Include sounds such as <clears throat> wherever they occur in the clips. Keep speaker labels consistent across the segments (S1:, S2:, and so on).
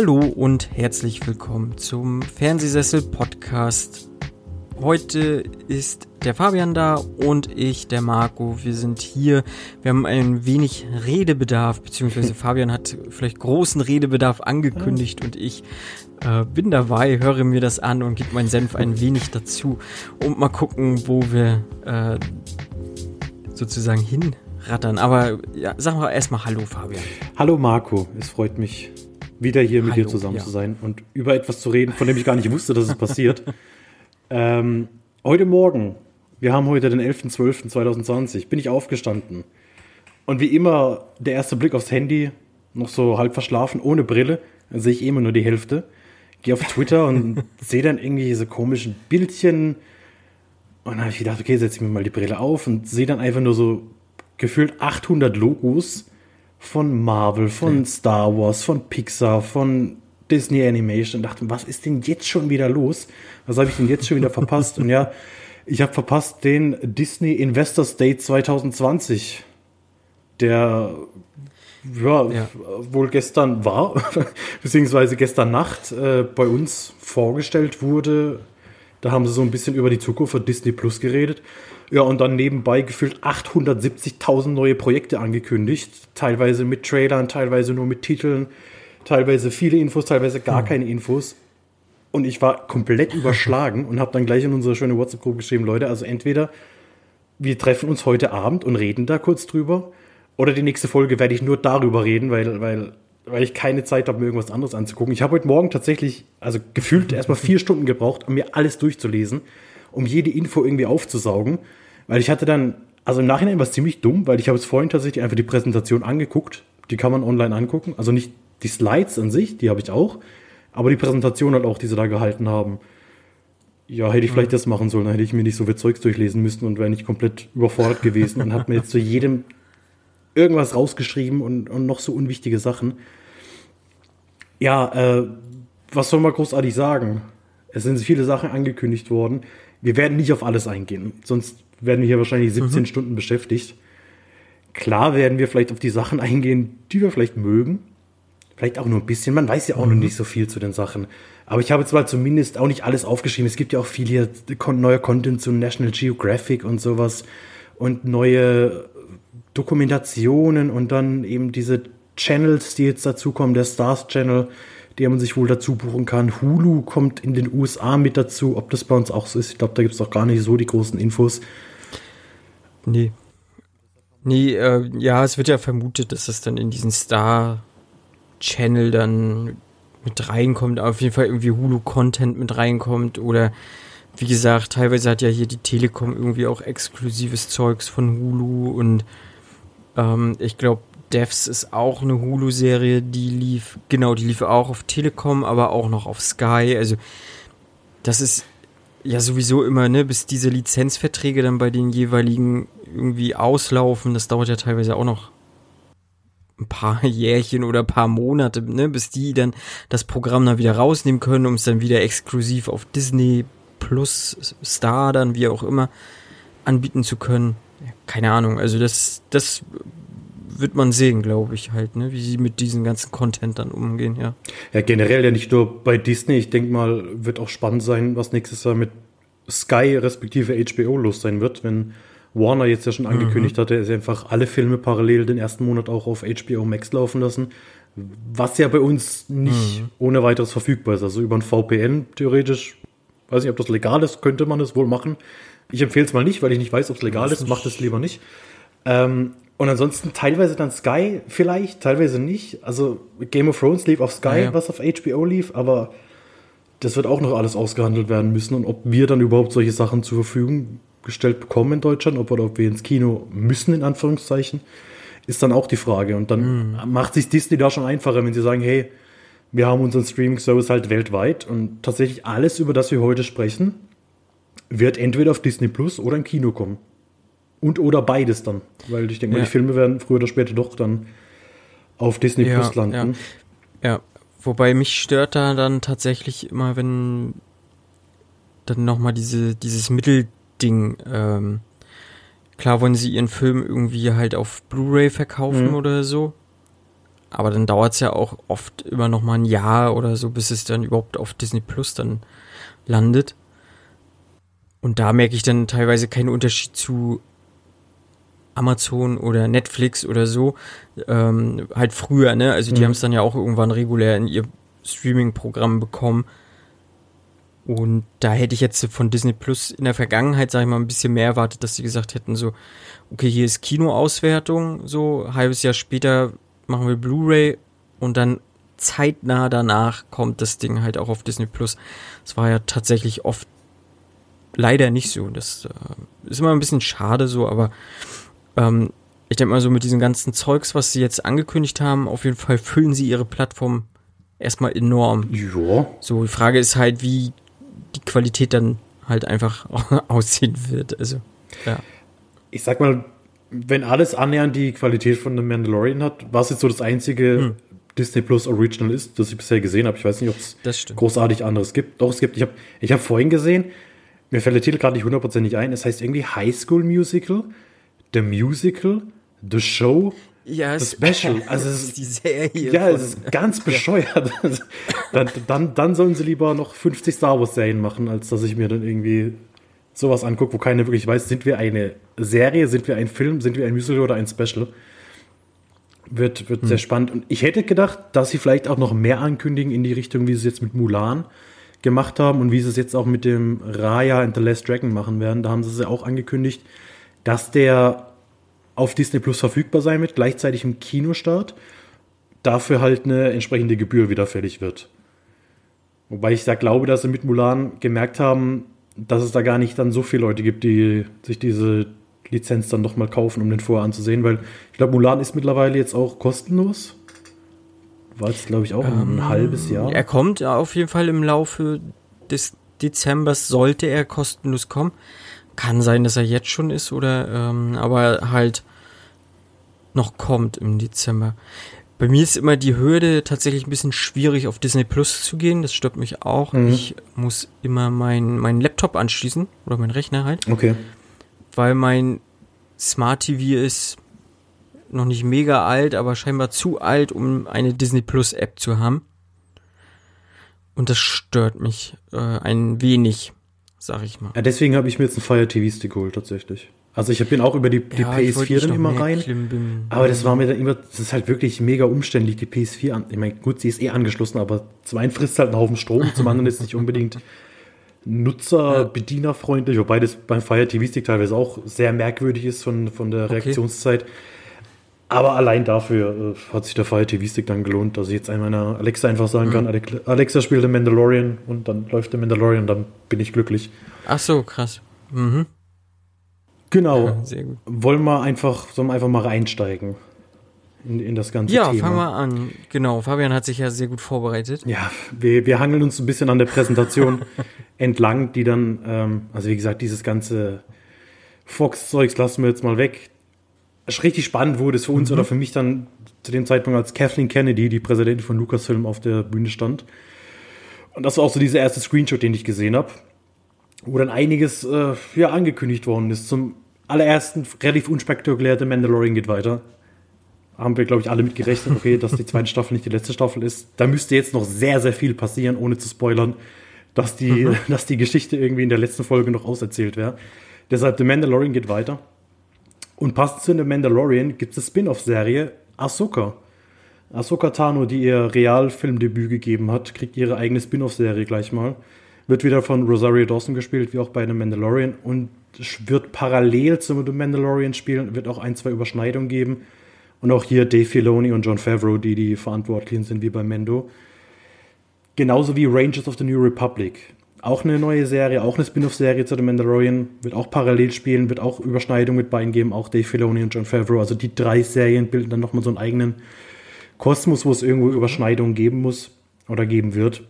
S1: Hallo und herzlich willkommen zum Fernsehsessel Podcast. Heute ist der Fabian da und ich, der Marco. Wir sind hier. Wir haben ein wenig Redebedarf, beziehungsweise <laughs> Fabian hat vielleicht großen Redebedarf angekündigt und ich äh, bin dabei, höre mir das an und gebe meinen Senf ein wenig dazu und mal gucken, wo wir äh, sozusagen hinrattern. Aber ja, sagen wir erstmal Hallo, Fabian.
S2: Hallo, Marco. Es freut mich, wieder hier mit Hallo, dir zusammen ja. zu sein und über etwas zu reden, von dem ich gar nicht wusste, dass es passiert. <laughs> ähm, heute Morgen, wir haben heute den 11.12.2020, bin ich aufgestanden. Und wie immer, der erste Blick aufs Handy, noch so halb verschlafen, ohne Brille, dann sehe ich immer nur die Hälfte. Gehe auf Twitter und <laughs> sehe dann irgendwie diese komischen Bildchen. Und dann habe ich gedacht, okay, setze ich mir mal die Brille auf und sehe dann einfach nur so gefühlt 800 Logos von Marvel, von okay. Star Wars, von Pixar, von Disney Animation und dachte, was ist denn jetzt schon wieder los? Was habe ich denn jetzt schon wieder verpasst? Und ja, ich habe verpasst den Disney Investors Day 2020, der ja, ja. wohl gestern war, <laughs> beziehungsweise gestern Nacht äh, bei uns vorgestellt wurde. Da haben sie so ein bisschen über die Zukunft von Disney Plus geredet. Ja, und dann nebenbei gefühlt 870.000 neue Projekte angekündigt. Teilweise mit Trailern, teilweise nur mit Titeln, teilweise viele Infos, teilweise gar hm. keine Infos. Und ich war komplett überschlagen und habe dann gleich in unsere schöne WhatsApp-Gruppe geschrieben, Leute, also entweder wir treffen uns heute Abend und reden da kurz drüber, oder die nächste Folge werde ich nur darüber reden, weil, weil, weil ich keine Zeit habe, mir irgendwas anderes anzugucken. Ich habe heute Morgen tatsächlich, also gefühlt erstmal vier Stunden gebraucht, um mir alles durchzulesen, um jede Info irgendwie aufzusaugen. Weil ich hatte dann, also im Nachhinein war es ziemlich dumm, weil ich habe es vorhin tatsächlich einfach die Präsentation angeguckt. Die kann man online angucken. Also nicht die Slides an sich, die habe ich auch, aber die Präsentation halt auch, die sie da gehalten haben. Ja, hätte ich vielleicht mhm. das machen sollen, dann hätte ich mir nicht so viel Zeugs durchlesen müssen und wäre nicht komplett überfordert gewesen und habe mir jetzt zu jedem irgendwas rausgeschrieben und, und noch so unwichtige Sachen. Ja, äh, was soll man großartig sagen? Es sind viele Sachen angekündigt worden. Wir werden nicht auf alles eingehen, sonst werden wir hier wahrscheinlich 17 mhm. Stunden beschäftigt. Klar werden wir vielleicht auf die Sachen eingehen, die wir vielleicht mögen. Vielleicht auch nur ein bisschen. Man weiß ja auch mhm. noch nicht so viel zu den Sachen. Aber ich habe jetzt mal zumindest auch nicht alles aufgeschrieben. Es gibt ja auch viel hier neuer Content zu National Geographic und sowas. Und neue Dokumentationen und dann eben diese Channels, die jetzt dazukommen. Der Stars Channel, der man sich wohl dazu buchen kann. Hulu kommt in den USA mit dazu. Ob das bei uns auch so ist, ich glaube, da gibt es auch gar nicht so die großen Infos.
S1: Nee. Nee, äh, ja, es wird ja vermutet, dass es dann in diesen Star-Channel dann mit reinkommt, auf jeden Fall irgendwie Hulu-Content mit reinkommt oder wie gesagt, teilweise hat ja hier die Telekom irgendwie auch exklusives Zeugs von Hulu und ähm, ich glaube, Devs ist auch eine Hulu-Serie, die lief, genau, die lief auch auf Telekom, aber auch noch auf Sky. Also, das ist ja sowieso immer, ne, bis diese Lizenzverträge dann bei den jeweiligen irgendwie auslaufen, das dauert ja teilweise auch noch ein paar <laughs> Jährchen oder ein paar Monate, ne, bis die dann das Programm dann wieder rausnehmen können, um es dann wieder exklusiv auf Disney Plus Star dann wie auch immer anbieten zu können. Keine Ahnung, also das, das wird man sehen, glaube ich halt, ne, wie sie mit diesem ganzen Content dann umgehen, ja.
S2: Ja, generell ja nicht nur bei Disney. Ich denke mal, wird auch spannend sein, was nächstes Jahr mit Sky respektive HBO los sein wird, wenn Warner jetzt ja schon mhm. angekündigt mhm. hatte, er einfach alle Filme parallel den ersten Monat auch auf HBO Max laufen lassen. Was ja bei uns nicht mhm. ohne weiteres verfügbar ist. Also über ein VPN theoretisch, weiß nicht, ob das legal ist, könnte man es wohl machen. Ich empfehle es mal nicht, weil ich nicht weiß, ob es legal ist. Macht es lieber nicht. Ähm, und ansonsten teilweise dann Sky vielleicht, teilweise nicht. Also Game of Thrones lief auf Sky, ja, ja. was auf HBO lief, aber das wird auch noch alles ausgehandelt werden müssen. Und ob wir dann überhaupt solche Sachen zur Verfügung gestellt bekommen in Deutschland, ob, oder ob wir ins Kino müssen, in Anführungszeichen, ist dann auch die Frage. Und dann mhm. macht sich Disney da schon einfacher, wenn sie sagen, hey, wir haben unseren Streaming-Service halt weltweit und tatsächlich alles, über das wir heute sprechen, wird entweder auf Disney Plus oder im Kino kommen. Und oder beides dann. Weil ich denke ja. mal, die Filme werden früher oder später doch dann auf Disney ja, Plus landen.
S1: Ja. ja, wobei mich stört da dann tatsächlich immer, wenn dann nochmal diese, dieses Mittelding, ähm, klar wollen sie ihren Film irgendwie halt auf Blu-ray verkaufen mhm. oder so. aber dann dauert es ja auch oft immer noch mal ein Jahr oder so, bis es dann überhaupt auf Disney Plus dann landet. Und da merke ich dann teilweise keinen Unterschied zu Amazon oder Netflix oder so. Ähm, halt früher, ne? Also die mhm. haben es dann ja auch irgendwann regulär in ihr Streaming-Programm bekommen. Und da hätte ich jetzt von Disney Plus in der Vergangenheit, sag ich mal, ein bisschen mehr erwartet, dass sie gesagt hätten, so, okay, hier ist Kinoauswertung, so, halbes Jahr später machen wir Blu-ray und dann zeitnah danach kommt das Ding halt auch auf Disney Plus. Das war ja tatsächlich oft leider nicht so. Das äh, ist immer ein bisschen schade so, aber ähm, ich denke mal so mit diesem ganzen Zeugs, was sie jetzt angekündigt haben, auf jeden Fall füllen sie ihre Plattform erstmal enorm.
S2: Ja.
S1: So, die Frage ist halt, wie die Qualität dann halt einfach <laughs> aussehen wird. Also, ja.
S2: Ich sag mal, wenn alles annähernd die Qualität von The Mandalorian hat, was jetzt so das einzige hm. Disney Plus Original ist, das ich bisher gesehen habe. Ich weiß nicht, ob es großartig anderes gibt. Doch, es gibt. Ich habe ich hab vorhin gesehen, mir fällt der Titel gerade nicht hundertprozentig ein. Es heißt irgendwie High School Musical, The Musical, The Show,
S1: ja,
S2: The Special. <laughs> Also es ist <laughs> die Serie. Ja, es ist ganz bescheuert. <laughs> dann, dann, dann sollen sie lieber noch 50 Star Wars Serien machen, als dass ich mir dann irgendwie sowas angucke, wo keiner wirklich weiß, sind wir eine Serie, sind wir ein Film, sind wir ein Musical oder ein Special. Wird, wird hm. sehr spannend. Und ich hätte gedacht, dass sie vielleicht auch noch mehr ankündigen in die Richtung, wie sie es jetzt mit Mulan gemacht haben und wie sie es jetzt auch mit dem Raya and the Last Dragon machen werden. Da haben sie es ja auch angekündigt, dass der auf Disney Plus verfügbar sein wird, gleichzeitig im Kinostart. Dafür halt eine entsprechende Gebühr wieder fällig wird. Wobei ich da glaube, dass sie mit Mulan gemerkt haben, dass es da gar nicht dann so viele Leute gibt, die sich diese Lizenz dann nochmal kaufen, um den vorher anzusehen, weil ich glaube, Mulan ist mittlerweile jetzt auch kostenlos. War es, glaube ich, auch ähm, ein halbes Jahr.
S1: Er kommt auf jeden Fall im Laufe des Dezembers, sollte er kostenlos kommen. Kann sein, dass er jetzt schon ist, oder ähm, aber halt noch kommt im Dezember. Bei mir ist immer die Hürde tatsächlich ein bisschen schwierig, auf Disney Plus zu gehen. Das stört mich auch. Mhm. Ich muss immer meinen mein Laptop anschließen oder mein Rechner halt.
S2: Okay.
S1: Weil mein Smart TV ist noch nicht mega alt, aber scheinbar zu alt, um eine Disney Plus App zu haben. Und das stört mich äh, ein wenig, sag ich mal.
S2: Ja, deswegen habe ich mir jetzt einen Fire TV Stick geholt, tatsächlich. Also ich bin auch über die, die ja, PS4 dann immer rein. Aber das war mir dann immer, das ist halt wirklich mega umständlich, die PS4 an. Ich meine, gut, sie ist eh angeschlossen, aber zum einen frisst halt einen Haufen Strom, zum anderen ist es nicht unbedingt nutzer-bedienerfreundlich, wobei das beim Fire TV Stick teilweise auch sehr merkwürdig ist von, von der Reaktionszeit. Aber allein dafür äh, hat sich der Fire TV Stick dann gelohnt, dass ich jetzt an meiner Alexa einfach sagen mhm. kann, Alexa spielt den Mandalorian und dann läuft der Mandalorian, dann bin ich glücklich.
S1: Ach so, krass. Mhm.
S2: Genau. Ja. Wollen wir einfach, sollen wir einfach mal reinsteigen in, in das ganze
S1: ja,
S2: Thema?
S1: Ja, fangen wir an. Genau, Fabian hat sich ja sehr gut vorbereitet.
S2: Ja, wir, wir hangeln uns ein bisschen an der Präsentation <laughs> entlang, die dann, ähm, also wie gesagt, dieses ganze Fox-Zeugs lassen wir jetzt mal weg. Richtig spannend wurde es für uns mhm. oder für mich dann zu dem Zeitpunkt, als Kathleen Kennedy, die Präsidentin von Lucasfilm, auf der Bühne stand. Und das war auch so dieser erste Screenshot, den ich gesehen habe wo dann einiges äh, ja, angekündigt worden ist. Zum allerersten relativ unspektakulär, The Mandalorian geht weiter. Haben wir, glaube ich, alle mit gerechnet, okay, dass die zweite Staffel nicht die letzte Staffel ist. Da müsste jetzt noch sehr, sehr viel passieren, ohne zu spoilern, dass die, mhm. <laughs> dass die Geschichte irgendwie in der letzten Folge noch auserzählt wäre. Deshalb, The Mandalorian geht weiter. Und passend zu The Mandalorian gibt es eine Spin-off-Serie Ahsoka. Ahsoka Tano, die ihr Realfilmdebüt gegeben hat, kriegt ihre eigene Spin-off-Serie gleich mal. Wird wieder von Rosario Dawson gespielt, wie auch bei The Mandalorian. Und wird parallel zum The Mandalorian spielen, wird auch ein, zwei Überschneidungen geben. Und auch hier Dave Filoni und John Favreau, die die Verantwortlichen sind, wie bei Mendo. Genauso wie Rangers of the New Republic. Auch eine neue Serie, auch eine Spin-off-Serie zu The Mandalorian. Wird auch parallel spielen, wird auch Überschneidungen mit beiden geben. Auch Dave Filoni und John Favreau. Also die drei Serien bilden dann nochmal so einen eigenen Kosmos, wo es irgendwo Überschneidungen geben muss oder geben wird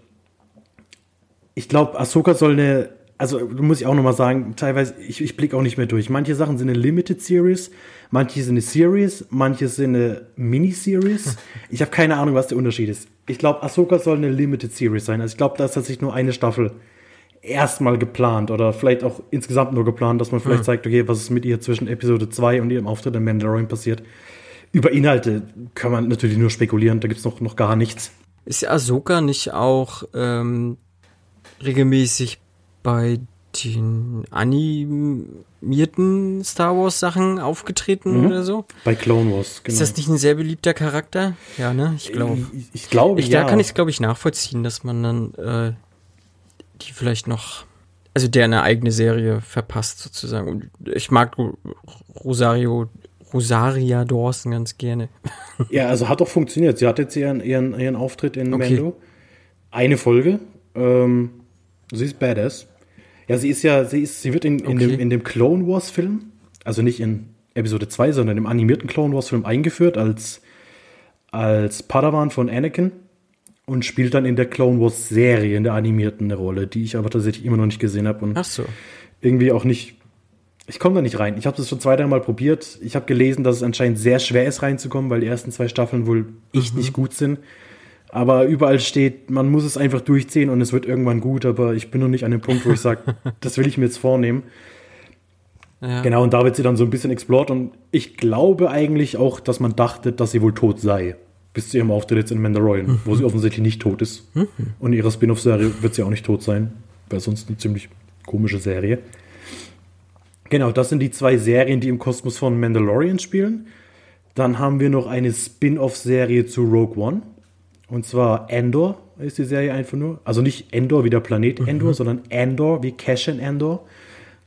S2: ich glaube, Ahsoka soll eine, also muss ich auch nochmal sagen, teilweise, ich, ich blicke auch nicht mehr durch. Manche Sachen sind eine Limited Series, manche sind eine Series, manche sind eine Miniseries. <laughs> Ich habe keine Ahnung, was der Unterschied ist. Ich glaube, Ahsoka soll eine Limited Series sein. Also ich glaube, da ist tatsächlich nur eine Staffel erstmal geplant oder vielleicht auch insgesamt nur geplant, dass man vielleicht hm. zeigt, okay, was ist mit ihr zwischen Episode 2 und ihrem Auftritt in Mandalorian passiert. über Inhalte kann man natürlich nur spekulieren, da gibt es noch, noch gar nichts.
S1: Ist Ahsoka nicht auch ähm, regelmäßig bei den animierten Star Wars Sachen aufgetreten mhm. oder so?
S2: Bei Clone Wars,
S1: genau. Ist das nicht ein sehr beliebter Charakter? Ja, ne? Ich glaube.
S2: Ich, ich glaube,
S1: ja. Da kann ich es, glaube ich, nachvollziehen, dass man dann äh, die vielleicht noch, also der eine eigene Serie verpasst sozusagen. Und ich mag Rosario Rosaria Dawson ganz gerne. <laughs>
S2: Ja, also hat doch funktioniert. Sie hat jetzt ihren, ihren, ihren Auftritt in okay. Mando. Eine Folge. Ähm, sie ist badass. Ja, sie ist ja, sie ist, sie wird in, in, okay. dem, in dem Clone Wars Film, also nicht in Episode 2, sondern im animierten Clone Wars Film eingeführt als, als Padawan von Anakin und spielt dann in der Clone Wars Serie, in der animierten eine Rolle, die ich aber tatsächlich immer noch nicht gesehen habe und
S1: Ach so.
S2: irgendwie auch nicht. Ich komme da nicht rein. Ich habe das schon zwei, dreimal probiert. Ich habe gelesen, dass es anscheinend sehr schwer ist, reinzukommen, weil die ersten zwei Staffeln wohl echt mhm. nicht gut sind. Aber überall steht, man muss es einfach durchziehen und es wird irgendwann gut, aber ich bin noch nicht an dem Punkt, wo ich sage, <laughs> das will ich mir jetzt vornehmen. Ja. Genau, und da wird sie dann so ein bisschen explored und ich glaube eigentlich auch, dass man dachte, dass sie wohl tot sei. Bis zu ihrem Auftritt jetzt in Mandalorian, mhm. wo sie offensichtlich nicht tot ist. Mhm. Und in ihrer Spin-off-Serie wird sie auch nicht tot sein. Wäre sonst eine ziemlich komische Serie. Genau, das sind die zwei Serien, die im Kosmos von Mandalorian spielen. Dann haben wir noch eine Spin-off-Serie zu Rogue One. Und zwar Endor ist die Serie einfach nur. Also nicht Endor wie der Planet mhm. Endor, sondern Endor wie Cashin Endor.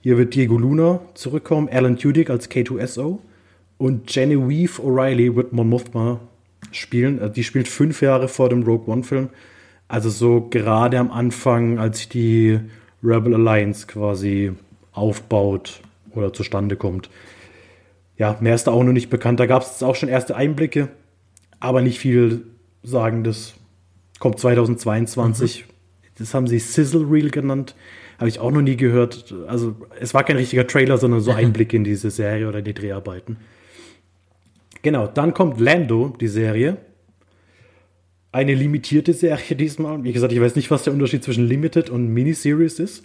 S2: Hier wird Diego Luna zurückkommen, Alan Tudyk als K2SO und Genevieve O'Reilly wird Mon Mothma spielen. Also die spielt fünf Jahre vor dem Rogue One-Film. Also so gerade am Anfang, als die Rebel Alliance quasi aufbaut oder zustande kommt. Ja, mehr ist da auch noch nicht bekannt. Da gab es auch schon erste Einblicke, aber nicht viel sagen, das kommt 2022. Mhm. Das haben sie Sizzle Reel genannt. Habe ich auch noch nie gehört. Also es war kein richtiger Trailer, sondern so <laughs> Einblick in diese Serie oder die Dreharbeiten. Genau, dann kommt Lando, die Serie. Eine limitierte Serie diesmal. Wie gesagt, ich weiß nicht, was der Unterschied zwischen Limited und Miniseries ist.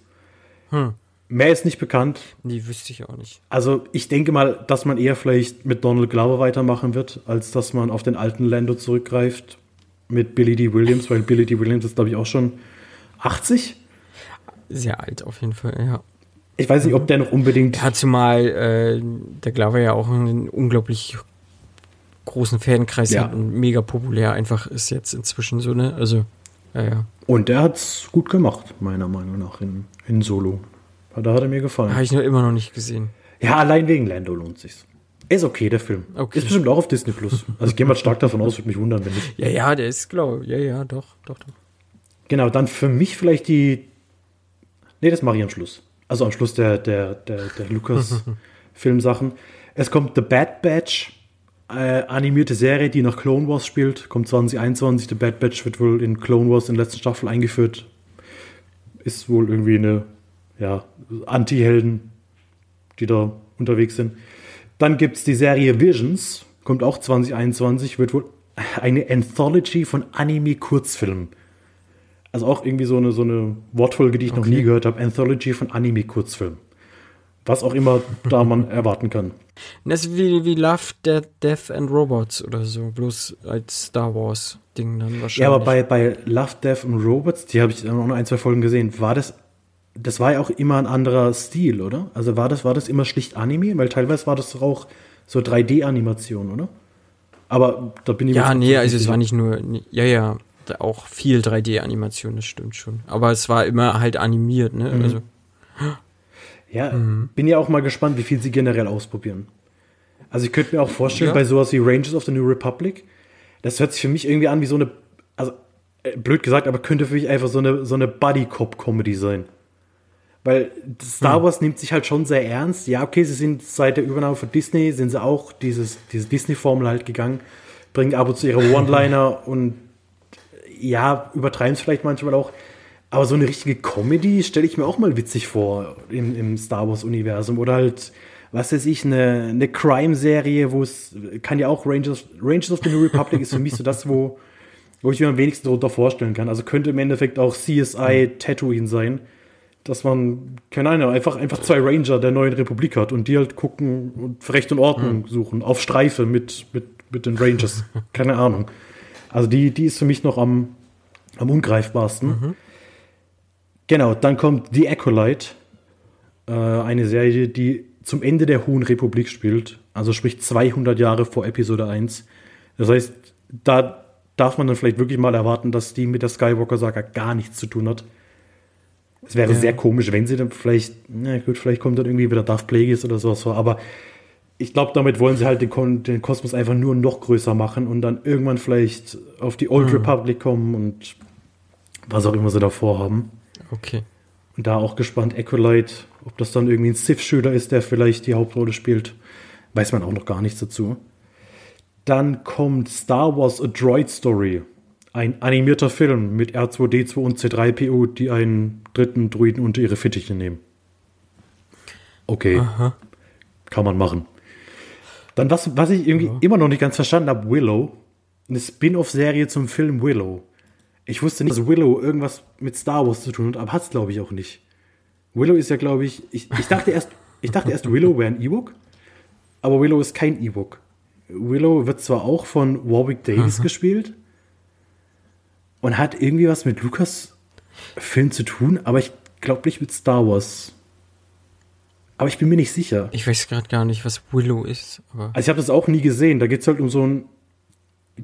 S2: Hm. Mehr ist nicht bekannt.
S1: Die wüsste ich auch nicht.
S2: Also ich denke mal, dass man eher vielleicht mit Donald Glover weitermachen wird, als dass man auf den alten Lando zurückgreift mit Billy D. Williams, weil Billy D. Williams ist, glaube ich, auch schon 80.
S1: Sehr alt auf jeden Fall, ja.
S2: Ich weiß nicht, ob der noch unbedingt.
S1: Hat zumal äh, der Glover ja auch einen unglaublich großen Fankreis ja. hat und mega populär einfach ist jetzt inzwischen so, ne? Also, ja, ja.
S2: Und der hat es gut gemacht, meiner Meinung nach, in, in Solo. Da hat er mir gefallen.
S1: Habe ich nur immer noch nicht gesehen.
S2: Ja, allein wegen Lando lohnt sich's. Ist okay, der Film. Okay. Ist bestimmt auch auf Disney Plus. Also ich gehe mal stark davon aus, würde mich wundern, wenn nicht.
S1: Ja, ja, der ist, glaube ich. Ja, ja, doch, doch, doch.
S2: Genau, dann für mich vielleicht die. Nee, das mache ich am Schluss. Also am Schluss der, der, der, der Lucas-Filmsachen. es kommt The Bad Batch, äh, animierte Serie, die nach Clone Wars spielt. Kommt 2021. The Bad Batch wird wohl in Clone Wars in der letzten Staffel eingeführt. Ist wohl irgendwie eine, ja, Anti-Helden, die da unterwegs sind. Dann gibt es die Serie Visions, kommt auch 2021, wird wohl eine Anthology von Anime-Kurzfilmen. Also auch irgendwie so eine, so eine Wortfolge, die ich okay. noch nie gehört habe. Anthology von Anime-Kurzfilmen. Was auch immer da man erwarten kann.
S1: Das ist wie, wie Love, Death, Death and Robots oder so, bloß als Star Wars-Ding dann wahrscheinlich. Ja,
S2: aber bei, bei Love, Death and Robots, die habe ich auch noch ein, zwei Folgen gesehen, war das das war ja auch immer ein anderer Stil, oder? Also war das, war das immer schlicht Anime? Weil teilweise war das auch so 3D-Animation, oder? Aber da bin ich
S1: Ja, nee, also es war nicht nur, ja, ja, auch viel 3D-Animation, das stimmt schon. Aber es war immer halt animiert, ne? Mhm. Also.
S2: Ja, mhm. bin ja auch mal gespannt, wie viel sie generell ausprobieren. Also ich könnte mir auch vorstellen, ja. bei sowas wie Rangers of the New Republic, das hört sich für mich irgendwie an wie so eine, also äh, blöd gesagt, aber könnte für mich einfach so eine, so eine Buddy-Cop-Comedy sein. Weil Star hm. Wars nimmt sich halt schon sehr ernst. Ja, okay, sie sind seit der Übernahme von Disney, sind sie auch dieses, diese Disney-Formel halt gegangen, bringen ab und zu ihre One-Liner <laughs> und ja, übertreiben es vielleicht manchmal auch. Aber so eine richtige Comedy stelle ich mir auch mal witzig vor im, im Star Wars-Universum. Oder halt, was weiß ich, eine, eine Crime-Serie, wo es kann ja auch Rangers, Rangers of the New Republic ist für mich so das, wo, wo ich mir am wenigsten darunter vorstellen kann. Also könnte im Endeffekt auch CSI Tatooine sein dass man, keine Ahnung, einfach, einfach zwei Ranger der neuen Republik hat und die halt gucken und für Recht und Ordnung suchen, auf Streife mit, mit, mit den Rangers. <laughs> keine Ahnung. Also die, die ist für mich noch am, am ungreifbarsten. Mhm. Genau, dann kommt The Acolyte, äh, eine Serie, die zum Ende der Hohen Republik spielt, also sprich 200 Jahre vor Episode 1. Das heißt, da darf man dann vielleicht wirklich mal erwarten, dass die mit der Skywalker-Saga gar nichts zu tun hat. Es wäre ja. sehr komisch, wenn sie dann vielleicht, na gut, vielleicht kommt dann irgendwie wieder Darth Plagueis oder sowas vor, aber ich glaube, damit wollen sie halt den, den, Kosmos einfach nur noch größer machen und dann irgendwann vielleicht auf die Old mhm. Republic kommen und was auch immer sie da vorhaben.
S1: Okay.
S2: Und da auch gespannt, Acolyte, ob das dann irgendwie ein Sith-Schüler ist, der vielleicht die Hauptrolle spielt, weiß man auch noch gar nichts dazu. Dann kommt Star Wars A Droid Story. Ein animierter Film mit R2D2 und C3PO, die einen dritten Druiden unter ihre Fittiche nehmen. Okay. Aha. Kann man machen. Dann, was, was ich irgendwie ja. immer noch nicht ganz verstanden habe, Willow. Eine Spin-off-Serie zum Film Willow. Ich wusste nicht, dass Willow irgendwas mit Star Wars zu tun hat, aber hat es, glaube ich, auch nicht. Willow ist ja, glaube ich, ich, ich, dachte erst, ich dachte erst, Willow wäre ein E-Book, aber Willow ist kein E-Book. Willow wird zwar auch von Warwick Davis Aha. gespielt und hat irgendwie was mit Lukas Film zu tun, aber ich glaube nicht mit Star Wars. Aber ich bin mir nicht sicher.
S1: Ich weiß gerade gar nicht, was Willow ist.
S2: also ich habe das auch nie gesehen. Da geht es halt um so einen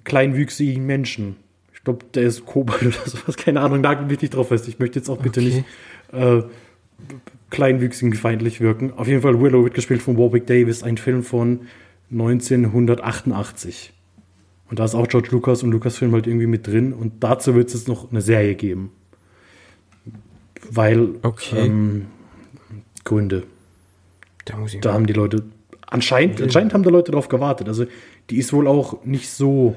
S2: kleinwüchsigen Menschen. Ich glaube, der ist Kobold oder sowas. Keine Ahnung, da bin ich nicht drauf fest. Ich möchte jetzt auch bitte okay. nicht äh, kleinwüchsigen feindlich wirken. Auf jeden Fall, Willow wird gespielt von Warwick Davis, ein Film von 1988. Und da ist auch George Lucas und Lucasfilm halt irgendwie mit drin. Und dazu wird es jetzt noch eine Serie geben. Weil
S1: okay.
S2: ähm, Gründe. Da, da haben die Leute anscheinend, anscheinend haben da Leute drauf gewartet. Also die ist wohl auch nicht so.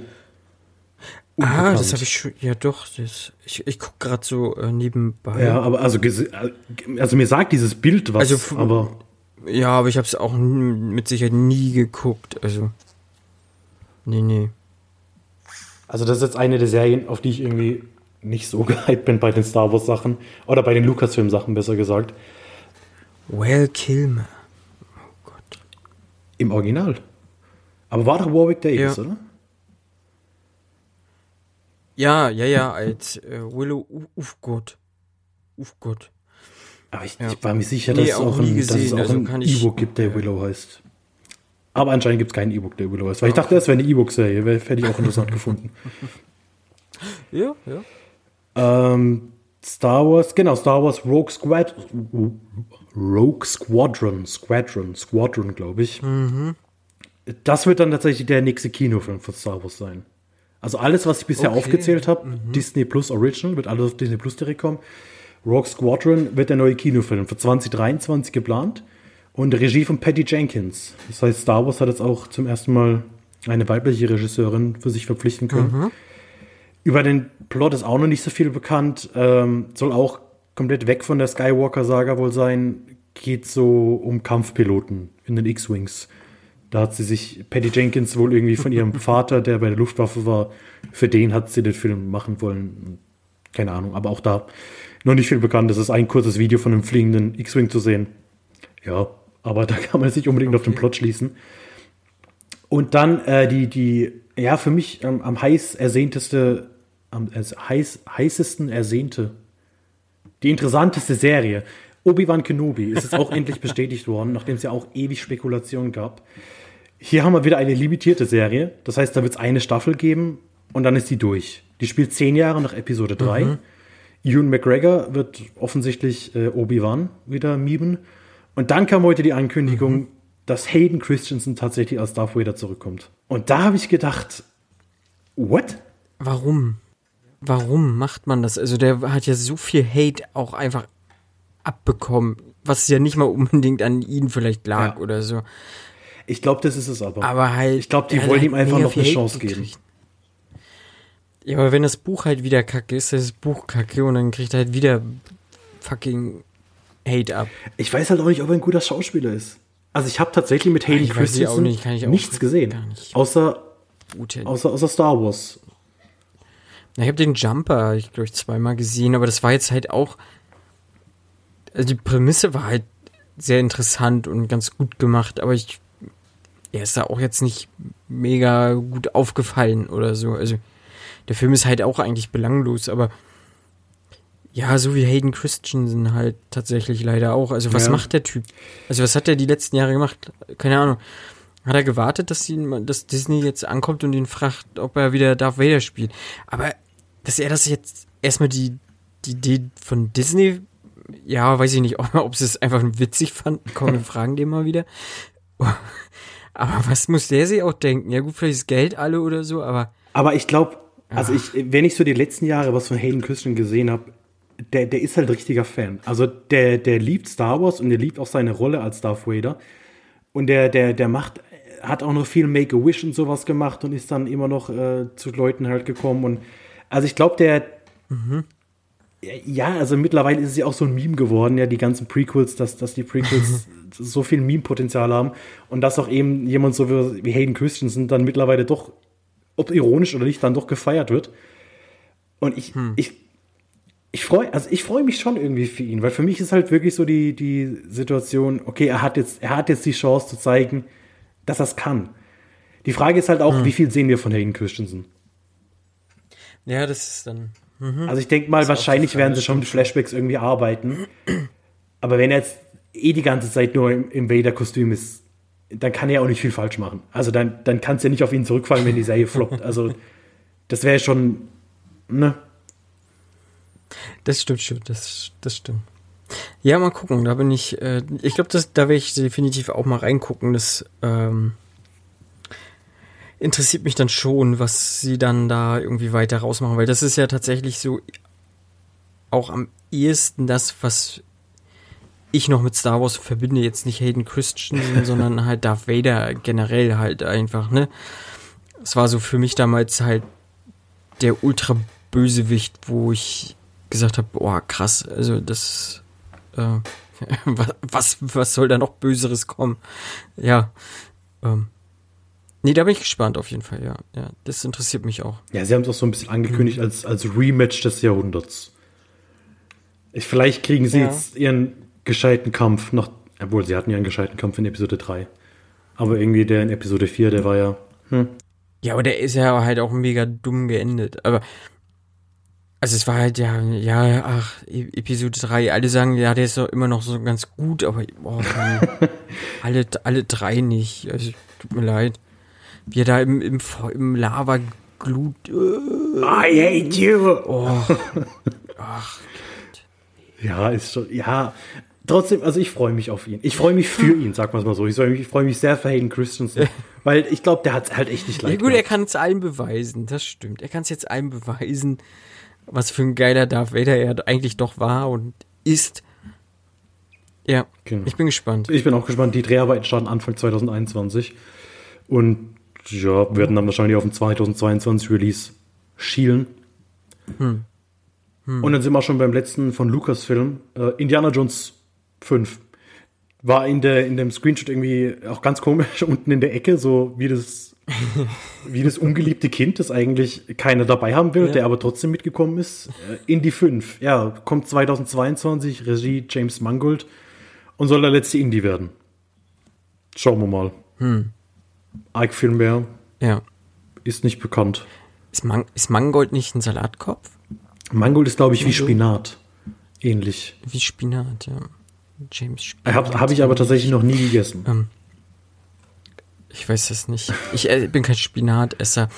S1: Ah, das habe ich schon. Ja, doch. Das, ich ich gucke gerade so äh, nebenbei.
S2: Ja, aber also, also mir sagt dieses Bild was. Also, aber
S1: ja, aber ich habe es auch mit Sicherheit nie geguckt. Also. Nee, nee.
S2: Also, das ist jetzt eine der Serien, auf die ich irgendwie nicht so <laughs> gehypt bin bei den Star Wars Sachen. Oder bei den Lucasfilm Sachen, besser gesagt.
S1: Well, Kilmer.
S2: Oh Gott. Im Original. Aber war doch Warwick Davis, ja. oder?
S1: Ja, ja, ja, als äh, Willow Ufgott. Ufgott.
S2: Aber ich, ja. ich, war mir sicher, dass, nee, auch auch ein, gesehen, dass es auch also ein E-Book gibt, der Willow heißt. Aber anscheinend gibt es keinen E-Book, der Willow heißt. Weil ich dachte, das wäre eine E-Book-Serie. Hätte ich auch interessant <laughs> gefunden.
S1: Ja, ja.
S2: Ähm, Star Wars, genau, Star Wars Rogue Squad, Rogue Squadron, Squadron, Squadron, glaube ich. Mhm. Das wird dann tatsächlich der nächste Kinofilm von Star Wars sein. Also alles, was ich bisher okay. aufgezählt habe, mhm. Disney Plus Original, wird alles auf Disney Plus direkt kommen. Rogue Squadron wird der neue Kinofilm für 2023 geplant und Regie von Patty Jenkins. Das heißt, Star Wars hat jetzt auch zum ersten Mal eine weibliche Regisseurin für sich verpflichten können. Mhm. Über den Plot ist auch noch nicht so viel bekannt. Ähm, soll auch komplett weg von der Skywalker-Saga wohl sein. Geht so um Kampfpiloten in den X-Wings. Da hat sie sich, Patty Jenkins wohl irgendwie von ihrem <laughs> Vater, der bei der Luftwaffe war, für den hat sie den Film machen wollen. Keine Ahnung, aber auch da noch nicht viel bekannt. Es ist ein kurzes Video von einem fliegenden X-Wing zu sehen. Ja, aber da kann man sich unbedingt okay. auf den Plot schließen. Und dann äh, die, die, ja, für mich ähm, am heiß ersehteste, am äh, heiß, heißesten ersehnte, die interessanteste Serie. Obi-Wan Kenobi ist jetzt auch <laughs> endlich bestätigt worden, nachdem es ja auch ewig Spekulationen gab. Hier haben wir wieder eine limitierte Serie. Das heißt, da wird es eine Staffel geben und dann ist die durch. Die spielt zehn Jahre nach Episode 3. Mhm. Ewan McGregor wird offensichtlich äh, Obi-Wan wieder mieben. Und dann kam heute die Ankündigung, mhm. dass Hayden Christensen tatsächlich als Darth Vader zurückkommt. Und da habe ich gedacht, what?
S1: Warum? Warum macht man das? Also der hat ja so viel Hate auch einfach abbekommen, was ja nicht mal unbedingt an ihn vielleicht lag ja. oder so.
S2: Ich glaube, das ist es aber.
S1: Aber halt.
S2: Ich glaube, die wollen ihm einfach noch eine Chance geben.
S1: Ja, aber wenn das Buch halt wieder kacke ist, ist das Buch kacke und dann kriegt er halt wieder fucking Hate ab.
S2: Ich weiß halt auch nicht, ob er ein guter Schauspieler ist. Also ich habe tatsächlich mit Hayden Christensen nicht, nichts gesehen. Nicht. Außer, außer, außer Star Wars.
S1: Ich habe den Jumper, ich glaube, zweimal gesehen, aber das war jetzt halt auch. Also die Prämisse war halt sehr interessant und ganz gut gemacht, aber ich, er ist da auch jetzt nicht mega gut aufgefallen oder so. Also der Film ist halt auch eigentlich belanglos, aber ja, so wie Hayden Christensen halt tatsächlich leider auch. Also was ja. macht der Typ? Also was hat er die letzten Jahre gemacht? Keine Ahnung. Hat er gewartet, dass, ihn, dass Disney jetzt ankommt und ihn fragt, ob er wieder Darth Vader spielt? Aber dass er das jetzt erstmal die, die Idee von Disney, ja, weiß ich nicht, ob, ob sie es einfach witzig fanden. Komm, wir <laughs> fragen den mal wieder. Aber was muss der sich auch denken? Ja gut, vielleicht ist Geld alle oder so, aber.
S2: Aber ich glaube, also ich, wenn ich so die letzten Jahre was von Hayden Christian gesehen habe, der, der ist halt richtiger Fan. Also der, der liebt Star Wars und der liebt auch seine Rolle als Darth Vader. Und der, der, der macht hat auch noch viel Make-A-Wish und sowas gemacht und ist dann immer noch äh, zu Leuten halt gekommen. Und also ich glaube, der. Mhm. Ja, also mittlerweile ist es ja auch so ein Meme geworden, ja, die ganzen Prequels, dass, dass die Prequels <laughs> so viel Meme-Potenzial haben und dass auch eben jemand so wie Hayden Christensen dann mittlerweile doch, ob ironisch oder nicht, dann doch gefeiert wird. Und ich, hm. ich, ich freue, also ich freue mich schon irgendwie für ihn, weil für mich ist halt wirklich so die, die Situation, okay, er hat jetzt, er hat jetzt die Chance zu zeigen, dass er es kann. Die Frage ist halt auch, hm. wie viel sehen wir von Hayden Christensen?
S1: Ja, das ist dann.
S2: Mhm. Also ich denke mal, wahrscheinlich werden sie schon mit Flashbacks irgendwie arbeiten. Aber wenn er jetzt eh die ganze Zeit nur im, im Vader-Kostüm ist, dann kann er auch nicht viel falsch machen. Also dann, dann kann es ja nicht auf ihn zurückfallen, wenn die Serie floppt. Also das wäre schon, ne?
S1: Das stimmt schon, das, das stimmt. Ja, mal gucken. Da bin ich. Äh, ich glaube, da werde ich definitiv auch mal reingucken. Das ähm, interessiert mich dann schon, was sie dann da irgendwie weiter rausmachen, weil das ist ja tatsächlich so auch am ehesten das, was ich noch mit Star Wars verbinde. Jetzt nicht Hayden Christensen, <laughs> sondern halt Darth Vader generell halt einfach. Ne, es war so für mich damals halt der Ultra-Bösewicht, wo ich gesagt habe, boah, krass, also das äh, <laughs> was, was soll da noch Böseres kommen? Ja. Ähm. Nee, da bin ich gespannt auf jeden Fall, ja. ja das interessiert mich auch.
S2: Ja, sie haben es auch so ein bisschen angekündigt mhm. als, als Rematch des Jahrhunderts. Ich, vielleicht kriegen sie ja. jetzt ihren gescheiten Kampf noch, obwohl sie hatten ja einen gescheiten Kampf in Episode 3. Aber irgendwie der in Episode 4, der war ja. Hm.
S1: Ja, aber der ist ja halt auch mega dumm geendet. Aber also es war halt ja, ja, ach, e-, Episode 3, alle sagen, ja, der ist doch immer noch so ganz gut, aber boah, <laughs> alle, alle drei nicht. Also, tut mir leid. Wie er da im, im, im Lava glut.
S2: Äh, I hate you! Oh. <laughs> Ach. Ja, ist schon, ja. Trotzdem, also ich freue mich auf ihn. Ich freue mich für ihn, sag mal so. Ich freue mich, freu mich sehr für Hayden Christensen. <laughs> weil ich glaube, der hat es halt echt nicht leicht.
S1: Ja gut, gehabt. er kann es allen beweisen, das stimmt. Er kann es jetzt allen beweisen was für ein geiler Darth Vader er eigentlich doch war und ist. Ja, genau. ich bin gespannt.
S2: Ich bin auch gespannt. Die Dreharbeiten starten Anfang 2021 und ja, werden dann wahrscheinlich auf den 2022 Release schielen. Hm. Hm. Und dann sind wir schon beim letzten von Lucasfilm, äh, Indiana Jones 5. War in, der, in dem Screenshot irgendwie auch ganz komisch <laughs> unten in der Ecke, so wie das <laughs> wie das ungeliebte Kind, das eigentlich keiner dabei haben will, ja. der aber trotzdem mitgekommen ist, äh, in die 5. Ja, kommt 2022, Regie James Mangold und soll der letzte Indie werden. Schauen wir mal. Hm. Ike Filmbear.
S1: Ja.
S2: Ist nicht bekannt.
S1: Ist, Man ist Mangold nicht ein Salatkopf?
S2: Mangold ist, glaube ich, wie Spinat. Ähnlich.
S1: Wie Spinat, ja.
S2: James Spinat. Habe hab ich aber tatsächlich noch nie gegessen. Ähm.
S1: Ich weiß es nicht. Ich äh, bin kein Spinatesser.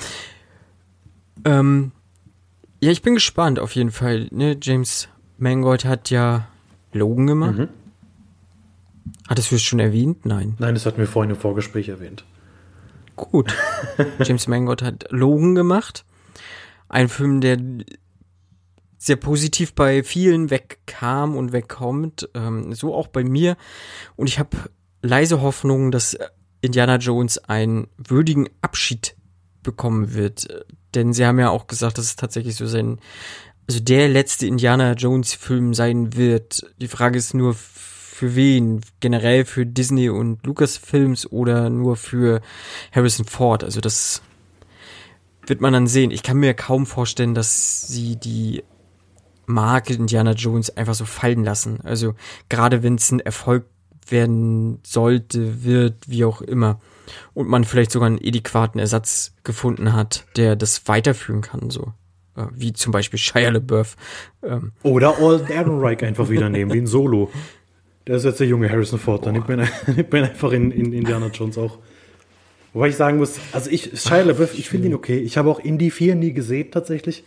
S1: Ähm, ja, ich bin gespannt auf jeden Fall. Ne? James Mangold hat ja Logan gemacht. Mhm. Hattest du es schon erwähnt? Nein.
S2: Nein, das hatten wir vorhin im Vorgespräch erwähnt.
S1: Gut. <laughs> James Mangold hat Logan gemacht. Ein Film, der sehr positiv bei vielen wegkam und wegkommt. Ähm, so auch bei mir. Und ich habe leise Hoffnung, dass Indiana Jones einen würdigen Abschied bekommen wird. Denn sie haben ja auch gesagt, dass es tatsächlich so sein, also der letzte Indiana Jones Film sein wird. Die Frage ist nur, für wen? Generell für Disney und Lucasfilms oder nur für Harrison Ford? Also das wird man dann sehen. Ich kann mir kaum vorstellen, dass sie die mag Indiana Jones einfach so fallen lassen. Also gerade wenn es ein Erfolg werden sollte, wird, wie auch immer. Und man vielleicht sogar einen adäquaten Ersatz gefunden hat, der das weiterführen kann, so. Äh, wie zum Beispiel Shia LaBeouf.
S2: Ähm. Oder Alden Ehrenreich einfach wieder nehmen, wie ein Solo. Der ist jetzt der junge Harrison Ford, dann nimmt man, nimmt man einfach in, in Indiana Jones auch. Wobei ich sagen muss, also ich, Shia LaBeouf, ich finde ihn okay. Ich habe auch Indie 4 nie gesehen, tatsächlich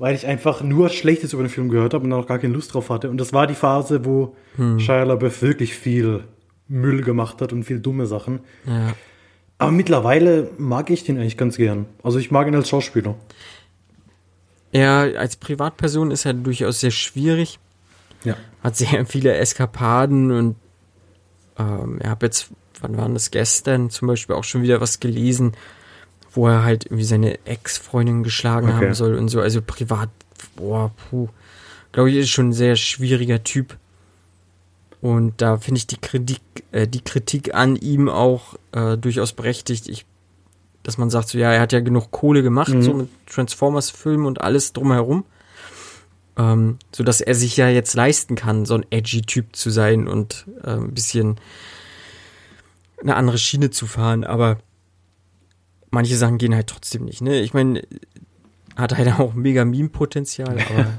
S2: weil ich einfach nur Schlechtes über den Film gehört habe und auch gar keine Lust drauf hatte. Und das war die Phase, wo hm. Shia LaBeouf wirklich viel Müll gemacht hat und viel dumme Sachen. Ja. Aber mittlerweile mag ich den eigentlich ganz gern. Also ich mag ihn als Schauspieler.
S1: Ja, als Privatperson ist er durchaus sehr schwierig. Ja. Hat sehr <laughs> viele Eskapaden und ähm, ich habe jetzt, wann waren das gestern zum Beispiel auch schon wieder was gelesen, wo er halt irgendwie seine Ex-Freundin geschlagen okay. haben soll und so. Also privat, boah, puh. Glaube ich, ist schon ein sehr schwieriger Typ. Und da finde ich die Kritik, äh, die Kritik an ihm auch äh, durchaus berechtigt. Ich, dass man sagt, so ja, er hat ja genug Kohle gemacht, mhm. so mit Transformers-Filmen und alles drumherum. Ähm, so dass er sich ja jetzt leisten kann, so ein edgy Typ zu sein und äh, ein bisschen eine andere Schiene zu fahren. Aber manche Sachen gehen halt trotzdem nicht. Ne? Ich meine, hat halt auch mega Meme-Potenzial, <laughs> aber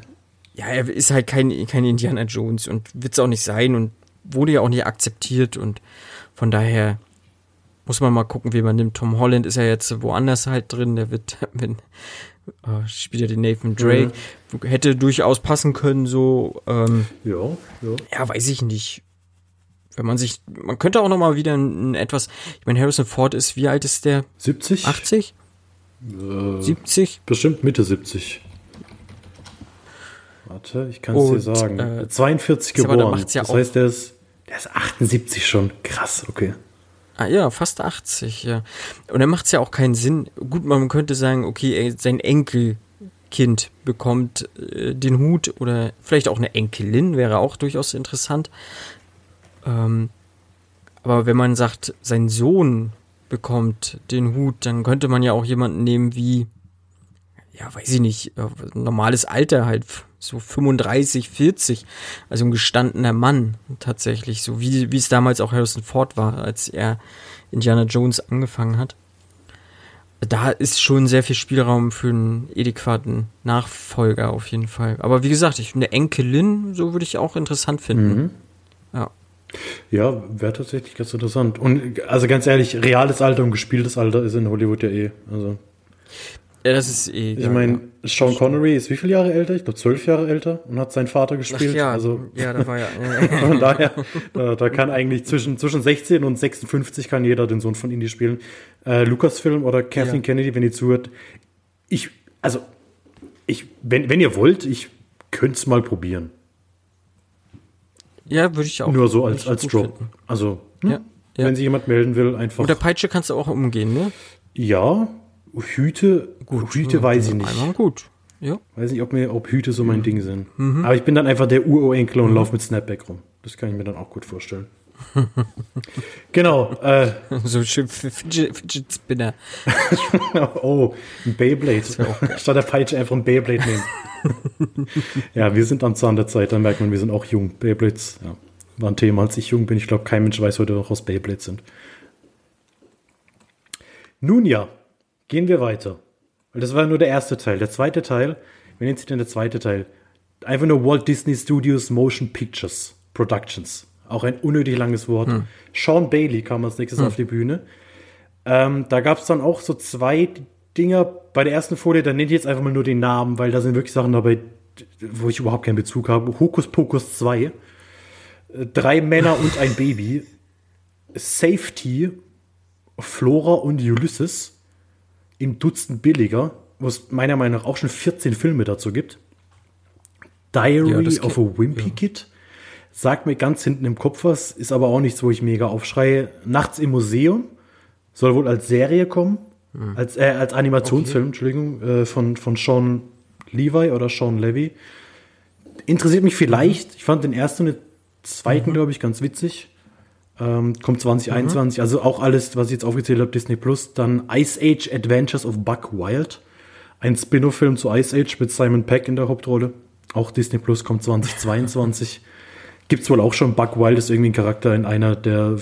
S1: ja, er ist halt kein, kein Indiana Jones und wird es auch nicht sein und wurde ja auch nicht akzeptiert und von daher muss man mal gucken, wie man nimmt. Tom Holland ist ja jetzt woanders halt drin, der wird, <laughs> wenn, äh, spielt ja den Nathan Drake, mhm. hätte durchaus passen können, so, ähm, ja, ja. Ja, weiß ich nicht wenn man sich, man könnte auch noch mal wieder ein, ein etwas, ich meine, Harrison Ford ist, wie alt ist der?
S2: 70?
S1: 80?
S2: Äh, 70? Bestimmt Mitte 70. Warte, ich kann es dir sagen. Äh, 42 geboren. Ja das heißt, der ist, der ist 78 schon. Krass, okay.
S1: Ah ja, fast 80, ja. Und dann macht es ja auch keinen Sinn. Gut, man könnte sagen, okay, sein Enkelkind bekommt äh, den Hut oder vielleicht auch eine Enkelin, wäre auch durchaus interessant. Ähm, aber wenn man sagt, sein Sohn bekommt den Hut, dann könnte man ja auch jemanden nehmen wie, ja, weiß ich nicht, äh, normales Alter halt, so 35, 40, also ein gestandener Mann tatsächlich, so wie, wie es damals auch Harrison Ford war, als er Indiana Jones angefangen hat. Da ist schon sehr viel Spielraum für einen adäquaten Nachfolger auf jeden Fall. Aber wie gesagt, ich eine Enkelin, so würde ich auch interessant finden. Mhm.
S2: Ja. Ja, wäre tatsächlich ganz interessant. Und also ganz ehrlich, reales Alter und gespieltes Alter ist in Hollywood ja eh. Also.
S1: Ja, das ist eh.
S2: Ich meine, Sean Connery ist wie viele Jahre älter? Ich glaube zwölf Jahre älter und hat seinen Vater gespielt. Ach
S1: ja,
S2: also,
S1: ja, da war <laughs> ja.
S2: von daher, da, da, kann eigentlich zwischen, zwischen 16 und 56 kann jeder den Sohn von Indy spielen. Äh, Lucasfilm oder Kathleen ja. Kennedy, wenn ihr zuhört. Ich, also, ich, wenn, wenn ihr wollt, ich könnte es mal probieren.
S1: Ja, würde ich auch.
S2: Nur so als, als Drop. Finden. Also, hm? ja, ja. wenn sich jemand melden will, einfach.
S1: Mit der Peitsche kannst du auch umgehen, ne?
S2: Ja, Hüte, gut, Hüte weiß ich nicht.
S1: Einmal gut. Ja.
S2: Weiß nicht, ob, mir, ob Hüte so mein mhm. Ding sind. Mhm. Aber ich bin dann einfach der Uroenkel und mhm. laufe mit Snapback rum. Das kann ich mir dann auch gut vorstellen. <laughs> genau. Äh, <laughs>
S1: so schön Fidget, Fidget Spinner. <laughs>
S2: oh, ein Beyblade. Statt der Peitsche einfach ein Beyblade nehmen. ja, wir sind am Zahn der Zeit, dann merkt man, wir sind auch jung. Beyblades, ja, war ein Thema, als ich jung bin. Ich glaube, kein Mensch weiß heute noch, was Beyblades sind. Nun ja, gehen wir weiter. Weil das war nur der erste Teil. Der zweite Teil, wie nennt sich denn der zweite Teil? Einfach nur Walt Disney Studios Motion Pictures Productions. Auch ein unnötig langes Wort. Hm. Sean Bailey kam als nächstes hm. auf die Bühne. Ähm, da gab es dann auch so zwei Dinger bei der ersten Folie, da nenne ich jetzt einfach mal nur den Namen, weil da sind wirklich Sachen dabei, wo ich überhaupt keinen Bezug habe. Hokus Pokus 2. Äh, drei Männer und ein Baby. <laughs> Safety, Flora und Ulysses. Im Dutzend billiger, wo es meiner Meinung nach auch schon 14 Filme dazu gibt. Diary ja, of a Wimpy ja. Kid. Sagt mir ganz hinten im Kopf was, ist aber auch nichts, wo ich mega aufschreie. Nachts im Museum. Soll wohl als Serie kommen. Mhm. Als, äh, als Animationsfilm, okay. Entschuldigung, äh, von, von Sean Levi oder Sean Levy. Interessiert mich vielleicht. Ich fand den ersten und den zweiten, mhm. glaube ich, ganz witzig. Ähm, kommt 2021, mhm. also auch alles, was ich jetzt aufgezählt habe, Disney Plus. Dann Ice Age Adventures of Buck Wild. Ein Spin-off-Film zu Ice Age mit Simon Peck in der Hauptrolle. Auch Disney Plus kommt 2022. Gibt es wohl auch schon. Buck Wild ist irgendwie ein Charakter in einer der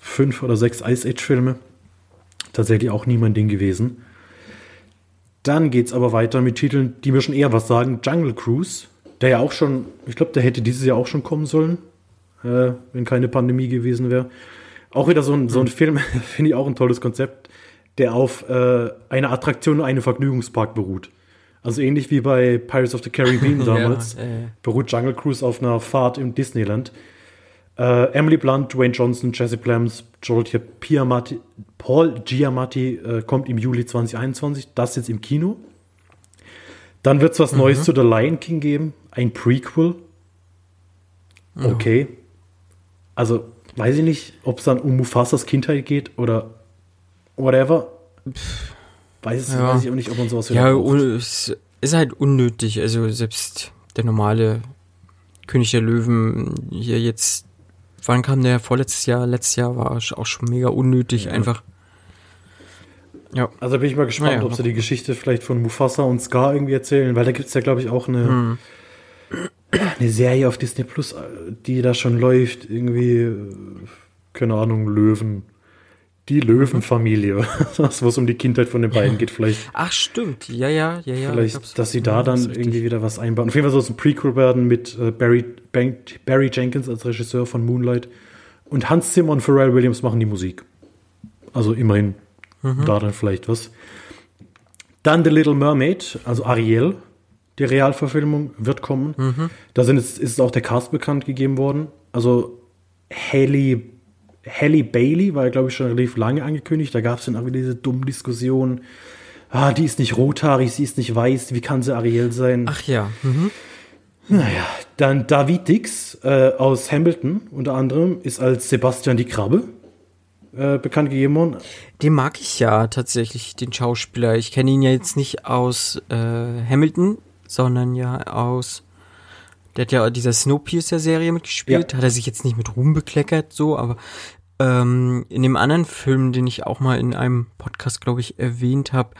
S2: fünf oder sechs Ice Age-Filme. Tatsächlich auch nie mein Ding gewesen. Dann geht es aber weiter mit Titeln, die mir schon eher was sagen. Jungle Cruise, der ja auch schon, ich glaube, der hätte dieses Jahr auch schon kommen sollen, äh, wenn keine Pandemie gewesen wäre. Auch wieder so ein, so ein Film, <laughs> finde ich auch ein tolles Konzept, der auf äh, einer Attraktion und einem Vergnügungspark beruht. Also ähnlich wie bei Pirates of the Caribbean <laughs> damals, ja, beruht Jungle Cruise auf einer Fahrt im Disneyland. Äh, Emily Blunt, Dwayne Johnson, Jesse Plams, Joel Piamati, Paul Giamatti äh, kommt im Juli 2021. Das jetzt im Kino. Dann wird es was mhm. Neues zu The Lion King geben. Ein Prequel. Okay. Also, weiß ich nicht, ob es dann um Mufasas Kindheit geht oder whatever. Weiß, ja. weiß ich auch nicht, ob man sowas
S1: Ja, es ist halt unnötig. Also, selbst der normale König der Löwen hier jetzt. Wann kam der? Vorletztes Jahr, letztes Jahr war auch schon mega unnötig, ja. einfach.
S2: Ja. Also bin ich mal gespannt, naja, ob sie die Geschichte vielleicht von Mufasa und Scar irgendwie erzählen, weil da gibt es ja, glaube ich, auch eine, hm. Eine Serie auf Disney Plus, die da schon läuft. Irgendwie, keine Ahnung, Löwen. Die Löwenfamilie, <laughs> wo es um die Kindheit von den beiden geht, vielleicht.
S1: Ach, stimmt. Ja, ja, ja, ja.
S2: Vielleicht, dass sie da dann irgendwie wieder was einbauen. Auf jeden Fall soll es ein Prequel werden mit äh, Barry, Barry Jenkins als Regisseur von Moonlight. Und Hans Zimmer und Pharrell Williams machen die Musik. Also immerhin Mhm. Da dann vielleicht was. Dann The Little Mermaid, also Ariel, die Realverfilmung, wird kommen. Mhm. Da sind jetzt, ist auch der Cast bekannt gegeben worden. Also Haley, Haley Bailey war, glaube ich, schon relativ lange angekündigt. Da gab es dann auch wieder diese dummen Diskussionen. Ah, die ist nicht rothaarig, sie ist nicht weiß, wie kann sie Ariel sein?
S1: Ach ja. Mhm.
S2: Naja, dann David Dix äh, aus Hamilton unter anderem ist als Sebastian die Krabbe äh, bekannt gegeben worden.
S1: Den mag ich ja tatsächlich, den Schauspieler. Ich kenne ihn ja jetzt nicht aus äh, Hamilton, sondern ja aus. Der hat ja dieser Snowpiercer-Serie mitgespielt. Ja. Hat er sich jetzt nicht mit Ruhm bekleckert, so, aber ähm, in dem anderen Film, den ich auch mal in einem Podcast, glaube ich, erwähnt habe,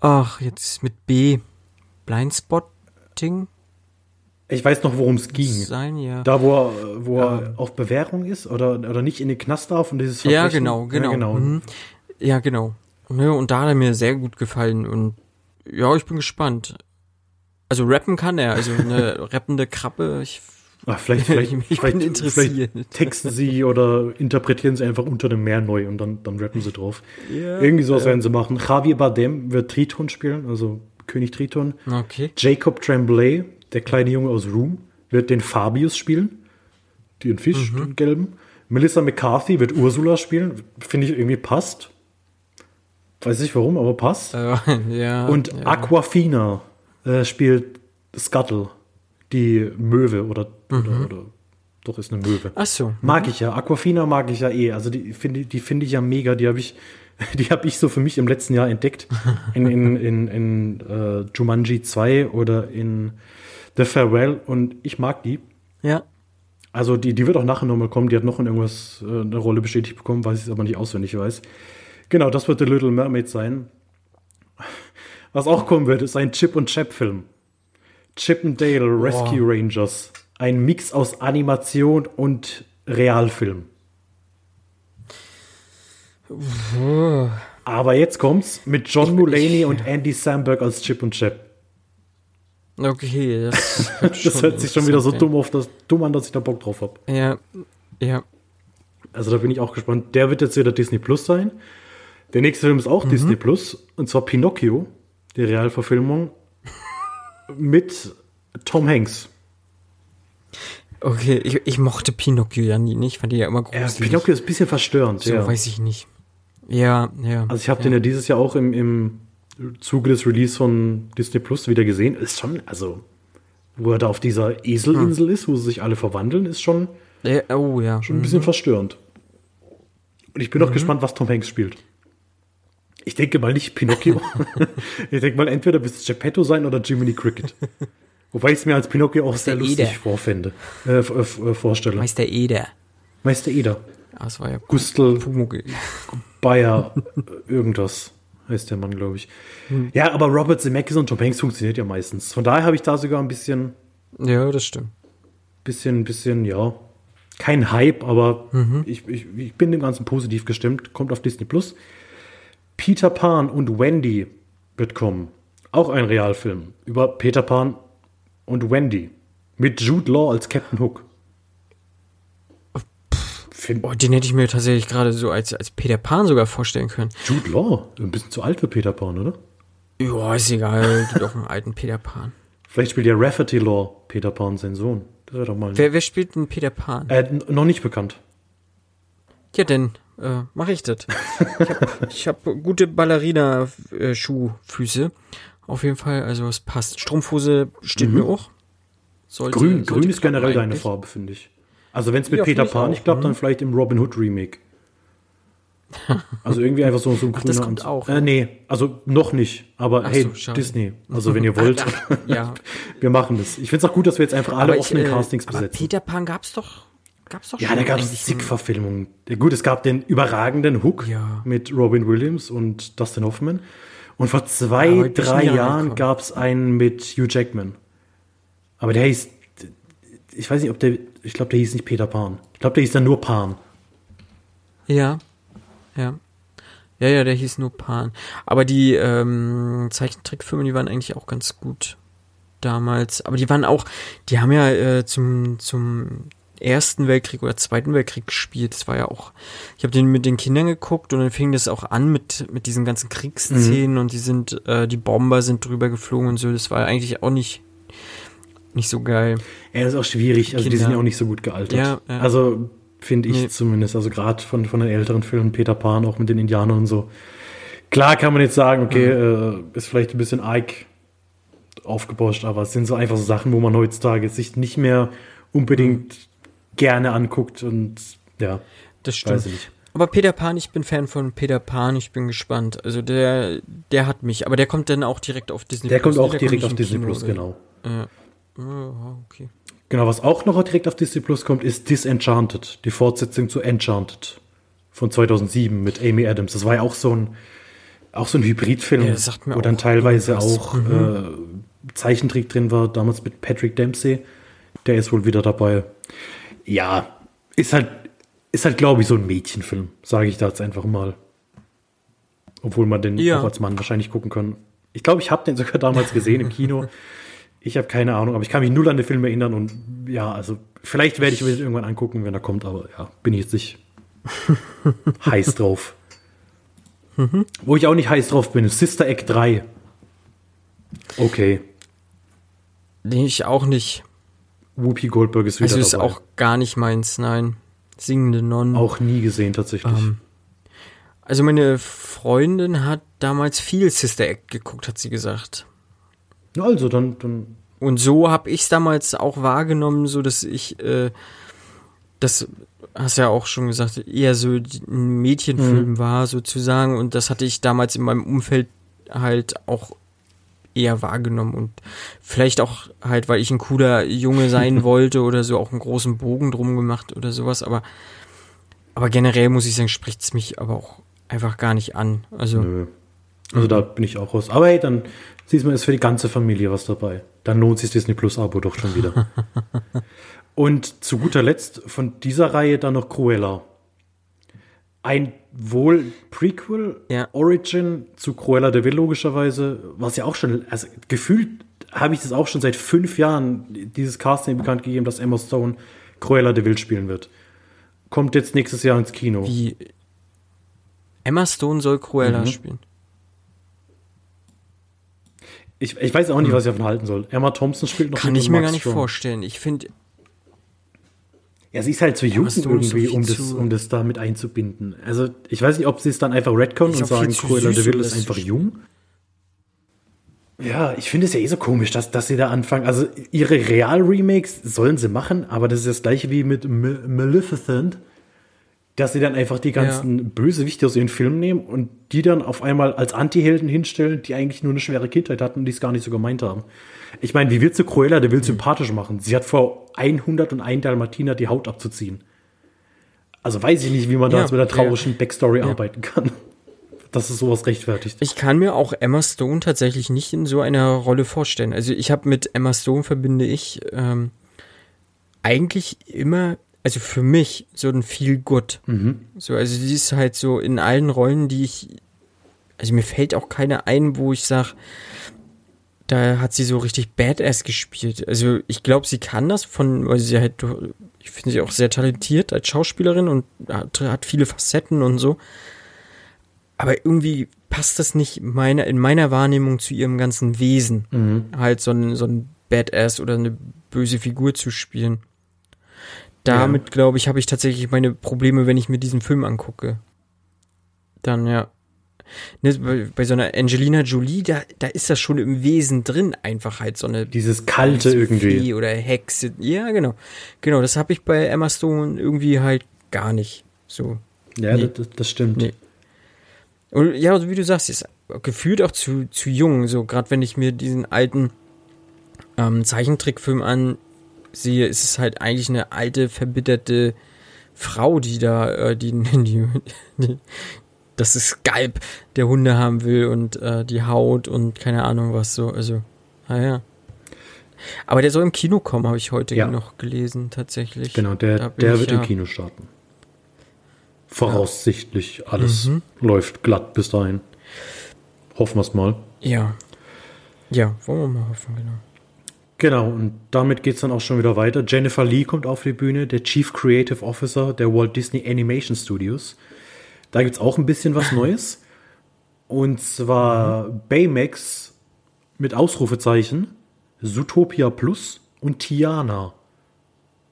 S1: ach, jetzt mit B, Blindspotting,
S2: ich weiß noch, worum es ging.
S1: Sein, ja.
S2: Da, wo er, wo er auf Bewährung ist oder, oder nicht in den Knast darf und dieses.
S1: Ja, genau, genau. Ja, genau. Mhm. Ja, genau. Ja, und da hat er mir sehr gut gefallen und ja, ich bin gespannt. Also rappen kann er, also eine <laughs> rappende Krabbe. Ich,
S2: Ach, vielleicht, <laughs> vielleicht, ich vielleicht, interessiert. vielleicht texten sie oder interpretieren sie einfach unter dem Meer neu und dann, dann rappen sie drauf. Ja, Irgendwie sowas ja. werden sie machen. Javier Bardem wird Triton spielen, also König Triton.
S1: Okay.
S2: Jacob Tremblay, der kleine Junge aus Room, wird den Fabius spielen, den Fisch, mhm. den gelben. Melissa McCarthy wird Ursula spielen, finde ich irgendwie passt. Weiß nicht warum, aber passt.
S1: Äh, <laughs> ja,
S2: Und
S1: ja.
S2: Aquafina äh, spielt Scuttle, die Möwe oder, mhm. oder, oder, doch ist eine Möwe.
S1: Ach so.
S2: Mag ich ja. Aquafina mag ich ja eh. Also die finde die finde ich ja mega. Die habe ich <laughs> die habe ich so für mich im letzten Jahr entdeckt in in in, in uh, Jumanji 2 oder in The Farewell und ich mag die.
S1: Ja.
S2: Also die, die wird auch nachher nochmal kommen. Die hat noch in irgendwas äh, eine Rolle bestätigt bekommen, weiß ich es aber nicht auswendig weiß. Genau, das wird The Little Mermaid sein. Was auch kommen wird, ist ein Chip und Chap Film. Chip and Dale Rescue oh. Rangers. Ein Mix aus Animation und Realfilm. Aber jetzt kommt's mit John Mulaney und Andy Samberg als Chip und Chap.
S1: Okay,
S2: das, <laughs> das hört sich schon wieder so dumm, auf das, dumm an, dass ich da Bock drauf habe.
S1: Ja, ja.
S2: Also da bin ich auch gespannt. Der wird jetzt wieder Disney Plus sein. Der nächste Film ist auch mhm. Disney Plus, und zwar Pinocchio, die Realverfilmung mit Tom Hanks.
S1: Okay, ich, ich mochte Pinocchio ja nie, nicht? Fand die ja immer groß. Ja,
S2: Pinocchio ist ein bisschen verstörend,
S1: so,
S2: ja.
S1: weiß ich nicht. Ja, ja.
S2: Also ich habe
S1: ja.
S2: den ja dieses Jahr auch im, im Zuge des Release von Disney Plus wieder gesehen. Ist schon, also, wo er da auf dieser Eselinsel hm. ist, wo sie sich alle verwandeln, ist schon,
S1: ja, oh, ja.
S2: schon ein bisschen mhm. verstörend. Und ich bin mhm. auch gespannt, was Tom Hanks spielt. Ich denke mal nicht Pinocchio. <laughs> ich denke mal, entweder wird es Geppetto sein oder Jiminy Cricket. Wobei ich es mir als Pinocchio auch sehr lustig Eder. vorfände, äh, äh, vorstelle.
S1: Meister Eder.
S2: Meister Eder.
S1: Ah, das war ja
S2: Gustl Bayer, irgendwas heißt der Mann, glaube ich. Hm. Ja, aber Robert Zemeckis und Tom Hanks funktioniert ja meistens. Von daher habe ich da sogar ein bisschen
S1: Ja, das stimmt.
S2: Bisschen, bisschen, ja. Kein Hype, aber mhm. ich, ich, ich bin dem Ganzen positiv gestimmt. Kommt auf Disney Plus. Peter Pan und Wendy wird kommen. Auch ein Realfilm über Peter Pan und Wendy. Mit Jude Law als Captain Hook.
S1: Oh, den hätte ich mir tatsächlich gerade so als, als Peter Pan sogar vorstellen können.
S2: Jude Law? Ein bisschen zu alt für Peter Pan, oder?
S1: Ja, ist egal. Gibt auch einen alten Peter Pan.
S2: Vielleicht spielt ja Rafferty Law Peter Pan, sein Sohn.
S1: Das wäre doch mal. Wer, wer spielt denn Peter Pan?
S2: Äh, noch nicht bekannt.
S1: Ja, denn äh, mache ich das. ich habe hab gute Ballerina-Schuhfüße. Auf jeden Fall, also es passt. Strumpfhose steht mhm. mir auch.
S2: Sollte, grün sollte grün ist generell deine Farbe, finde ich. Also wenn es mit ja, Peter Pan nicht klappt, dann mhm. vielleicht im Robin Hood Remake. <laughs> Also irgendwie einfach so, so ein
S1: Ach, grüner das kommt auch.
S2: Äh, nee, also noch nicht. Aber Ach hey, so, Disney. Also wenn ihr wollt, <laughs> ja. <laughs> wir machen das. Ich finde es auch gut, dass wir jetzt einfach alle ich, offenen äh, Castings besetzen.
S1: Peter Pan gab's doch. Gab's doch
S2: ja, da gab es zig Verfilmungen. Gut, es gab den überragenden Hook ja. mit Robin Williams und Dustin Hoffman. Und vor zwei, ja, drei Jahren gab es einen mit Hugh Jackman. Aber der hieß, ich weiß nicht, ob der ich glaube, der hieß nicht Peter Pan. Ich glaube, der hieß dann nur Pan.
S1: Ja, ja. Ja, ja, der hieß nur Pan. Aber die ähm, Zeichentrickfilme, die waren eigentlich auch ganz gut damals. Aber die waren auch, die haben ja äh, zum, zum Ersten Weltkrieg oder Zweiten Weltkrieg gespielt. Das war ja auch, ich habe den mit den Kindern geguckt und dann fing das auch an mit, mit diesen ganzen Kriegsszenen mhm. und die sind, äh, die Bomber sind drüber geflogen und so. Das war eigentlich auch nicht nicht so geil.
S2: Ja, das ist auch schwierig. Also Kinder. die sind ja auch nicht so gut gealtert. Ja, ja. Also finde ich nee. zumindest. Also gerade von, von den älteren Filmen, Peter Pan, auch mit den Indianern und so. Klar kann man jetzt sagen, okay, mhm. äh, ist vielleicht ein bisschen Ike aufgebauscht, aber es sind so einfach so Sachen, wo man heutzutage sich nicht mehr unbedingt. Gerne anguckt und ja.
S1: Das stimmt. Aber Peter Pan, ich bin Fan von Peter Pan, ich bin gespannt. Also der, der hat mich, aber der kommt dann auch direkt auf Disney
S2: der Plus. Der kommt auch direkt auf Disney Kino, Plus, genau. Ja. okay. Genau, was auch noch direkt auf Disney Plus kommt, ist Disenchanted, die Fortsetzung zu Enchanted von 2007 mit Amy Adams. Das war ja auch so ein, auch so ein Hybridfilm, ja, wo dann teilweise auch mhm. äh, Zeichentrick drin war, damals mit Patrick Dempsey. Der ist wohl wieder dabei. Ja, ist halt, ist halt, glaube ich, so ein Mädchenfilm, sage ich da jetzt einfach mal. Obwohl man den ja. auch als Mann wahrscheinlich gucken kann. Ich glaube, ich habe den sogar damals gesehen im Kino. Ich habe keine Ahnung, aber ich kann mich null an den Film erinnern und ja, also vielleicht werde ich mir den irgendwann angucken, wenn er kommt, aber ja, bin ich jetzt nicht <laughs> heiß drauf. Mhm. Wo ich auch nicht heiß drauf bin, Sister Act 3. Okay.
S1: Nee, ich auch nicht.
S2: Whoopi Goldberg ist wieder
S1: also ist dabei. auch gar nicht meins, nein. Singende Nonnen.
S2: Auch nie gesehen tatsächlich. Ähm,
S1: also meine Freundin hat damals viel Sister Act geguckt, hat sie gesagt.
S2: Also dann, dann.
S1: Und so habe ich es damals auch wahrgenommen, so dass ich, äh, das hast ja auch schon gesagt, eher so ein Mädchenfilm mhm. war sozusagen. Und das hatte ich damals in meinem Umfeld halt auch eher wahrgenommen und vielleicht auch halt, weil ich ein cooler Junge sein <laughs> wollte oder so, auch einen großen Bogen drum gemacht oder sowas, aber, aber generell muss ich sagen, spricht es mich aber auch einfach gar nicht an. Also, Nö.
S2: also da bin ich auch raus. Aber hey, dann Siehst du, ist für die ganze Familie was dabei. Dann lohnt sich Disney Plus Abo doch schon wieder. <laughs> Und zu guter Letzt von dieser Reihe dann noch Cruella. Ein wohl Prequel, ja. Origin zu Cruella de Vil logischerweise, was ja auch schon, also gefühlt habe ich das auch schon seit fünf Jahren, dieses Casting bekannt gegeben, dass Emma Stone Cruella de Vil spielen wird. Kommt jetzt nächstes Jahr ins Kino. Wie?
S1: Emma Stone soll Cruella mhm. spielen?
S2: Ich, ich weiß auch nicht, hm. was ich davon halten soll. Emma Thompson spielt noch
S1: Kann ich mir gar nicht Strong. vorstellen. Ich finde.
S2: Ja, sie ist halt zu jung irgendwie, um, das, um das da mit einzubinden. Also, ich weiß nicht, ob sie es dann einfach Redcon und sagen, Cruella de Vil ist einfach jung. Ja, ich finde es ja eh so komisch, dass, dass sie da anfangen. Also, ihre Real-Remakes sollen sie machen, aber das ist das gleiche wie mit Maleficent dass sie dann einfach die ganzen ja. Bösewichte aus ihren Filmen nehmen und die dann auf einmal als Anti-Helden hinstellen, die eigentlich nur eine schwere Kindheit hatten und die es gar nicht so gemeint haben. Ich meine, wie willst du Cruella, der will mhm. sympathisch machen? Sie hat vor 101 Dalmatiner die Haut abzuziehen. Also weiß ich nicht, wie man ja, da mit der traurigen ja. Backstory arbeiten kann. <laughs> dass es sowas rechtfertigt.
S1: Ich kann mir auch Emma Stone tatsächlich nicht in so einer Rolle vorstellen. Also ich habe mit Emma Stone verbinde ich ähm, eigentlich immer, also für mich so ein Feel Good. Mhm. So, also sie ist halt so in allen Rollen, die ich, also mir fällt auch keine ein, wo ich sage, da hat sie so richtig Badass gespielt. Also ich glaube, sie kann das von, weil sie halt, ich finde sie auch sehr talentiert als Schauspielerin und hat, hat viele Facetten und so. Aber irgendwie passt das nicht meiner, in meiner Wahrnehmung zu ihrem ganzen Wesen. Mhm. Halt so ein, so ein Badass oder eine böse Figur zu spielen. Damit, ja. glaube ich, habe ich tatsächlich meine Probleme, wenn ich mir diesen Film angucke. Dann, ja. Ne, bei, so einer Angelina Jolie, da, da ist das schon im Wesen drin, einfach halt so eine.
S2: Dieses kalte irgendwie.
S1: Oder Hexe. Ja, genau. Genau, das habe ich bei Emma Stone irgendwie halt gar nicht. So.
S2: Ja, nee. das, das, stimmt. Nee.
S1: Und ja, also wie du sagst, ist gefühlt auch zu, zu jung. So, gerade wenn ich mir diesen alten ähm, Zeichentrickfilm ansehe, ist es halt eigentlich eine alte, verbitterte Frau, die da, äh, die, <laughs> die, die, das ist Skype der Hunde haben will und äh, die Haut und keine Ahnung was so. Also, naja. Aber der soll im Kino kommen, habe ich heute ja. noch gelesen, tatsächlich.
S2: Genau, der, der wird ja im Kino starten. Voraussichtlich ja. alles mhm. läuft glatt bis dahin. Hoffen wir es mal.
S1: Ja. Ja, wollen wir mal hoffen, genau.
S2: Genau, und damit geht es dann auch schon wieder weiter. Jennifer Lee kommt auf die Bühne, der Chief Creative Officer der Walt Disney Animation Studios. Da gibt es auch ein bisschen was <laughs> Neues. Und zwar mhm. Baymax mit Ausrufezeichen, Zootopia Plus und Tiana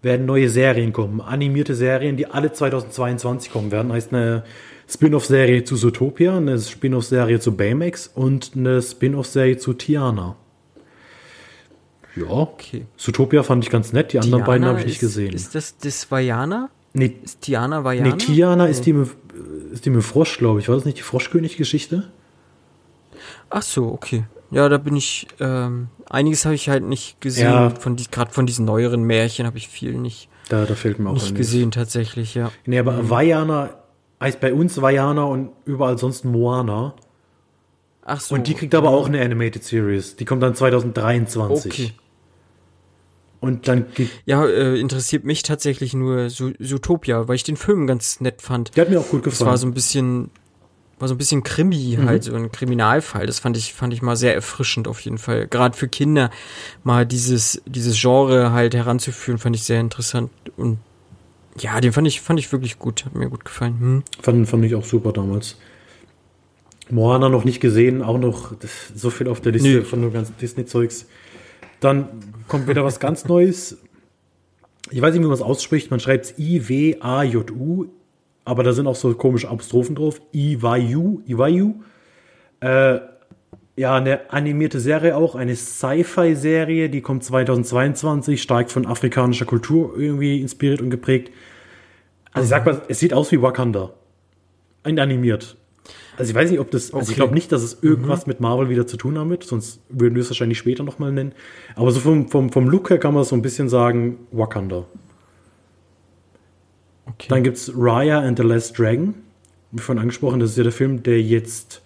S2: werden neue Serien kommen. Animierte Serien, die alle 2022 kommen werden. Heißt eine Spin-off-Serie zu Zootopia, eine Spin-off-Serie zu Baymax und eine Spin-off-Serie zu Tiana. Ja, okay. Zootopia fand ich ganz nett, die anderen Tiana beiden habe ich nicht gesehen.
S1: Ist das das Vajana?
S2: Nee,
S1: ist Tiana Vajana?
S2: Nee, Tiana ist die mit, ist die mit Frosch, glaube ich. War das nicht die Froschkönig-Geschichte?
S1: Ach so, okay. Ja, da bin ich, ähm, einiges habe ich halt nicht gesehen. Ja. Von die, gerade von diesen neueren Märchen habe ich viel nicht,
S2: da, da fehlt mir auch
S1: nicht gesehen tatsächlich, ja.
S2: Nee, aber mhm. Vajana heißt bei uns Vajana und überall sonst Moana. Ach so. Und die kriegt aber auch eine Animated Series. Die kommt dann 2023. Okay. Und dann
S1: Ja, äh, interessiert mich tatsächlich nur Zootopia, weil ich den Film ganz nett fand.
S2: Der hat mir auch gut gefallen.
S1: Das war so ein bisschen war so ein bisschen Krimi mhm. halt, so ein Kriminalfall. Das fand ich, fand ich mal sehr erfrischend auf jeden Fall. Gerade für Kinder mal dieses, dieses Genre halt heranzuführen, fand ich sehr interessant. Und ja, den fand ich, fand ich wirklich gut. Hat mir gut gefallen. Hm.
S2: Fand, fand ich auch super damals. Moana noch nicht gesehen, auch noch so viel auf der Liste nee. von dem ganzen Disney-Zeugs. Dann kommt wieder was ganz Neues. Ich weiß nicht, wie man es ausspricht. Man schreibt es I-W-A-J-U aber da sind auch so komische Apostrophen drauf. Iwayu, Iwayu. Äh, ja, eine animierte Serie auch, eine Sci-Fi-Serie, die kommt 2022, stark von afrikanischer Kultur irgendwie inspiriert und geprägt. Also ich sag mal, es sieht aus wie Wakanda. Ein animiert. Also ich weiß nicht, ob das, also okay. ich glaube nicht, dass es irgendwas mhm. mit Marvel wieder zu tun haben wird, sonst würden wir es wahrscheinlich später nochmal nennen. Aber so vom, vom, vom Look her kann man so ein bisschen sagen, Wakanda. Okay. Dann gibt es Raya and the Last Dragon. Wie vorhin angesprochen, das ist ja der Film, der jetzt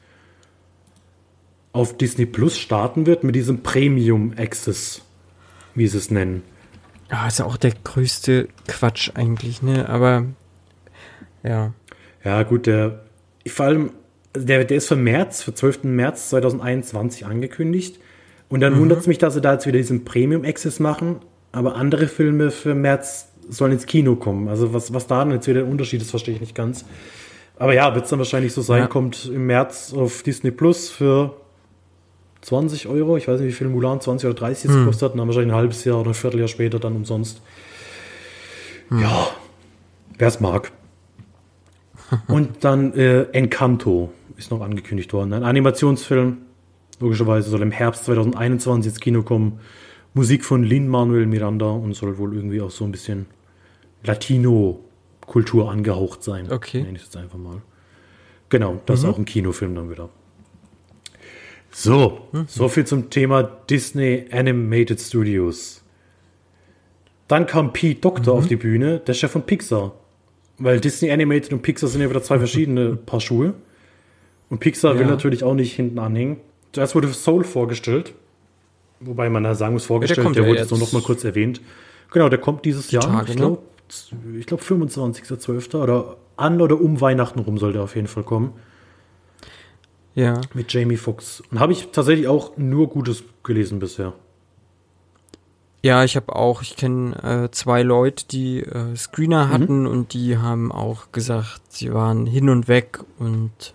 S2: auf Disney Plus starten wird mit diesem Premium Access, wie sie es nennen.
S1: Ja, ist ja auch der größte Quatsch eigentlich, ne? Aber ja.
S2: Ja, gut, der vor allem, der, der ist für März, für 12. März 2021 angekündigt. Und dann mhm. wundert es mich, dass sie da jetzt wieder diesen Premium Access machen, aber andere Filme für März sollen ins Kino kommen. Also was, was da dann jetzt wieder der Unterschied ist, verstehe ich nicht ganz. Aber ja, wird es dann wahrscheinlich so sein, ja. kommt im März auf Disney Plus für 20 Euro. Ich weiß nicht, wie viel Mulan 20 oder 30 jetzt hm. kostet. Dann wahrscheinlich ein halbes Jahr oder ein Vierteljahr später dann umsonst. Hm. Ja, wer es mag. Und dann äh, Encanto ist noch angekündigt worden. Ein Animationsfilm. Logischerweise soll im Herbst 2021 ins Kino kommen. Musik von Lin Manuel Miranda und soll wohl irgendwie auch so ein bisschen Latino-Kultur angehaucht sein.
S1: Okay.
S2: Nenne ich jetzt einfach mal. Genau, das mhm. ist auch ein Kinofilm dann wieder. So, mhm. so viel zum Thema Disney Animated Studios. Dann kam Pete Doctor mhm. auf die Bühne, der Chef von Pixar. Weil Disney Animated und Pixar sind ja wieder zwei verschiedene <laughs> Paar Schuhe. Und Pixar ja. will natürlich auch nicht hinten anhängen. Zuerst wurde Soul vorgestellt. Wobei man da sagen muss, vorgestellt, ja, der, der wurde jetzt nur noch mal kurz erwähnt. Genau, der kommt dieses Jahr. Tage, ich glaube, ne? ich glaub 25.12. oder an oder um Weihnachten rum soll der auf jeden Fall kommen.
S1: Ja.
S2: Mit Jamie Foxx. Und habe ich tatsächlich auch nur Gutes gelesen bisher.
S1: Ja, ich habe auch, ich kenne äh, zwei Leute, die äh, Screener mhm. hatten mhm. und die haben auch gesagt, sie waren hin und weg und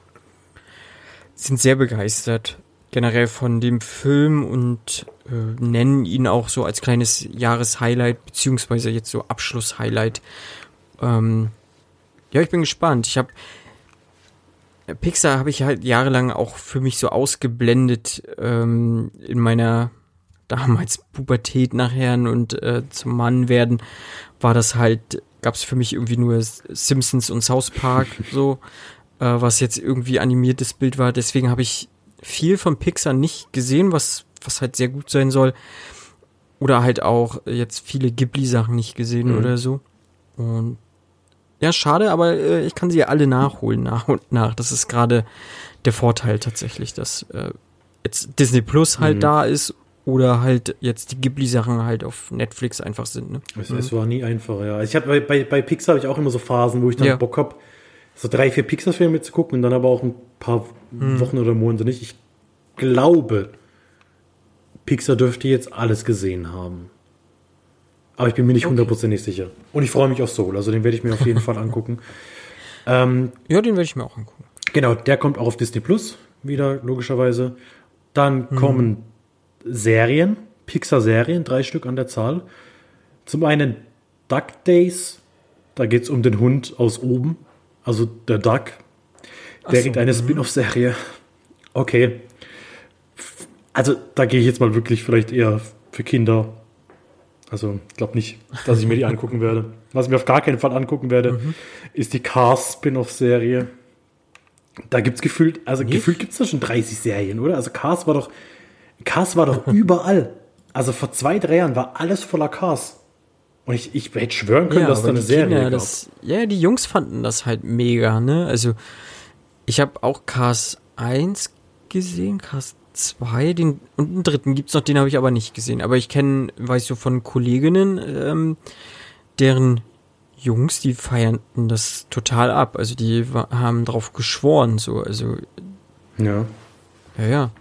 S1: sind sehr begeistert generell von dem Film und äh, nennen ihn auch so als kleines Jahreshighlight beziehungsweise jetzt so Abschlusshighlight. Ähm, ja, ich bin gespannt. Ich habe Pixar habe ich halt jahrelang auch für mich so ausgeblendet ähm, in meiner damals Pubertät nachher und äh, zum Mann werden war das halt gab es für mich irgendwie nur Simpsons und South Park <laughs> so äh, was jetzt irgendwie animiertes Bild war deswegen habe ich viel von Pixar nicht gesehen was was halt sehr gut sein soll oder halt auch jetzt viele Ghibli Sachen nicht gesehen mhm. oder so und ja, schade, aber äh, ich kann sie ja alle nachholen, nach und nach. Das ist gerade der Vorteil tatsächlich, dass äh, jetzt Disney Plus halt mhm. da ist oder halt jetzt die Ghibli-Sachen halt auf Netflix einfach sind. Ne?
S2: Es, mhm. es war nie einfach, ja. Ich habe bei, bei, Pixar habe ich auch immer so Phasen, wo ich dann ja. Bock habe, so drei, vier Pixar-Filme zu gucken und dann aber auch ein paar mhm. Wochen oder Monate nicht. Ich glaube, Pixar dürfte jetzt alles gesehen haben. Aber ich bin mir nicht hundertprozentig okay. sicher. Und ich freue mich auf Soul, also den werde ich mir auf jeden Fall angucken. <laughs>
S1: Ähm, ja, den werde ich mir auch angucken.
S2: Genau, der kommt auch auf Disney Plus wieder, logischerweise. Dann hm. kommen Serien, Pixar-Serien, drei Stück an der Zahl. Zum einen Duck Days, da geht es um den Hund aus oben, also der Duck. Der so, kriegt eine mhm. Spin-off-Serie. Okay. Also da gehe ich jetzt mal wirklich vielleicht eher für Kinder also ich glaube nicht, dass ich mir die angucken werde. Was ich mir auf gar keinen Fall angucken werde, mhm. ist die Cars Spin-off-Serie. Da gibt es gefühlt, also nicht? gefühlt gibt es da schon 30 Serien, oder? Also Cars war doch, Cars war doch <laughs> überall. Also vor zwei, drei Jahren war alles voller Cars. Und ich, ich hätte schwören können, ja, dass da eine Serie Kinder, gab.
S1: Das, ja, die Jungs fanden das halt mega, ne? Also ich habe auch Cars 1 gesehen, Cars zwei, den und einen dritten gibt's noch, den habe ich aber nicht gesehen. Aber ich kenne, weiß so von Kolleginnen, ähm, deren Jungs, die feierten das total ab. Also die haben drauf geschworen, so, also.
S2: Ja.
S1: Ja, ja.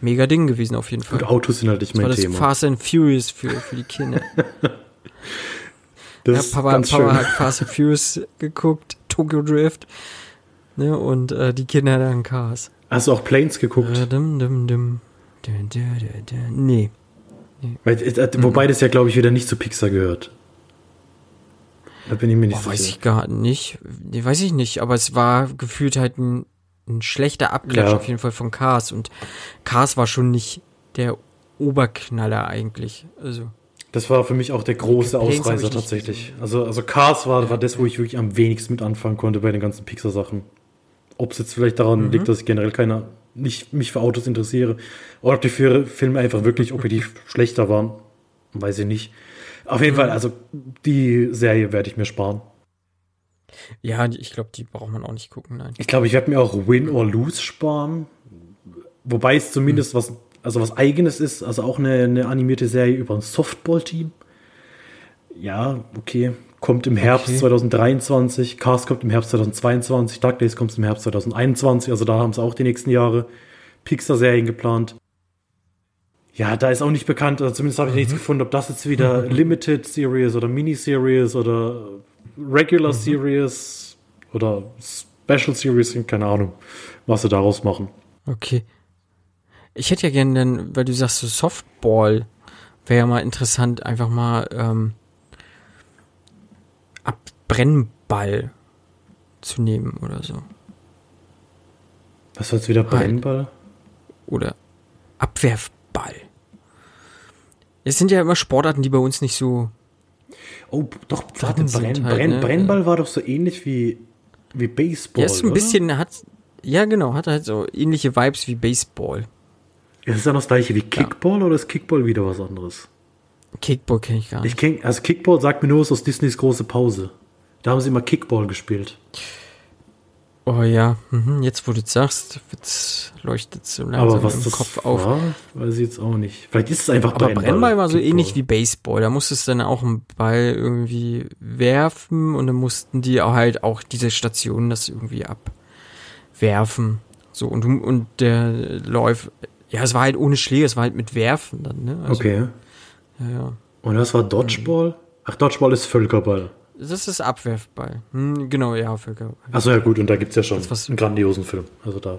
S1: Mega Ding gewesen auf jeden Fall.
S2: Und Autos sind halt nicht mein
S1: das
S2: Thema.
S1: Fast and Furious für, für die Kinder. <laughs>
S2: das
S1: ja, Papa,
S2: ganz
S1: Papa
S2: schön.
S1: hat Fast and Furious geguckt, Tokyo Drift. Ne, und äh, die Kinder dann Cars.
S2: Hast du auch Planes geguckt?
S1: Äh, dim, dim, dim. Nee.
S2: nee. Weil, äh, wobei das ja, glaube ich, wieder nicht zu Pixar gehört. Da bin ich mir nicht oh,
S1: sicher. Weiß ich gar nicht. Nee, weiß ich nicht, aber es war gefühlt halt ein, ein schlechter Abklatsch ja. auf jeden Fall von Cars und Cars war schon nicht der Oberknaller eigentlich. Also.
S2: Das war für mich auch der große Ausreißer tatsächlich. Also, also Cars war, war das, wo ich wirklich am wenigsten mit anfangen konnte bei den ganzen Pixar-Sachen. Ob es jetzt vielleicht daran mhm. liegt, dass ich generell keine, nicht mich für Autos interessiere, oder ob die Filme einfach wirklich objektiv schlechter waren, weiß ich nicht. Auf jeden mhm. Fall, also die Serie werde ich mir sparen.
S1: Ja, ich glaube, die braucht man auch nicht gucken, nein.
S2: Ich glaube, ich werde mir auch Win or Lose sparen. Wobei es zumindest mhm. was, also was eigenes ist, also auch eine, eine animierte Serie über ein Softball-Team. Ja, okay, kommt im Herbst okay. 2023, Cars kommt im Herbst 2022, Dark Days kommt im Herbst 2021, also da haben sie auch die nächsten Jahre Pixar-Serien geplant. Ja, da ist auch nicht bekannt, also zumindest habe ich mhm. nichts gefunden, ob das jetzt wieder. <laughs> Limited Series oder Mini-Series oder Regular mhm. Series oder Special Series sind, keine Ahnung, was sie daraus machen.
S1: Okay. Ich hätte ja gerne, weil du sagst, so Softball wäre ja mal interessant, einfach mal ähm, Brennball zu nehmen oder so.
S2: Was war jetzt wieder Brennball?
S1: Oder Abwerfball. Es sind ja immer Sportarten, die bei uns nicht so.
S2: Oh, doch, warte, Brenn, halt, Brenn, ne? Brennball war doch so ähnlich wie, wie Baseball.
S1: Ja, ist ein oder? bisschen, hat, ja genau, hat halt so ähnliche Vibes wie Baseball.
S2: Ist es dann das gleiche wie Kickball ja. oder ist Kickball wieder was anderes?
S1: Kickball kenne ich gar nicht.
S2: Ich kenn, also Kickball sagt mir nur was aus Disneys große Pause. Da haben sie immer Kickball gespielt.
S1: Oh ja, mhm. jetzt wo du sagst, leuchtet so
S2: langsam Aber was im Kopf auf. War, weiß ich jetzt auch nicht. Vielleicht ist es einfach
S1: Aber Brennball, Brennball war so ähnlich wie Baseball. Da musstest du dann auch einen Ball irgendwie werfen und dann mussten die auch halt auch diese Stationen das irgendwie abwerfen. So und und der läuft. Ja, es war halt ohne Schläge, es war halt mit Werfen dann. Ne?
S2: Also, okay.
S1: Ja, ja.
S2: Und das war Dodgeball? Ach, Dodgeball ist Völkerball.
S1: Das ist Abwerfball. Hm, genau, ja, Völkerball.
S2: Achso, ja gut, und da gibt es ja schon einen grandiosen Film. Also da.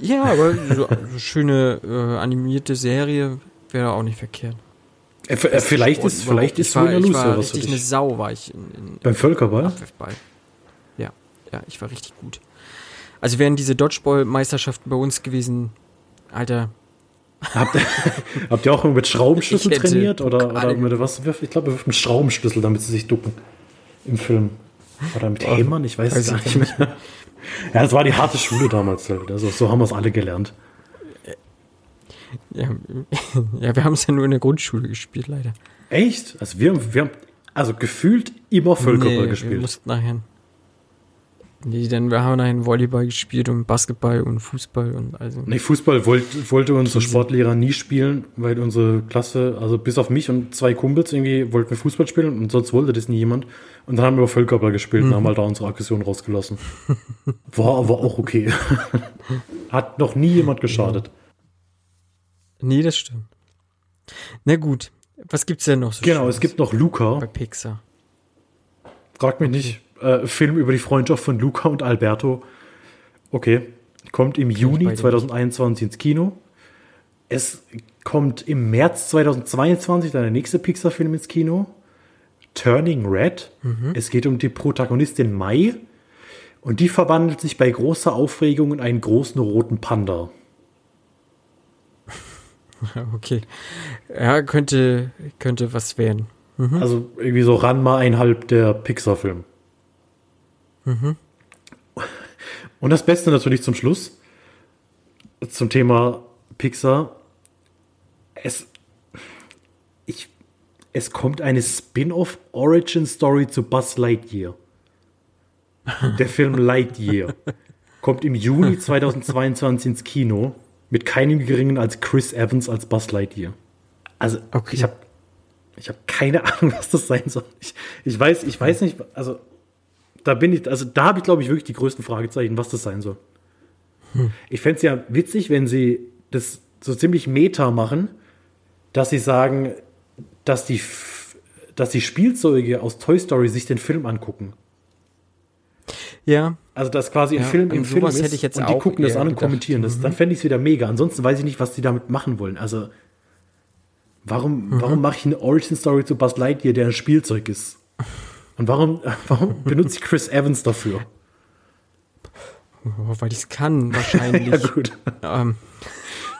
S1: Ja, aber so, so schöne äh, animierte Serie wäre auch nicht verkehrt.
S2: Äh, äh, vielleicht ist, vielleicht ist
S1: war, ich war richtig eine Sau, war ich in, in
S2: beim Völkerball.
S1: Abwerfball. Ja, ja, ich war richtig gut. Also wären diese Dodgeball-Meisterschaften bei uns gewesen, Alter,
S2: Habt, <laughs> habt ihr auch mit Schraubenschlüssel trainiert? Oder, oder mit was? Ich glaube, mit Schraubenschlüssel, damit sie sich ducken im Film. Oder mit Hämmern, ich weiß es gar nicht mehr. Ja, das war die harte Schule damals. Halt. Also, so haben wir es alle gelernt.
S1: Ja, ja wir haben es ja nur in der Grundschule gespielt, leider.
S2: Echt? Also wir, wir haben also gefühlt immer Völkerball nee, gespielt. Wir
S1: mussten nachher. Nee, denn wir haben einen Volleyball gespielt und Basketball und Fußball und also.
S2: Nee, Fußball wollte, wollte unser Sportlehrer nie spielen, weil unsere Klasse, also bis auf mich und zwei Kumpels irgendwie wollten wir Fußball spielen und sonst wollte das nie jemand. Und dann haben wir Völkerball gespielt mhm. und haben halt da unsere Aggression rausgelassen. <laughs> War aber auch okay. <laughs> Hat noch nie jemand geschadet.
S1: Nee, das stimmt. Na gut. Was gibt's denn noch
S2: so Genau, Schönes es gibt noch Luca.
S1: Bei Pixar.
S2: Frag mich okay. nicht äh, Film über die Freundschaft von Luca und Alberto. Okay, kommt im Juni 2021 ins Kino. Es kommt im März 2022 dann der nächste Pixar-Film ins Kino. Turning Red. Mhm. Es geht um die Protagonistin Mai. Und die verwandelt sich bei großer Aufregung in einen großen roten Panda. <laughs>
S1: Okay. Ja, könnte, könnte was werden.
S2: Mhm. Also irgendwie so Ranma einhalb der Pixar-Film. Mhm. Und das Beste natürlich zum Schluss, zum Thema Pixar. Es, ich, es kommt eine Spin-off Origin Story zu Buzz Lightyear. <laughs> Der Film Lightyear kommt im Juni 2022 ins Kino mit keinem geringen als Chris Evans als Buzz Lightyear. Also okay. ich habe ich hab keine <laughs> Ahnung, was das sein soll. Ich, ich weiß, ich weiß nicht, also da bin ich, also da habe ich, glaube ich, wirklich die größten Fragezeichen, was das sein soll. Hm. Ich fände es ja witzig, wenn sie das so ziemlich meta machen, dass sie sagen, dass die, dass die Spielzeuge aus Toy Story sich den Film angucken.
S1: Ja.
S2: Also, dass quasi ein ja, Film im Film ist
S1: hätte ich jetzt
S2: und die gucken das an und kommentieren das. Mhm. Dann fände ich es wieder mega. Ansonsten weiß ich nicht, was die damit machen wollen. Also, warum, mhm. warum mache ich eine Origin Story zu Buzz Lightyear, der ein Spielzeug ist? Und warum, <laughs> warum benutze ich Chris Evans dafür?
S1: Oh, weil ich es kann, wahrscheinlich. <laughs>
S2: ja, gut. Ähm.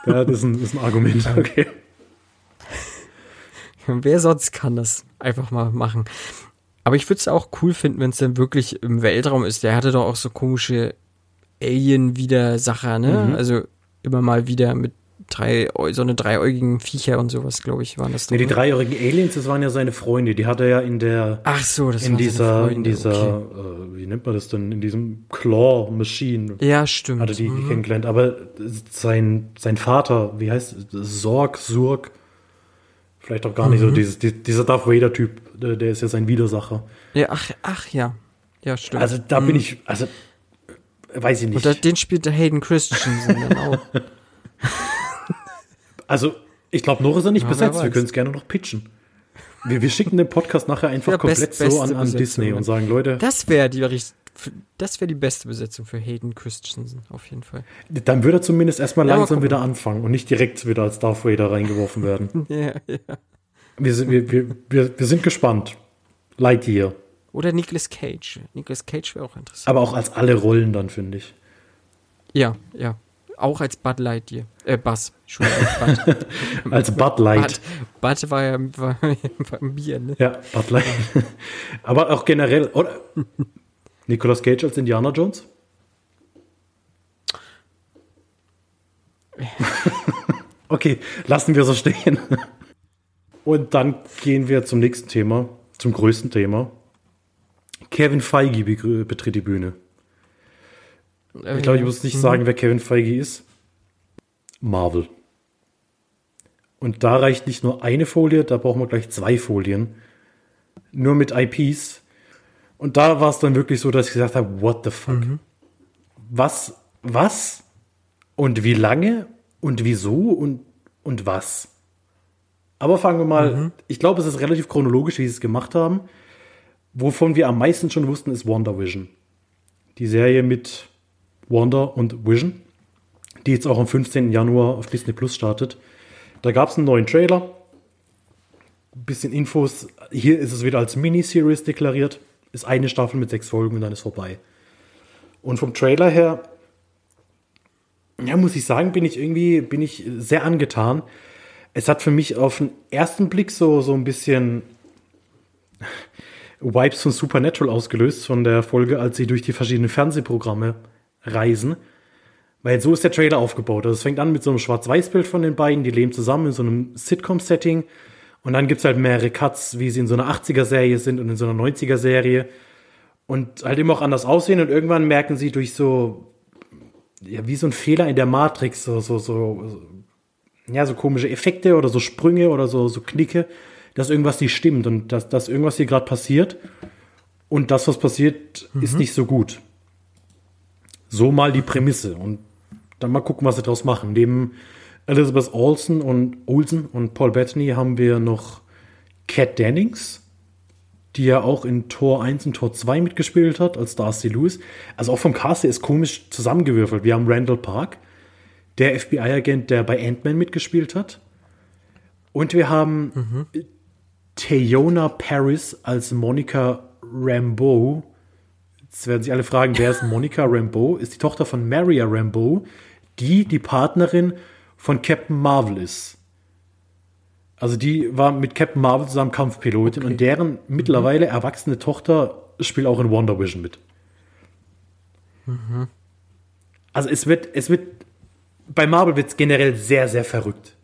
S2: Ja, das ist ein, ist ein Argument, ähm. okay. <laughs>
S1: Wer sonst kann das einfach mal machen? Aber ich würde es auch cool finden, wenn es dann wirklich im Weltraum ist. Der hatte doch auch so komische Alien-Widersacher, ne? Mhm. Also immer mal wieder mit drei, so eine dreiäugigen Viecher und sowas, glaube ich, waren das.
S2: Nee, die dreiäugigen Aliens, das waren ja seine Freunde. Die hat er ja in der.
S1: Ach so, das
S2: in dieser, in dieser, okay. äh, wie nennt man das denn? In diesem Claw Machine.
S1: Ja, stimmt.
S2: Hatte die, mhm. kennengelernt. Aber sein, sein Vater, wie heißt es? Sorg, Surg. Vielleicht auch gar nicht mhm. so dieses, dieser Darth Vader Typ, der, der, ist ja sein Widersacher.
S1: Ja, ach, ach ja. Ja, stimmt.
S2: Also da mhm. bin ich, also weiß ich nicht.
S1: Und den spielt der Hayden Christensen dann auch. <laughs>
S2: Also, ich glaube, noch ist er nicht ja, besetzt. Wir können es gerne noch pitchen. Wir, wir, schicken den Podcast nachher einfach ja, komplett best, so an, an Disney und sagen, Leute.
S1: Das wäre die, das wäre die beste Besetzung für Hayden Christensen, auf jeden Fall.
S2: Dann würde er zumindest erstmal ja, langsam wieder anfangen und nicht direkt wieder als Darth Vader reingeworfen werden. <laughs>
S1: ja, ja.
S2: Wir sind, wir, wir, wir, wir sind gespannt. Lightyear.
S1: Oder Nicolas Cage. Nicolas Cage wäre auch interessant.
S2: Aber auch als alle Rollen dann, finde ich.
S1: Ja, ja. Auch als Bud Lightyear. Äh, Buzz.
S2: Bud. <laughs> als Bud Light.
S1: Bud, Bud war ja war, war ein Bier, ne?
S2: Ja, Bud Light. <laughs> Aber auch generell, oder? Nicolas Cage als Indiana Jones? <laughs> okay, lassen wir so stehen. Und dann gehen wir zum nächsten Thema, zum größten Thema. Kevin Feige betritt die Bühne. Ich glaube, ich muss nicht mhm. sagen, wer Kevin Feige ist. Marvel. Und da reicht nicht nur eine Folie, da brauchen wir gleich zwei Folien. Nur mit IPs. Und da war es dann wirklich so, dass ich gesagt habe, what the fuck? Mhm. Was, was? Und wie lange? Und wieso? Und, und was? Aber fangen wir mal, mhm. ich glaube, es ist relativ chronologisch, wie sie es gemacht haben. Wovon wir am meisten schon wussten, ist Wonder Vision. Die Serie mit Wonder und Vision, die jetzt auch am 15. Januar auf Disney Plus startet. Da gab es einen neuen Trailer, ein bisschen Infos. Hier ist es wieder als Miniseries deklariert. Ist eine Staffel mit sechs Folgen und dann ist vorbei. Und vom Trailer her, ja, muss ich sagen, bin ich irgendwie, bin ich sehr angetan. Es hat für mich auf den ersten Blick so, so ein bisschen Vibes von Supernatural ausgelöst von der Folge, als sie durch die verschiedenen Fernsehprogramme reisen. Weil so ist der Trailer aufgebaut. Also es fängt an mit so einem Schwarz-Weiß-Bild von den beiden, die leben zusammen in so einem Sitcom-Setting. Und dann gibt es halt mehrere Cuts, wie sie in so einer 80er-Serie sind und in so einer 90er-Serie. Und halt immer auch anders aussehen. Und irgendwann merken sie durch so, ja, wie so ein Fehler in der Matrix, so, so, so, ja, so komische Effekte oder so Sprünge oder so, so Knicke, dass irgendwas nicht stimmt und dass, dass irgendwas hier gerade passiert. Und das, was passiert, mhm. ist nicht so gut. So mal die Prämisse. Und dann mal gucken, was sie daraus machen. Neben Elizabeth Olsen und Olsen und Paul Bettany haben wir noch Kat Dennings, die ja auch in Tor 1 und Tor 2 mitgespielt hat, als Darcy Lewis. Also auch vom Cast ist komisch zusammengewürfelt. Wir haben Randall Park, der FBI-Agent, der bei Ant-Man mitgespielt hat. Und wir haben mhm. Tayona Paris als Monica Rambeau, Jetzt werden sich alle fragen, wer ist Monica Rambeau? Ist die Tochter von Maria Rambeau, die die Partnerin von Captain Marvel ist. Also die war mit Captain Marvel zusammen Kampfpilotin okay. und deren mhm. mittlerweile erwachsene Tochter spielt auch in Wonder Vision mit. Mhm. Also es wird, es wird, bei Marvel wird es generell sehr, sehr verrückt.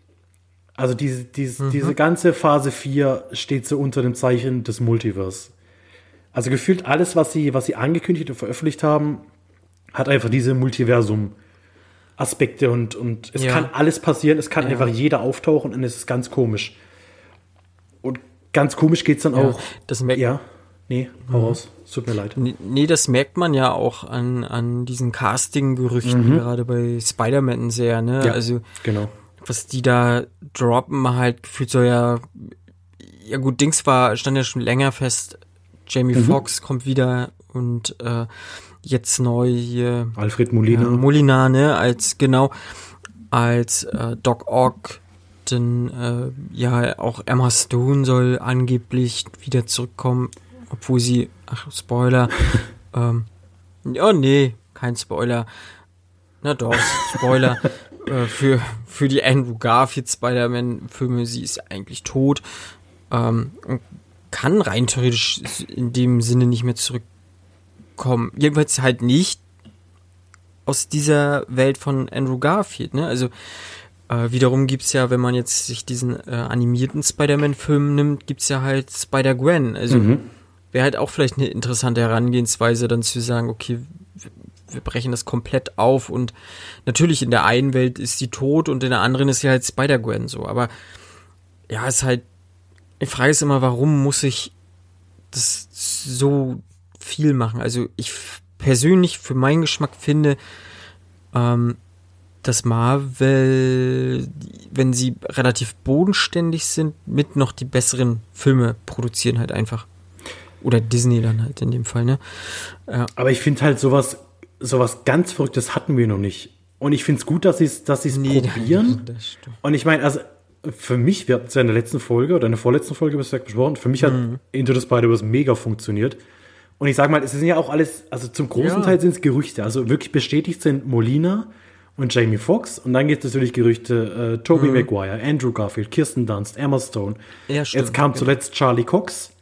S2: Also diese, diese, mhm. diese ganze Phase 4 steht so unter dem Zeichen des Multiverse. Also gefühlt alles, was sie, was sie angekündigt und veröffentlicht haben, hat einfach diese Multiversum-Aspekte und, und es ja. kann alles passieren, es kann ja. einfach jeder auftauchen und es ist ganz komisch. Und ganz komisch geht es dann ja, auch.
S1: Das merkt
S2: ja. Nee, hau mhm. raus. Tut mir leid.
S1: Nee, das merkt man ja auch an, an diesen Casting-Gerüchten, mhm. gerade bei Spider-Man sehr, ne?
S2: Ja, also, genau.
S1: Was die da droppen, halt gefühlt so ja, ja gut, Dings war, stand ja schon länger fest, Jamie mhm. Foxx kommt wieder und äh, jetzt neu hier
S2: Alfred Molina.
S1: Äh, Molina, ne, als genau als äh, Doc Ock, denn äh, ja auch Emma Stone soll angeblich wieder zurückkommen, obwohl sie ach Spoiler <laughs> ähm, oh nee, kein Spoiler. Na doch, Spoiler <laughs> äh, für für die Andrew Garfield Spider-Man Filme, sie ist eigentlich tot. Ähm, kann rein theoretisch in dem Sinne nicht mehr zurückkommen. Jedenfalls halt nicht aus dieser Welt von Andrew Garfield, ne? Also äh, wiederum gibt's ja, wenn man jetzt sich diesen äh, animierten Spider-Man-Film nimmt, gibt's ja halt Spider-Gwen. Also mhm. wäre halt auch vielleicht eine interessante Herangehensweise, dann zu sagen, okay, wir brechen das komplett auf und natürlich in der einen Welt ist sie tot und in der anderen ist sie halt Spider-Gwen so, aber ja, ist halt die Frage ist immer, warum muss ich das so viel machen? Also ich persönlich für meinen Geschmack finde, ähm, dass Marvel, wenn sie relativ bodenständig sind, mit noch die besseren Filme produzieren halt einfach. Oder Disney dann halt in dem Fall, ne?
S2: Ja. Aber ich finde halt sowas, sowas ganz Verrücktes hatten wir noch nicht. Und ich finde es gut, dass sie es dass nee, <laughs> probieren. Und ich meine, also für mich, wir hatten es ja in der letzten Folge oder in der vorletzten Folge besprochen, für mich hat mhm. Into the Spider-Verse mega funktioniert. Und ich sage mal, es sind ja auch alles, also zum großen ja. Teil sind es Gerüchte. Also wirklich bestätigt sind Molina und Jamie Foxx. Und dann gibt es natürlich Gerüchte, äh, Tobey mhm. Maguire, Andrew Garfield, Kirsten Dunst, Emma Stone. Ja, stimmt, Jetzt kam zuletzt Charlie Cox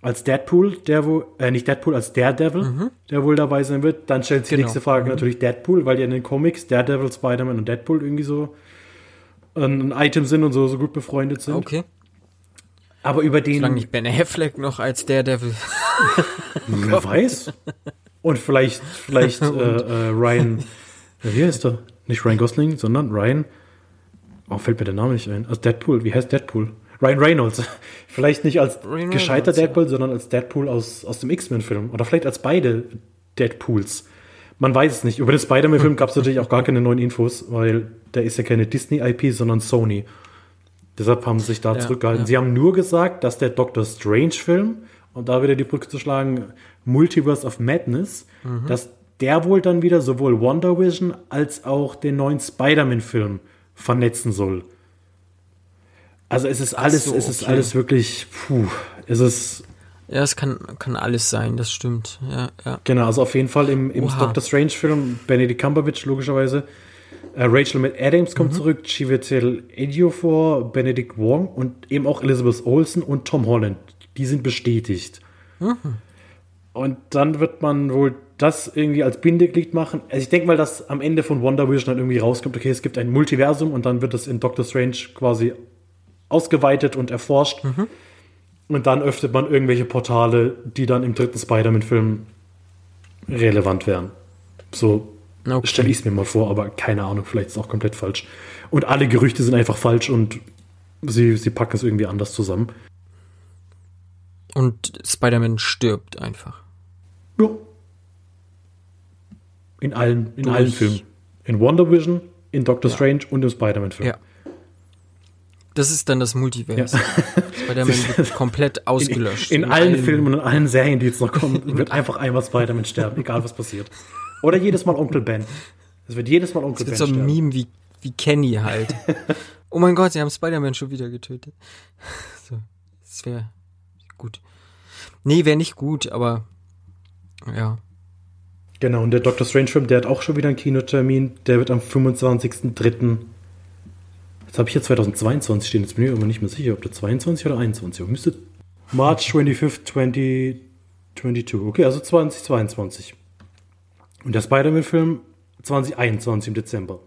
S2: als Deadpool, der wo, äh, nicht Deadpool, als Daredevil, mhm. der wohl dabei sein wird. Dann stellt sich genau. die nächste Frage mhm. natürlich Deadpool, weil ja in den Comics Daredevil, Spider-Man und Deadpool irgendwie so ein Item sind und so, so gut befreundet sind.
S1: Okay.
S2: Aber über den.
S1: Solange nicht Ben Affleck noch als Daredevil.
S2: Wer <laughs> weiß. Und vielleicht, vielleicht <laughs> äh, äh, Ryan, wie heißt er? Nicht Ryan Gosling, sondern Ryan. Oh, fällt mir der Name nicht ein. Als Deadpool. Wie heißt Deadpool? Ryan Reynolds. <laughs> vielleicht nicht als Ryan gescheiter Reynolds, Deadpool, ja. sondern als Deadpool aus, aus dem X-Men-Film. Oder vielleicht als beide Deadpools. Man weiß es nicht. Über den Spider-Man-Film gab es natürlich auch gar keine neuen Infos, weil der ist ja keine Disney-IP, sondern Sony. Deshalb haben sie sich da ja, zurückgehalten. Ja. Sie haben nur gesagt, dass der Doctor Strange-Film, und da wieder die Brücke zu schlagen, Multiverse of Madness, mhm. dass der wohl dann wieder sowohl Wonder Vision als auch den neuen Spider-Man-Film vernetzen soll. Also es ist alles, so, es ist alles wirklich, puh, es ist.
S1: Ja, es kann, kann alles sein, das stimmt. Ja, ja.
S2: Genau, also auf jeden Fall im, im Doctor Strange-Film Benedict Cumberbatch logischerweise. Äh, Rachel mit Adams kommt mhm. zurück, Chiwetel Ejiofor, Benedict Wong und eben auch Elizabeth Olsen und Tom Holland. Die sind bestätigt. Mhm. Und dann wird man wohl das irgendwie als Bindeglied machen. Also ich denke mal, dass am Ende von Wonder Vision dann irgendwie rauskommt, okay, es gibt ein Multiversum und dann wird das in Doctor Strange quasi ausgeweitet und erforscht. Mhm. Und dann öffnet man irgendwelche Portale, die dann im dritten Spider-Man-Film relevant wären. So okay. stelle ich es mir mal vor, aber keine Ahnung, vielleicht ist es auch komplett falsch. Und alle Gerüchte sind einfach falsch und sie, sie packen es irgendwie anders zusammen.
S1: Und Spider-Man stirbt einfach.
S2: Ja. In allen, in allen Filmen. In Wonder Vision, in Doctor ja. Strange und im Spider-Man-Film. Ja.
S1: Das ist dann das Multiverse. Ja. Spider-Man <laughs> wird komplett ausgelöscht.
S2: In, in, in allen, allen Filmen und in allen Serien, die jetzt noch kommen, wird einfach einmal Spider-Man sterben, egal was passiert. Oder jedes Mal Onkel Ben. Es wird jedes Mal Onkel
S1: Ben. Das wird so ein Meme wie, wie Kenny halt. oh mein Gott, sie haben Spider-Man schon wieder getötet. So, das wäre gut. Nee, wäre nicht gut, aber ja.
S2: Genau, und der Doctor Strange-Film, der hat auch schon wieder einen Kinotermin. Der wird am 25.03. Jetzt habe ich hier 2022 stehen. Jetzt bin ich aber nicht mehr sicher, ob der 22 oder 21. Müsste March 25, 2022. Okay, also 2022. Und der Spider-Man-Film 2021 im Dezember.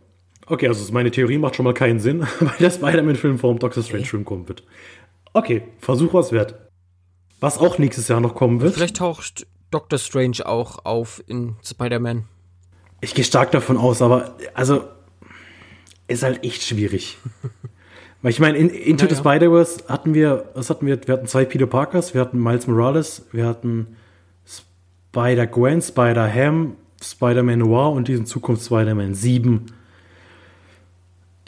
S2: Okay, also meine Theorie macht schon mal keinen Sinn, <laughs> weil der Spider-Man-Film vor dem Doctor Strange-Film kommen wird. Okay, Versuch was wert. Was auch nächstes Jahr noch kommen wird.
S1: Vielleicht taucht Doctor Strange auch auf in Spider-Man.
S2: Ich gehe stark davon aus, aber also ist halt echt schwierig. <laughs> Weil ich meine, in, Into naja. the Spider-Verse hatten wir, was hatten wir? Wir hatten zwei Peter Parkers, wir hatten Miles Morales, wir hatten Spider-Gwen, Spider-Ham, Spider-Man Noir und diesen Zukunft Spider-Man 7.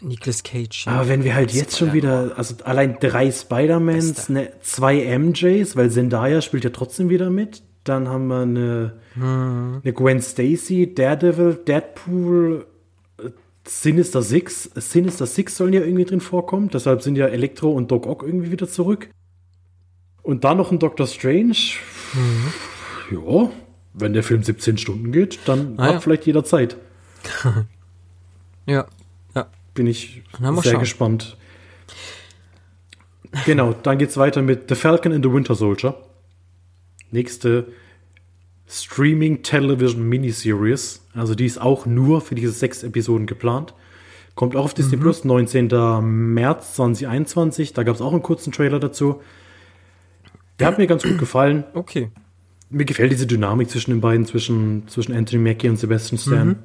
S1: Nicolas Cage.
S2: Aber wenn wir halt jetzt schon wieder, also allein drei Spider-Mans, ne, zwei MJs, weil Zendaya spielt ja trotzdem wieder mit. Dann haben wir eine, hm. eine Gwen Stacy, Daredevil, Deadpool, Sinister Six. Sinister Six sollen ja irgendwie drin vorkommen. Deshalb sind ja Elektro und Doc Ock irgendwie wieder zurück. Und dann noch ein Doctor Strange. Mhm. Ja, wenn der Film 17 Stunden geht, dann ah, ja. vielleicht jederzeit. <laughs>
S1: ja, ja.
S2: Bin ich sehr schauen. gespannt. Genau, dann geht's weiter mit The Falcon and the Winter Soldier. Nächste Streaming Television Miniseries. Also die ist auch nur für diese sechs Episoden geplant. Kommt auch auf Disney mhm. Plus, 19. März 2021. Da gab es auch einen kurzen Trailer dazu. Der hat mir ganz gut gefallen.
S1: Okay
S2: mir gefällt diese Dynamik zwischen den beiden, zwischen, zwischen Anthony Mackie und Sebastian Stan. Mhm.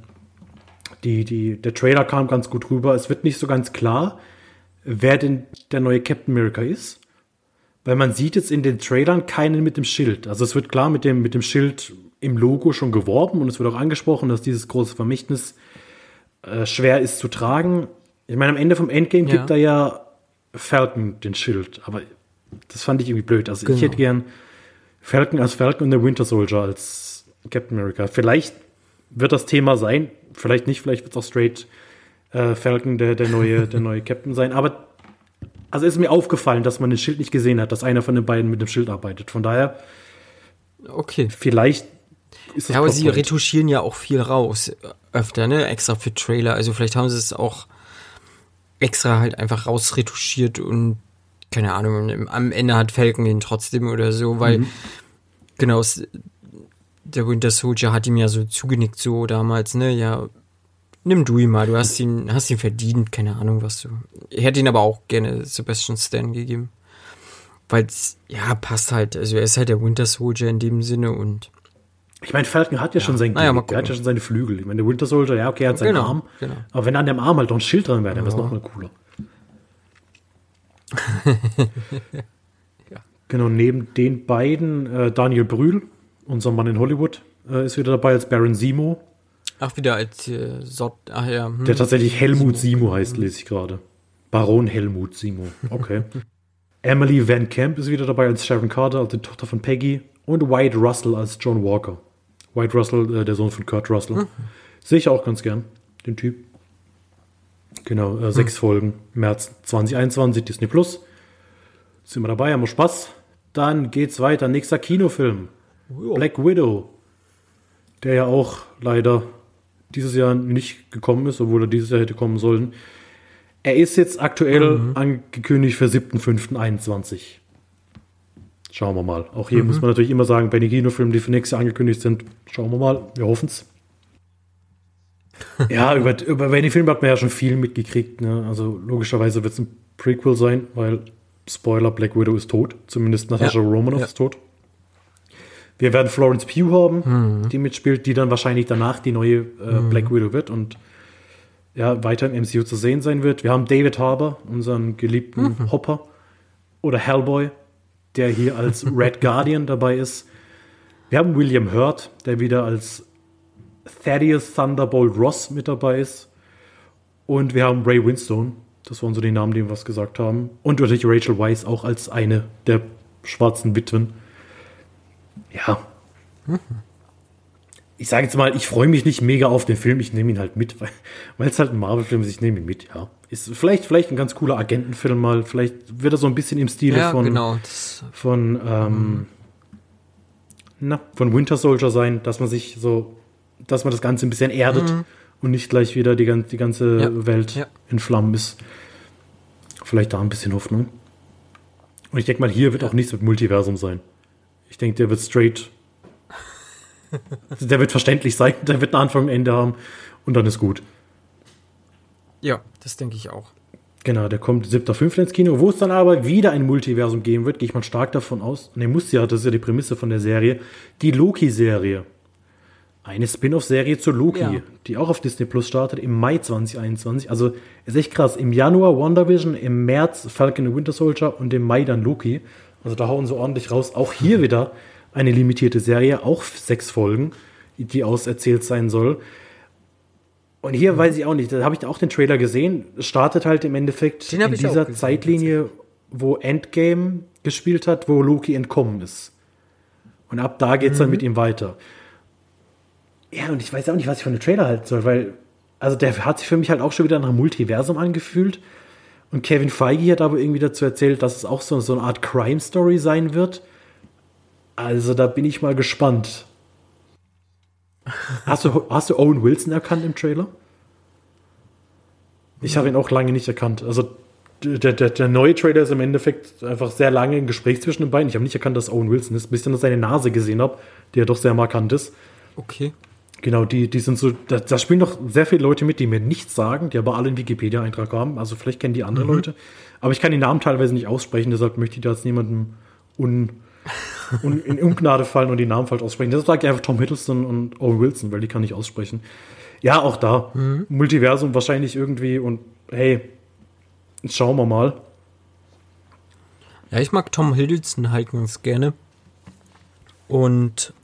S2: Die, die, der Trailer kam ganz gut rüber. Es wird nicht so ganz klar, wer denn der neue Captain America ist. Weil man sieht jetzt in den Trailern keinen mit dem Schild. Also es wird klar mit dem, mit dem Schild im Logo schon geworben und es wird auch angesprochen, dass dieses große Vermächtnis äh, schwer ist zu tragen. Ich meine, am Ende vom Endgame ja. gibt da ja Falcon den Schild, aber das fand ich irgendwie blöd. Also genau. ich hätte gern Falcon als Falcon und der Winter Soldier als Captain America. Vielleicht wird das Thema sein, vielleicht nicht, vielleicht wird es auch straight äh, Falcon der, der, neue, der <laughs> neue Captain sein. Aber also ist mir aufgefallen, dass man den Schild nicht gesehen hat, dass einer von den beiden mit dem Schild arbeitet. Von daher,
S1: okay.
S2: Vielleicht
S1: ist das. Ja, aber sie retuschieren ja auch viel raus öfter, ne? Extra für Trailer. Also vielleicht haben sie es auch extra halt einfach rausretuschiert und keine Ahnung, am Ende hat Falcon ihn trotzdem oder so, weil mhm. genau, der Winter Soldier hat ihm ja so zugenickt so damals, ne, ja, nimm du ihn mal, du hast ihn, hast ihn verdient, keine Ahnung, was du. Ich hätte ihn aber auch gerne Sebastian Stan gegeben. Weil es, ja, passt halt, also er ist halt der Winter Soldier in dem Sinne und
S2: Ich meine, Falcon hat ja, ja. schon sein
S1: naja,
S2: er hat ja schon seine Flügel. Ich meine, der Winter Soldier, ja, okay, er hat seinen genau, Arm. Genau. Aber wenn an dem Arm halt noch ein Schild dran wäre, dann wäre es nochmal cooler. <laughs> ja. Genau, neben den beiden äh, Daniel Brühl, unser Mann in Hollywood, äh, ist wieder dabei als Baron Simo.
S1: Ach, wieder als äh, Sort, ach ja.
S2: Hm. Der tatsächlich Helmut Simo, heißt, lese ich gerade. Baron Helmut Simo. Okay. <laughs> Emily Van Camp ist wieder dabei als Sharon Carter, also die Tochter von Peggy. Und White Russell als John Walker. White Russell, äh, der Sohn von Kurt Russell. Mhm. Sehe ich auch ganz gern, den Typ. Genau, äh, sechs mhm. Folgen, März 2021, Disney Plus. Sind wir dabei, haben wir Spaß. Dann geht's weiter, nächster Kinofilm. Oh. Black Widow. Der ja auch leider dieses Jahr nicht gekommen ist, obwohl er dieses Jahr hätte kommen sollen. Er ist jetzt aktuell mhm. angekündigt für 7.5.21. Schauen wir mal. Auch hier mhm. muss man natürlich immer sagen, bei den Kinofilmen, die für nächstes Jahr angekündigt sind, schauen wir mal. Wir hoffen es. <laughs> ja, über, über den Film hat man ja schon viel mitgekriegt. Ne? Also logischerweise wird es ein Prequel sein, weil Spoiler, Black Widow ist tot. Zumindest Natascha ja. Romanoff ja. ist tot. Wir werden Florence Pugh haben, mhm. die mitspielt, die dann wahrscheinlich danach die neue äh, mhm. Black Widow wird und ja, weiter im MCU zu sehen sein wird. Wir haben David Harbour, unseren geliebten mhm. Hopper oder Hellboy, der hier als <laughs> Red Guardian dabei ist. Wir haben William Hurt, der wieder als Thaddeus Thunderbolt Ross mit dabei ist. Und wir haben Ray Winstone. Das waren so die Namen, die wir was gesagt haben. Und natürlich Rachel Weisz auch als eine der schwarzen Witwen. Ja. Mhm ich sage jetzt mal, ich freue mich nicht mega auf den Film, ich nehme ihn halt mit, weil es halt ein Marvel-Film ist, ich nehme ihn mit, ja. Ist vielleicht, vielleicht ein ganz cooler Agentenfilm mal, vielleicht wird er so ein bisschen im Stile ja, von, genau, von, ähm, na, von Winter Soldier sein, dass man sich so, dass man das Ganze ein bisschen erdet mhm. und nicht gleich wieder die, die ganze ja, Welt ja. in Flammen ist. Vielleicht da ein bisschen Hoffnung. Und ich denke mal, hier wird auch nichts mit Multiversum sein. Ich denke, der wird straight der wird verständlich sein, der wird einen Anfang und Ende haben und dann ist gut.
S1: Ja, das denke ich auch.
S2: Genau, der kommt 7.5. ins Kino, wo es dann aber wieder ein Multiversum geben wird, gehe ich mal stark davon aus. Ne, muss ja, das ist ja die Prämisse von der Serie. Die Loki-Serie. Eine Spin-off-Serie zu Loki, ja. die auch auf Disney Plus startet im Mai 2021. Also ist echt krass. Im Januar WandaVision, im März Falcon and Winter Soldier und im Mai dann Loki. Also da hauen sie ordentlich raus. Auch hier wieder eine limitierte Serie, auch sechs Folgen, die auserzählt sein soll. Und hier weiß ich auch nicht, da habe ich auch den Trailer gesehen. Es startet halt im Endeffekt in dieser Zeitlinie, wo Endgame gespielt hat, wo Loki entkommen ist. Und ab da geht es mhm. dann mit ihm weiter. Ja, und ich weiß auch nicht, was ich von dem Trailer halten soll, weil, also der hat sich für mich halt auch schon wieder nach einem Multiversum angefühlt. Und Kevin Feige hat aber irgendwie dazu erzählt, dass es auch so, so eine Art Crime-Story sein wird. Also da bin ich mal gespannt. Hast du, hast du Owen Wilson erkannt im Trailer? Ich habe ihn auch lange nicht erkannt. Also der, der, der, neue Trailer ist im Endeffekt einfach sehr lange ein Gespräch zwischen den beiden. Ich habe nicht erkannt, dass Owen Wilson ist, bis ich dann seine Nase gesehen habe, die ja doch sehr markant ist.
S1: Okay.
S2: Genau, die, die sind so, da, da spielen noch sehr viele Leute mit, die mir nichts sagen, die aber alle einen Wikipedia-Eintrag haben. Also vielleicht kennen die andere mhm. Leute. Aber ich kann die Namen teilweise nicht aussprechen, deshalb möchte ich da jetzt niemandem un, und <laughs> in Ungnade fallen und die Namen falsch aussprechen. Deshalb sage ich einfach Tom Hiddleston und Owen Wilson, weil die kann ich aussprechen. Ja, auch da. Mhm. Multiversum wahrscheinlich irgendwie und hey, schauen wir mal.
S1: Ja, ich mag Tom Hiddleston halt ganz gerne. Und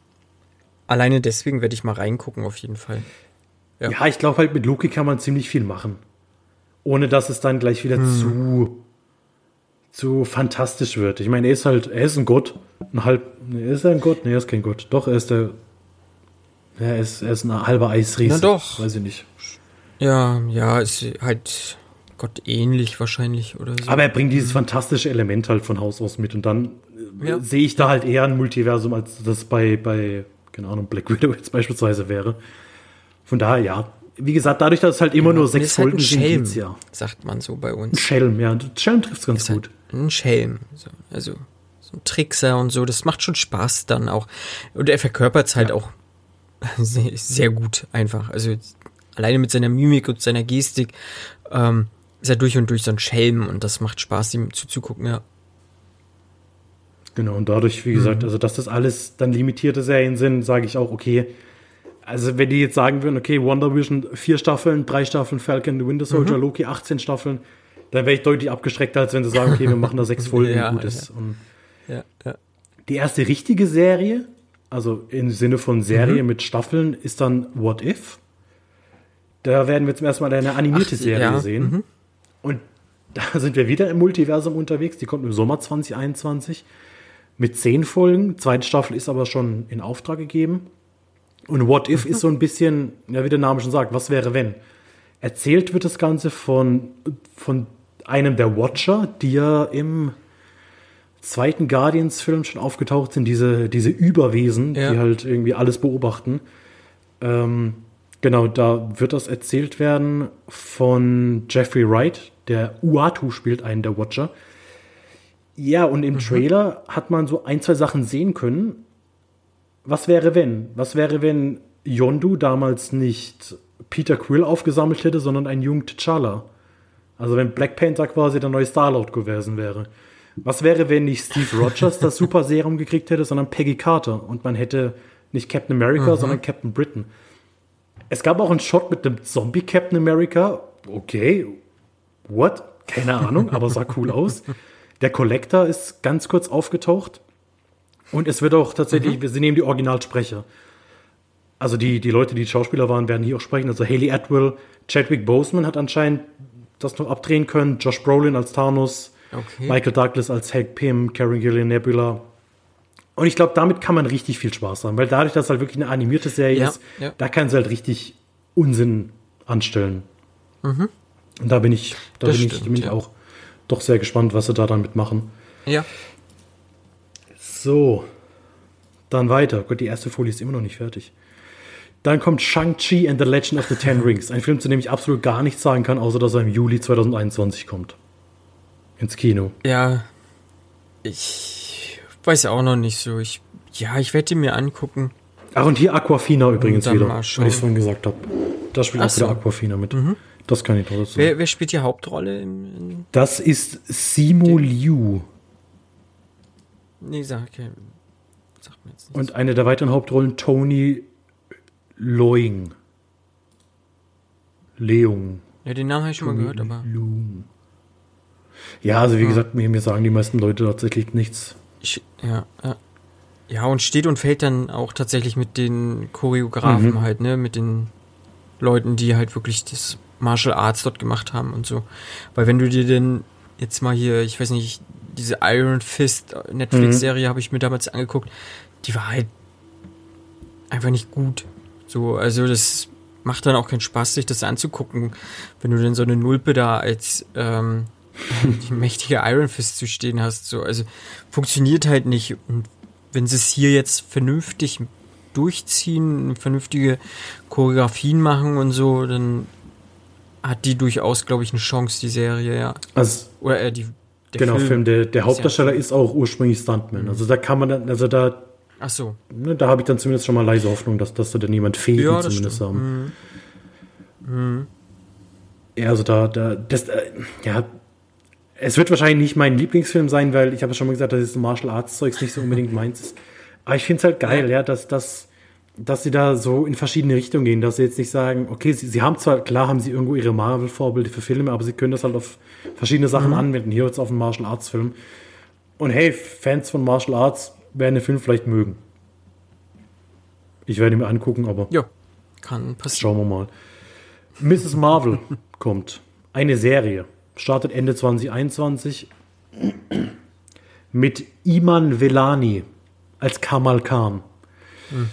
S1: alleine deswegen werde ich mal reingucken, auf jeden Fall.
S2: Ja, ja ich glaube halt, mit Loki kann man ziemlich viel machen. Ohne dass es dann gleich wieder hm. zu zu fantastisch wird. Ich meine, er ist halt, er ist ein Gott. Ein halb, nee, ist er ein Gott? Nee, er ist kein Gott. Doch, er ist der, er ist, er ist ein halber Eisriese.
S1: Na doch.
S2: Weiß ich nicht.
S1: Ja, ja, ist halt Gott ähnlich wahrscheinlich oder so.
S2: Aber er bringt dieses fantastische Element halt von Haus aus mit und dann ja. sehe ich da halt eher ein Multiversum, als das bei, bei, keine Ahnung, Black Widow jetzt beispielsweise wäre. Von daher, ja, wie gesagt, dadurch, dass es halt immer ja, nur sechs halt Folgen
S1: halt sind, Schelm, ja. sagt man so bei uns.
S2: Ein Schelm, ja. Schelm trifft es ganz ist gut.
S1: Halt ein Schelm. So, also so ein Trickser und so, das macht schon Spaß dann auch. Und er verkörpert es halt ja. auch sehr, sehr, gut einfach. Also alleine mit seiner Mimik und seiner Gestik ähm, ist er durch und durch so ein Schelm und das macht Spaß, ihm zuzugucken, ja.
S2: Genau, und dadurch, wie gesagt, mhm. also dass das alles dann limitierte Serien sind, sage ich auch, okay. Also wenn die jetzt sagen würden, okay, Wonder Vision vier Staffeln, drei Staffeln, Falcon, The Winter Soldier, mhm. Loki 18 Staffeln, dann wäre ich deutlich abgeschreckter, als wenn sie sagen, okay, wir machen da sechs <laughs> Folgen ja, gut ist. Ja. Ja, ja. Die erste richtige Serie, also im Sinne von Serie mhm. mit Staffeln, ist dann What If. Da werden wir zum ersten Mal eine animierte Ach, Serie sehen. Mhm. Und <laughs> da sind wir wieder im Multiversum unterwegs. Die kommt im Sommer 2021 mit zehn Folgen. Zweite Staffel ist aber schon in Auftrag gegeben. Und What If mhm. ist so ein bisschen, ja, wie der Name schon sagt, was wäre wenn? Erzählt wird das Ganze von, von einem der Watcher, die ja im zweiten Guardians-Film schon aufgetaucht sind, diese, diese Überwesen, ja. die halt irgendwie alles beobachten. Ähm, genau, da wird das erzählt werden von Jeffrey Wright, der Uatu spielt, einen der Watcher. Ja, und im mhm. Trailer hat man so ein, zwei Sachen sehen können. Was wäre, wenn? Was wäre, wenn Yondu damals nicht Peter Quill aufgesammelt hätte, sondern ein jungen T'Challa? Also wenn Black Panther quasi der neue Star-Lord gewesen wäre. Was wäre, wenn nicht Steve Rogers das <laughs> Super Serum gekriegt hätte, sondern Peggy Carter und man hätte nicht Captain America, mhm. sondern Captain Britain. Es gab auch einen Shot mit dem Zombie Captain America. Okay, what? Keine Ahnung, aber sah cool aus. <laughs> Der Collector ist ganz kurz aufgetaucht. Und es wird auch tatsächlich, mhm. wir nehmen die Originalsprecher. Also die, die Leute, die Schauspieler waren, werden hier auch sprechen. Also Haley Atwell, Chadwick Boseman hat anscheinend das noch abdrehen können. Josh Brolin als Thanos, okay. Michael Douglas als Hank Pym, Karen Gillian Nebula. Und ich glaube, damit kann man richtig viel Spaß haben, weil dadurch, dass es halt wirklich eine animierte Serie ja, ist, ja. da kann sie halt richtig Unsinn anstellen. Mhm. Und da bin ich, da bin, stimmt, ich, bin ich auch doch sehr gespannt, was sie da damit machen.
S1: Ja.
S2: So. Dann weiter. Gut, die erste Folie ist immer noch nicht fertig. Dann kommt Shang-Chi and the Legend of the Ten <laughs> Rings. Ein Film, zu dem ich absolut gar nichts sagen kann, außer dass er im Juli 2021 kommt. Ins Kino.
S1: Ja. Ich weiß auch noch nicht so. Ich, ja, ich werde ihn mir angucken.
S2: Ach, und hier Aquafina übrigens wieder, weil ich es vorhin gesagt habe. Da spielt Ach auch so. wieder Aquafina mit. Mhm. Das kann ich doch dazu
S1: wer, wer spielt die Hauptrolle? Im,
S2: das ist Simu Liu.
S1: Nee, sag, okay. sag
S2: mir jetzt nicht. Und eine der weiteren Hauptrollen, Tony Loing. Leung.
S1: Ja, den Namen habe ich schon mal gehört, aber. Leung.
S2: Ja, also wie ja. gesagt, mir, mir sagen die meisten Leute tatsächlich nichts.
S1: Ich, ja, ja. Ja, und steht und fällt dann auch tatsächlich mit den Choreografen mhm. halt, ne? Mit den Leuten, die halt wirklich das Martial Arts dort gemacht haben und so. Weil wenn du dir denn jetzt mal hier, ich weiß nicht, diese Iron Fist Netflix-Serie mhm. habe ich mir damals angeguckt, die war halt einfach nicht gut. So, also das macht dann auch keinen Spaß, sich das anzugucken, wenn du denn so eine Nulpe da als ähm, die <laughs> mächtige Iron Fist zu stehen hast. So, also funktioniert halt nicht. Und wenn sie es hier jetzt vernünftig durchziehen, vernünftige Choreografien machen und so, dann hat die durchaus, glaube ich, eine Chance, die Serie, ja.
S2: Also,
S1: Oder äh, die,
S2: der genau, Film, Film der, der Hauptdarsteller ist, auch ursprünglich Stuntman. Also da kann man dann, also da
S1: Ach so.
S2: Ne, da habe ich dann zumindest schon mal leise Hoffnung, dass, dass da dann jemand fehlt, ja, zumindest stimmt. haben. Mhm. Mhm. Ja, also da, da, das, äh, ja, es wird wahrscheinlich nicht mein Lieblingsfilm sein, weil ich habe schon mal gesagt, dass das Martial Arts Zeugs nicht so unbedingt meins ist. Aber ich finde es halt geil, ja, ja dass, dass, dass sie da so in verschiedene Richtungen gehen, dass sie jetzt nicht sagen, okay, sie, sie haben zwar, klar haben sie irgendwo ihre Marvel-Vorbilder für Filme, aber sie können das halt auf verschiedene Sachen mhm. anwenden. Hier jetzt auf einen Martial Arts Film. Und hey, Fans von Martial Arts, werden den Film vielleicht mögen. Ich werde ihn mir angucken, aber.
S1: Ja, kann passieren.
S2: Schauen wir mal. Mrs. Marvel <laughs> kommt. Eine Serie. Startet Ende 2021 mit Iman Velani als Kamal Khan. Hm.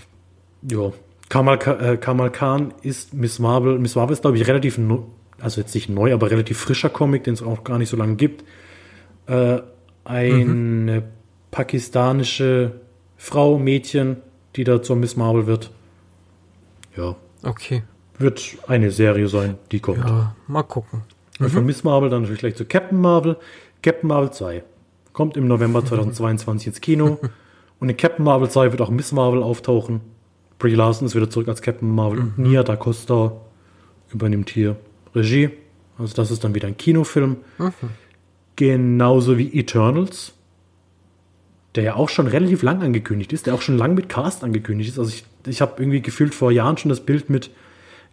S2: Ja, Kamal, äh, Kamal Khan ist Miss Marvel. Miss Marvel ist, glaube ich, relativ, neu, also jetzt nicht neu, aber relativ frischer Comic, den es auch gar nicht so lange gibt. Äh, eine mhm pakistanische Frau, Mädchen, die da zur Miss Marvel wird. Ja.
S1: Okay.
S2: Wird eine Serie sein, die kommt. Ja,
S1: mal gucken.
S2: Mhm. Von Miss Marvel dann natürlich gleich zu Captain Marvel. Captain Marvel 2 kommt im November <laughs> 2022 ins Kino. <laughs> Und in Captain Marvel 2 wird auch Miss Marvel auftauchen. Brie Larson ist wieder zurück als Captain Marvel. Mhm. Nia Da Costa übernimmt hier Regie. Also das ist dann wieder ein Kinofilm. Mhm. Genauso wie Eternals der ja auch schon relativ lang angekündigt ist, der auch schon lang mit Cast angekündigt ist. Also ich, ich habe irgendwie gefühlt vor Jahren schon das Bild mit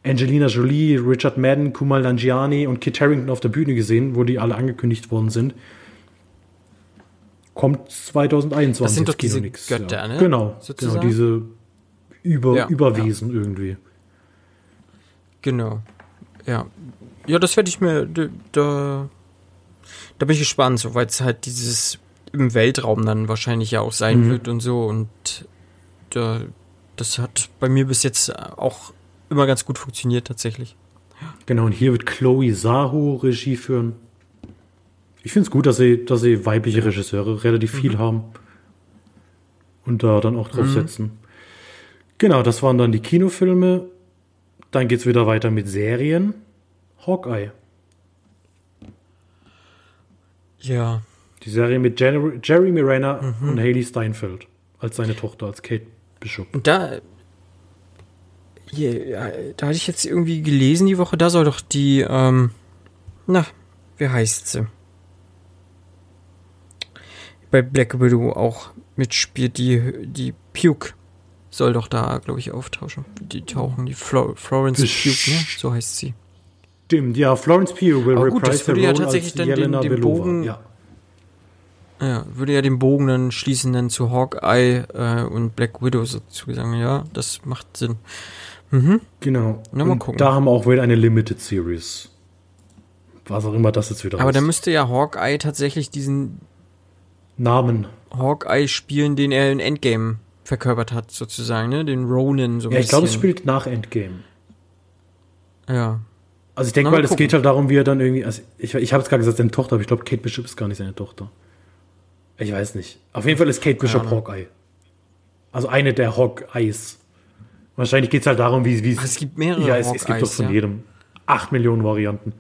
S2: Angelina Jolie, Richard Madden, Kumal Nanjiani und Kit Harington auf der Bühne gesehen, wo die alle angekündigt worden sind. Kommt 2021. Das
S1: sind doch diese nix, Götter, ja. ne?
S2: Genau, genau diese Über, ja, Überwesen ja. irgendwie.
S1: Genau. Ja. Ja, das werde ich mir, da, da bin ich gespannt, soweit es halt dieses im Weltraum dann wahrscheinlich ja auch sein mhm. wird und so. Und da, das hat bei mir bis jetzt auch immer ganz gut funktioniert tatsächlich.
S2: Genau, und hier wird Chloe Sahu Regie führen. Ich finde es gut, dass sie, dass sie weibliche Regisseure relativ mhm. viel haben und da dann auch drauf mhm. setzen. Genau, das waren dann die Kinofilme. Dann geht es wieder weiter mit Serien. Hawkeye.
S1: Ja.
S2: Die Serie mit Jeremy, Jeremy Renner mhm. und Haley Steinfeld als seine Tochter, als Kate Bishop.
S1: Und da, ja, da hatte ich jetzt irgendwie gelesen die Woche, da soll doch die, ähm, na, wie heißt sie? Bei Black Widow auch mitspielt, die, die Puke soll doch da, glaube ich, auftauschen. Die tauchen, die Flo Florence Pugh, ne? So heißt sie.
S2: Stimmt, ja, Florence Pugh will
S1: Aber gut, das würde ja tatsächlich dann den, den Bogen, ja. ja. würde ja den Bogen dann schließen dann zu Hawkeye äh, und Black Widow sozusagen, ja, das macht Sinn.
S2: Mhm. Genau. Na, mal gucken. Da haben wir auch wieder eine Limited Series. Was auch immer das jetzt wieder
S1: Aber da müsste ja Hawkeye tatsächlich diesen
S2: Namen
S1: Hawkeye spielen, den er in Endgame verkörpert hat, sozusagen, ne? Den Ronin
S2: so Ja, ich glaube, es spielt nach Endgame.
S1: Ja.
S2: Also ich denke mal, es geht halt darum, wie er dann irgendwie. Also ich ich habe jetzt gerade gesagt, seine Tochter, aber ich glaube, Kate Bishop ist gar nicht seine Tochter. Ich weiß nicht. Auf jeden Fall ist Kate Bishop Hawkeye. Also eine der Hawkeyes. Wahrscheinlich geht es halt darum, wie, wie
S1: es gibt mehrere.
S2: Ja, es, es gibt doch von ja? jedem acht Millionen Varianten.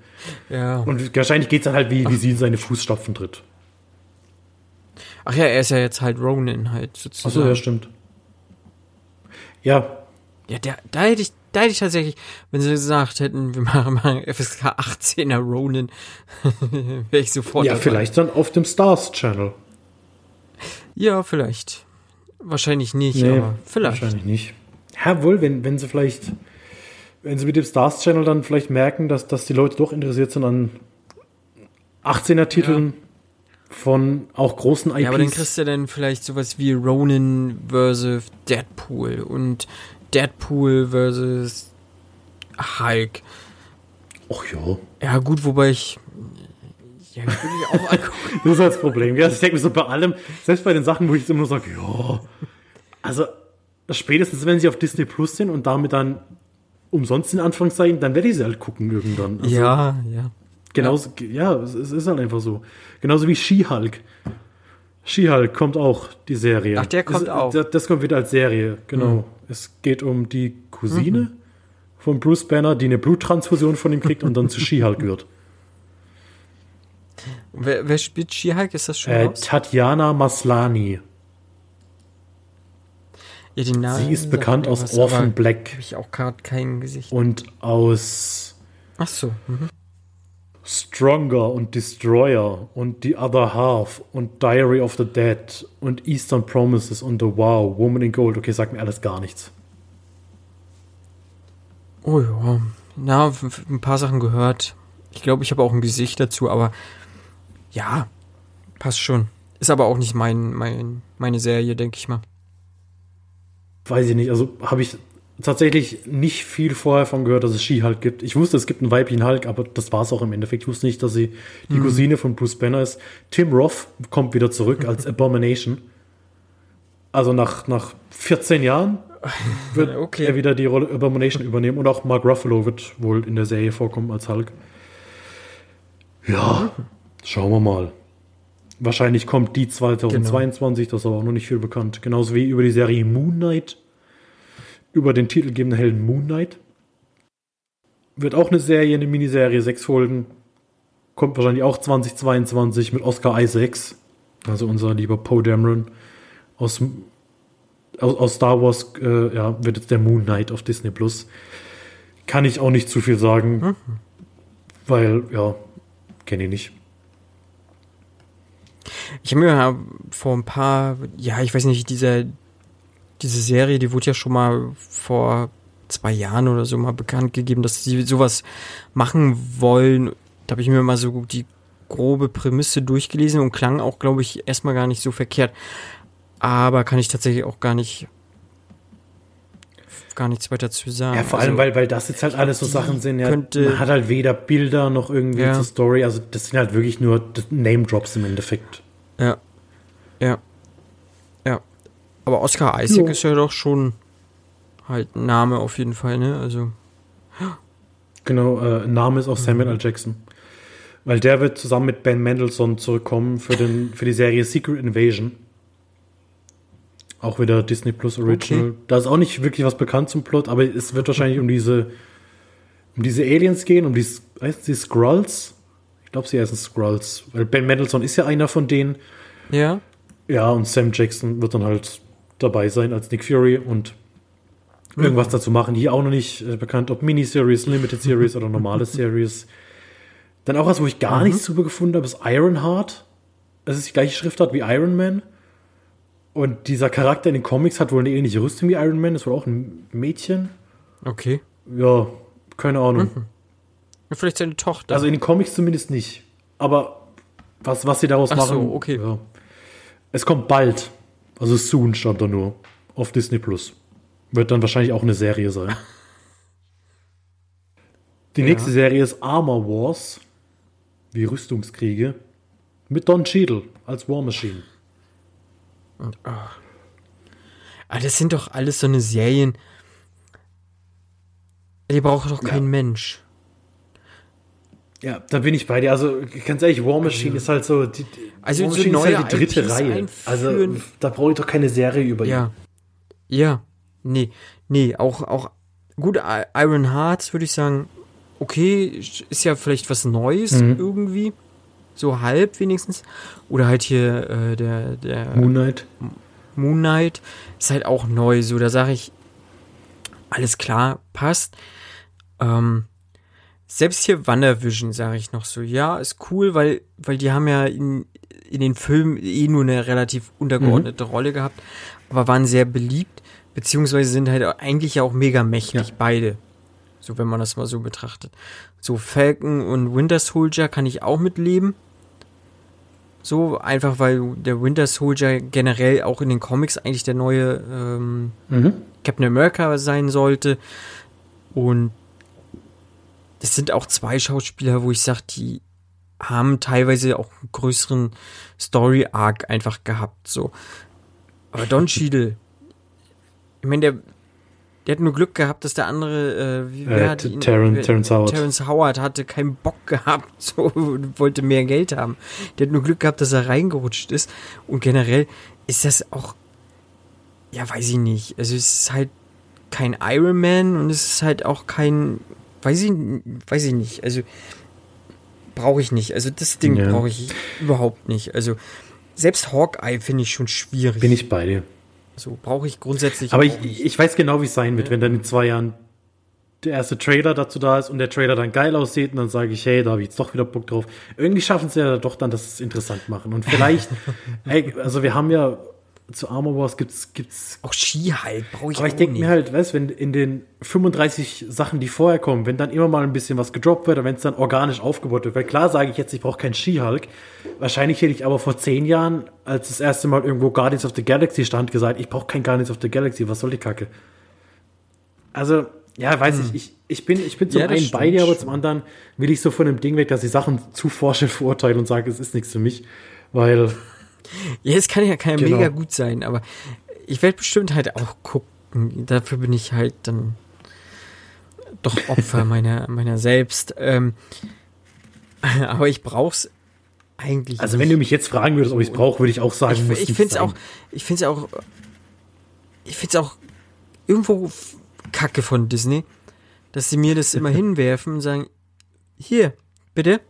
S1: Ja.
S2: Und wahrscheinlich geht es dann halt, wie, wie sie in seine Fußstapfen tritt.
S1: Ach ja, er ist ja jetzt halt Ronin halt sozusagen.
S2: Achso, ja, stimmt. Ja.
S1: Ja, der, da hätte ich, da hätte ich tatsächlich, wenn sie gesagt hätten, wir machen mal FSK 18er Ronin, <laughs> wäre ich sofort.
S2: Ja, dabei. vielleicht dann auf dem Stars Channel.
S1: Ja, vielleicht. Wahrscheinlich nicht, nee, aber vielleicht.
S2: Wahrscheinlich nicht. Ja, wohl, wenn, wenn sie vielleicht, wenn sie mit dem Stars Channel dann vielleicht merken, dass, dass die Leute doch interessiert sind an 18er Titeln ja. Von auch großen IPs.
S1: Ja, aber dann kriegst du dann vielleicht sowas wie Ronin versus Deadpool und Deadpool versus Hulk.
S2: Ach ja.
S1: Ja, gut, wobei ich. Ja, würde ich auch
S2: angucken. <laughs> das ist das Problem. Ja, ich denke mir so bei allem, selbst bei den Sachen, wo ich immer nur sage, ja. Also, spätestens wenn sie auf Disney Plus sind und damit dann umsonst in Anführungszeichen, dann werde ich sie halt gucken irgendwann.
S1: Also ja, ja.
S2: Genauso, ja, ja es, es, ist halt einfach so. Genauso wie She-Hulk. She-Hulk kommt auch, die Serie.
S1: Ach, der kommt
S2: es,
S1: auch.
S2: Das, das, kommt wieder als Serie, genau. Mhm. Es geht um die Cousine mhm. von Bruce Banner, die eine Bluttransfusion von ihm kriegt und dann zu She-Hulk wird.
S1: Wer, wer spielt She-Hulk? Ist das schon
S2: äh, Tatjana Maslani.
S1: Ja, den
S2: Namen Sie ist bekannt aus Orphan Black.
S1: Habe ich auch gerade kein Gesicht.
S2: Und aus.
S1: Ach so. Mhm.
S2: Stronger und Destroyer und The Other Half und Diary of the Dead und Eastern Promises und The Wow, Woman in Gold. Okay, sagt mir alles gar nichts.
S1: Oh ja. Na, ein paar Sachen gehört. Ich glaube, ich habe auch ein Gesicht dazu, aber ja, passt schon. Ist aber auch nicht mein, mein, meine Serie, denke ich mal
S2: weiß ich nicht, also habe ich tatsächlich nicht viel vorher von gehört, dass es Ski-Hulk gibt. Ich wusste, es gibt einen weiblichen Hulk, aber das war es auch im Endeffekt. Ich wusste nicht, dass sie die mhm. Cousine von Bruce Banner ist. Tim Roth kommt wieder zurück als <laughs> Abomination. Also nach, nach 14 Jahren <laughs> wird okay. er wieder die Rolle Abomination übernehmen und auch Mark Ruffalo wird wohl in der Serie vorkommen als Hulk. Ja, schauen wir mal. Wahrscheinlich kommt die 2022, genau. das ist aber auch noch nicht viel bekannt. Genauso wie über die Serie Moon Knight, über den titelgebenden Helden Moon Knight. Wird auch eine Serie, eine Miniserie, sechs Folgen. Kommt wahrscheinlich auch 2022 mit Oscar Isaacs, also unser lieber Poe Dameron aus, aus, aus Star Wars, äh, ja, wird jetzt der Moon Knight auf Disney Plus. Kann ich auch nicht zu viel sagen, mhm. weil, ja, kenne ich nicht.
S1: Ich habe mir vor ein paar, ja, ich weiß nicht, diese, diese Serie, die wurde ja schon mal vor zwei Jahren oder so mal bekannt gegeben, dass sie sowas machen wollen. Da habe ich mir mal so die grobe Prämisse durchgelesen und klang auch, glaube ich, erstmal gar nicht so verkehrt. Aber kann ich tatsächlich auch gar nicht gar nichts weiter zu sagen.
S2: Ja, vor allem, also, weil, weil das jetzt halt alles so Sachen sind, ja, man hat halt weder Bilder noch irgendwie ja. zur Story, also das sind halt wirklich nur Name-Drops im Endeffekt.
S1: Ja. Ja. Aber Oscar Isaac jo. ist ja doch schon halt ein Name auf jeden Fall, ne? Also.
S2: Genau, äh, Name ist auch Samuel L. Jackson. Weil der wird zusammen mit Ben Mendelssohn zurückkommen für, den, für die Serie Secret Invasion. Auch wieder Disney Plus Original. Okay. Da ist auch nicht wirklich was bekannt zum Plot, aber es wird wahrscheinlich um diese, um diese Aliens gehen, um die, heißt die Skrulls? Ich glaube, sie heißen Skrulls. Weil Ben Mendelssohn ist ja einer von denen.
S1: Ja.
S2: Ja, und Sam Jackson wird dann halt dabei sein als Nick Fury und irgendwas mhm. dazu machen. Hier auch noch nicht äh, bekannt, ob Miniseries, Limited Series oder normale <laughs> Series. Dann auch was, wo ich gar mhm. nichts drüber gefunden habe, ist Ironheart. Es ist die gleiche Schriftart wie Iron Man. Und dieser Charakter in den Comics hat wohl eine ähnliche Rüstung wie Iron Man. Ist wohl auch ein Mädchen.
S1: Okay.
S2: Ja, keine Ahnung. Mhm.
S1: Vielleicht seine Tochter.
S2: Also in den Comics zumindest nicht. Aber was, was sie daraus Ach machen.
S1: So, okay. Ja.
S2: Es kommt bald. Also soon stand da nur. Auf Disney Plus. Wird dann wahrscheinlich auch eine Serie sein. Die ja. nächste Serie ist Armor Wars. Wie Rüstungskriege. Mit Don Cheadle als War Machine.
S1: Oh. Aber das sind doch alles so eine Serien. Die braucht doch kein ja. Mensch.
S2: Ja, da bin ich bei dir. Also ganz ehrlich, War Machine also, ist halt so. Die,
S1: also War Machine so ist halt
S2: die dritte IPs Reihe. Also da brauche ich doch keine Serie über
S1: ja. ihn. Ja. Nee. Nee, auch, auch gut, Iron Hearts würde ich sagen, okay, ist ja vielleicht was Neues mhm. irgendwie. So halb wenigstens. Oder halt hier äh, der, der
S2: Moon Knight.
S1: Moon Knight ist halt auch neu. So, da sage ich, alles klar, passt. Ähm, selbst hier WandaVision sage ich noch so, ja, ist cool, weil, weil die haben ja in, in den Filmen eh nur eine relativ untergeordnete mhm. Rolle gehabt, aber waren sehr beliebt, beziehungsweise sind halt eigentlich auch mega mächtig, ja. beide. So, wenn man das mal so betrachtet. So, Falcon und Winter Soldier kann ich auch mitleben. So, einfach weil der Winter Soldier generell auch in den Comics eigentlich der neue ähm, mhm. Captain America sein sollte. Und es sind auch zwei Schauspieler, wo ich sage, die haben teilweise auch einen größeren Story-Arc einfach gehabt. So. Aber Don <laughs> Cheadle, ich meine, der, der hat nur Glück gehabt, dass der andere, äh, wie, wer äh, hat ihn,
S2: Terrence, Terrence Howard.
S1: Terrence Howard hatte keinen Bock gehabt, <laughs> so wollte mehr Geld haben. Der hat nur Glück gehabt, dass er reingerutscht ist. Und generell ist das auch, ja, weiß ich nicht. Also es ist halt kein Iron Man und es ist halt auch kein, weiß ich, weiß ich nicht. Also brauche ich nicht. Also das Ding ja. brauche ich überhaupt nicht. Also selbst Hawkeye finde ich schon schwierig.
S2: Bin ich bei dir.
S1: So brauche ich grundsätzlich.
S2: Aber ich, ich weiß genau, wie es sein wird, ja. wenn dann in zwei Jahren der erste Trailer dazu da ist und der Trailer dann geil aussieht und dann sage ich, hey, da habe ich jetzt doch wieder Bock drauf. Irgendwie schaffen sie ja doch dann, dass es interessant machen. Und vielleicht, <laughs> ey, also wir haben ja zu Armor Wars gibt's gibt's
S1: auch Ski halt brauche ich
S2: Aber ich denke mir halt, weißt wenn in den 35 Sachen, die vorher kommen, wenn dann immer mal ein bisschen was gedroppt wird, wenn es dann organisch aufgebaut wird, weil klar sage ich jetzt, ich brauche keinen Ski-Hulk. Wahrscheinlich hätte ich aber vor zehn Jahren, als das erste Mal irgendwo Guardians of the Galaxy stand, gesagt, ich brauche kein Guardians of the Galaxy, was soll die Kacke? Also, ja, weiß hm. ich, ich, ich bin, ich bin zum ja, einen bei dir, aber zum anderen will ich so von dem Ding weg, dass ich Sachen zu forsch <laughs> verurteile und sage, es ist nichts für mich, weil
S1: ja, es kann ja kein genau. mega gut sein, aber ich werde bestimmt halt auch gucken. Dafür bin ich halt dann doch Opfer <laughs> meiner, meiner selbst. Ähm, <laughs> aber ich brauch's eigentlich.
S2: Also, wenn du mich jetzt fragen würdest, ob ich es brauche, würde ich auch sagen,
S1: ich, ich finde es auch, ich finde es auch, ich finde es auch irgendwo Kacke von Disney, dass sie mir das immer <laughs> hinwerfen und sagen, hier, bitte.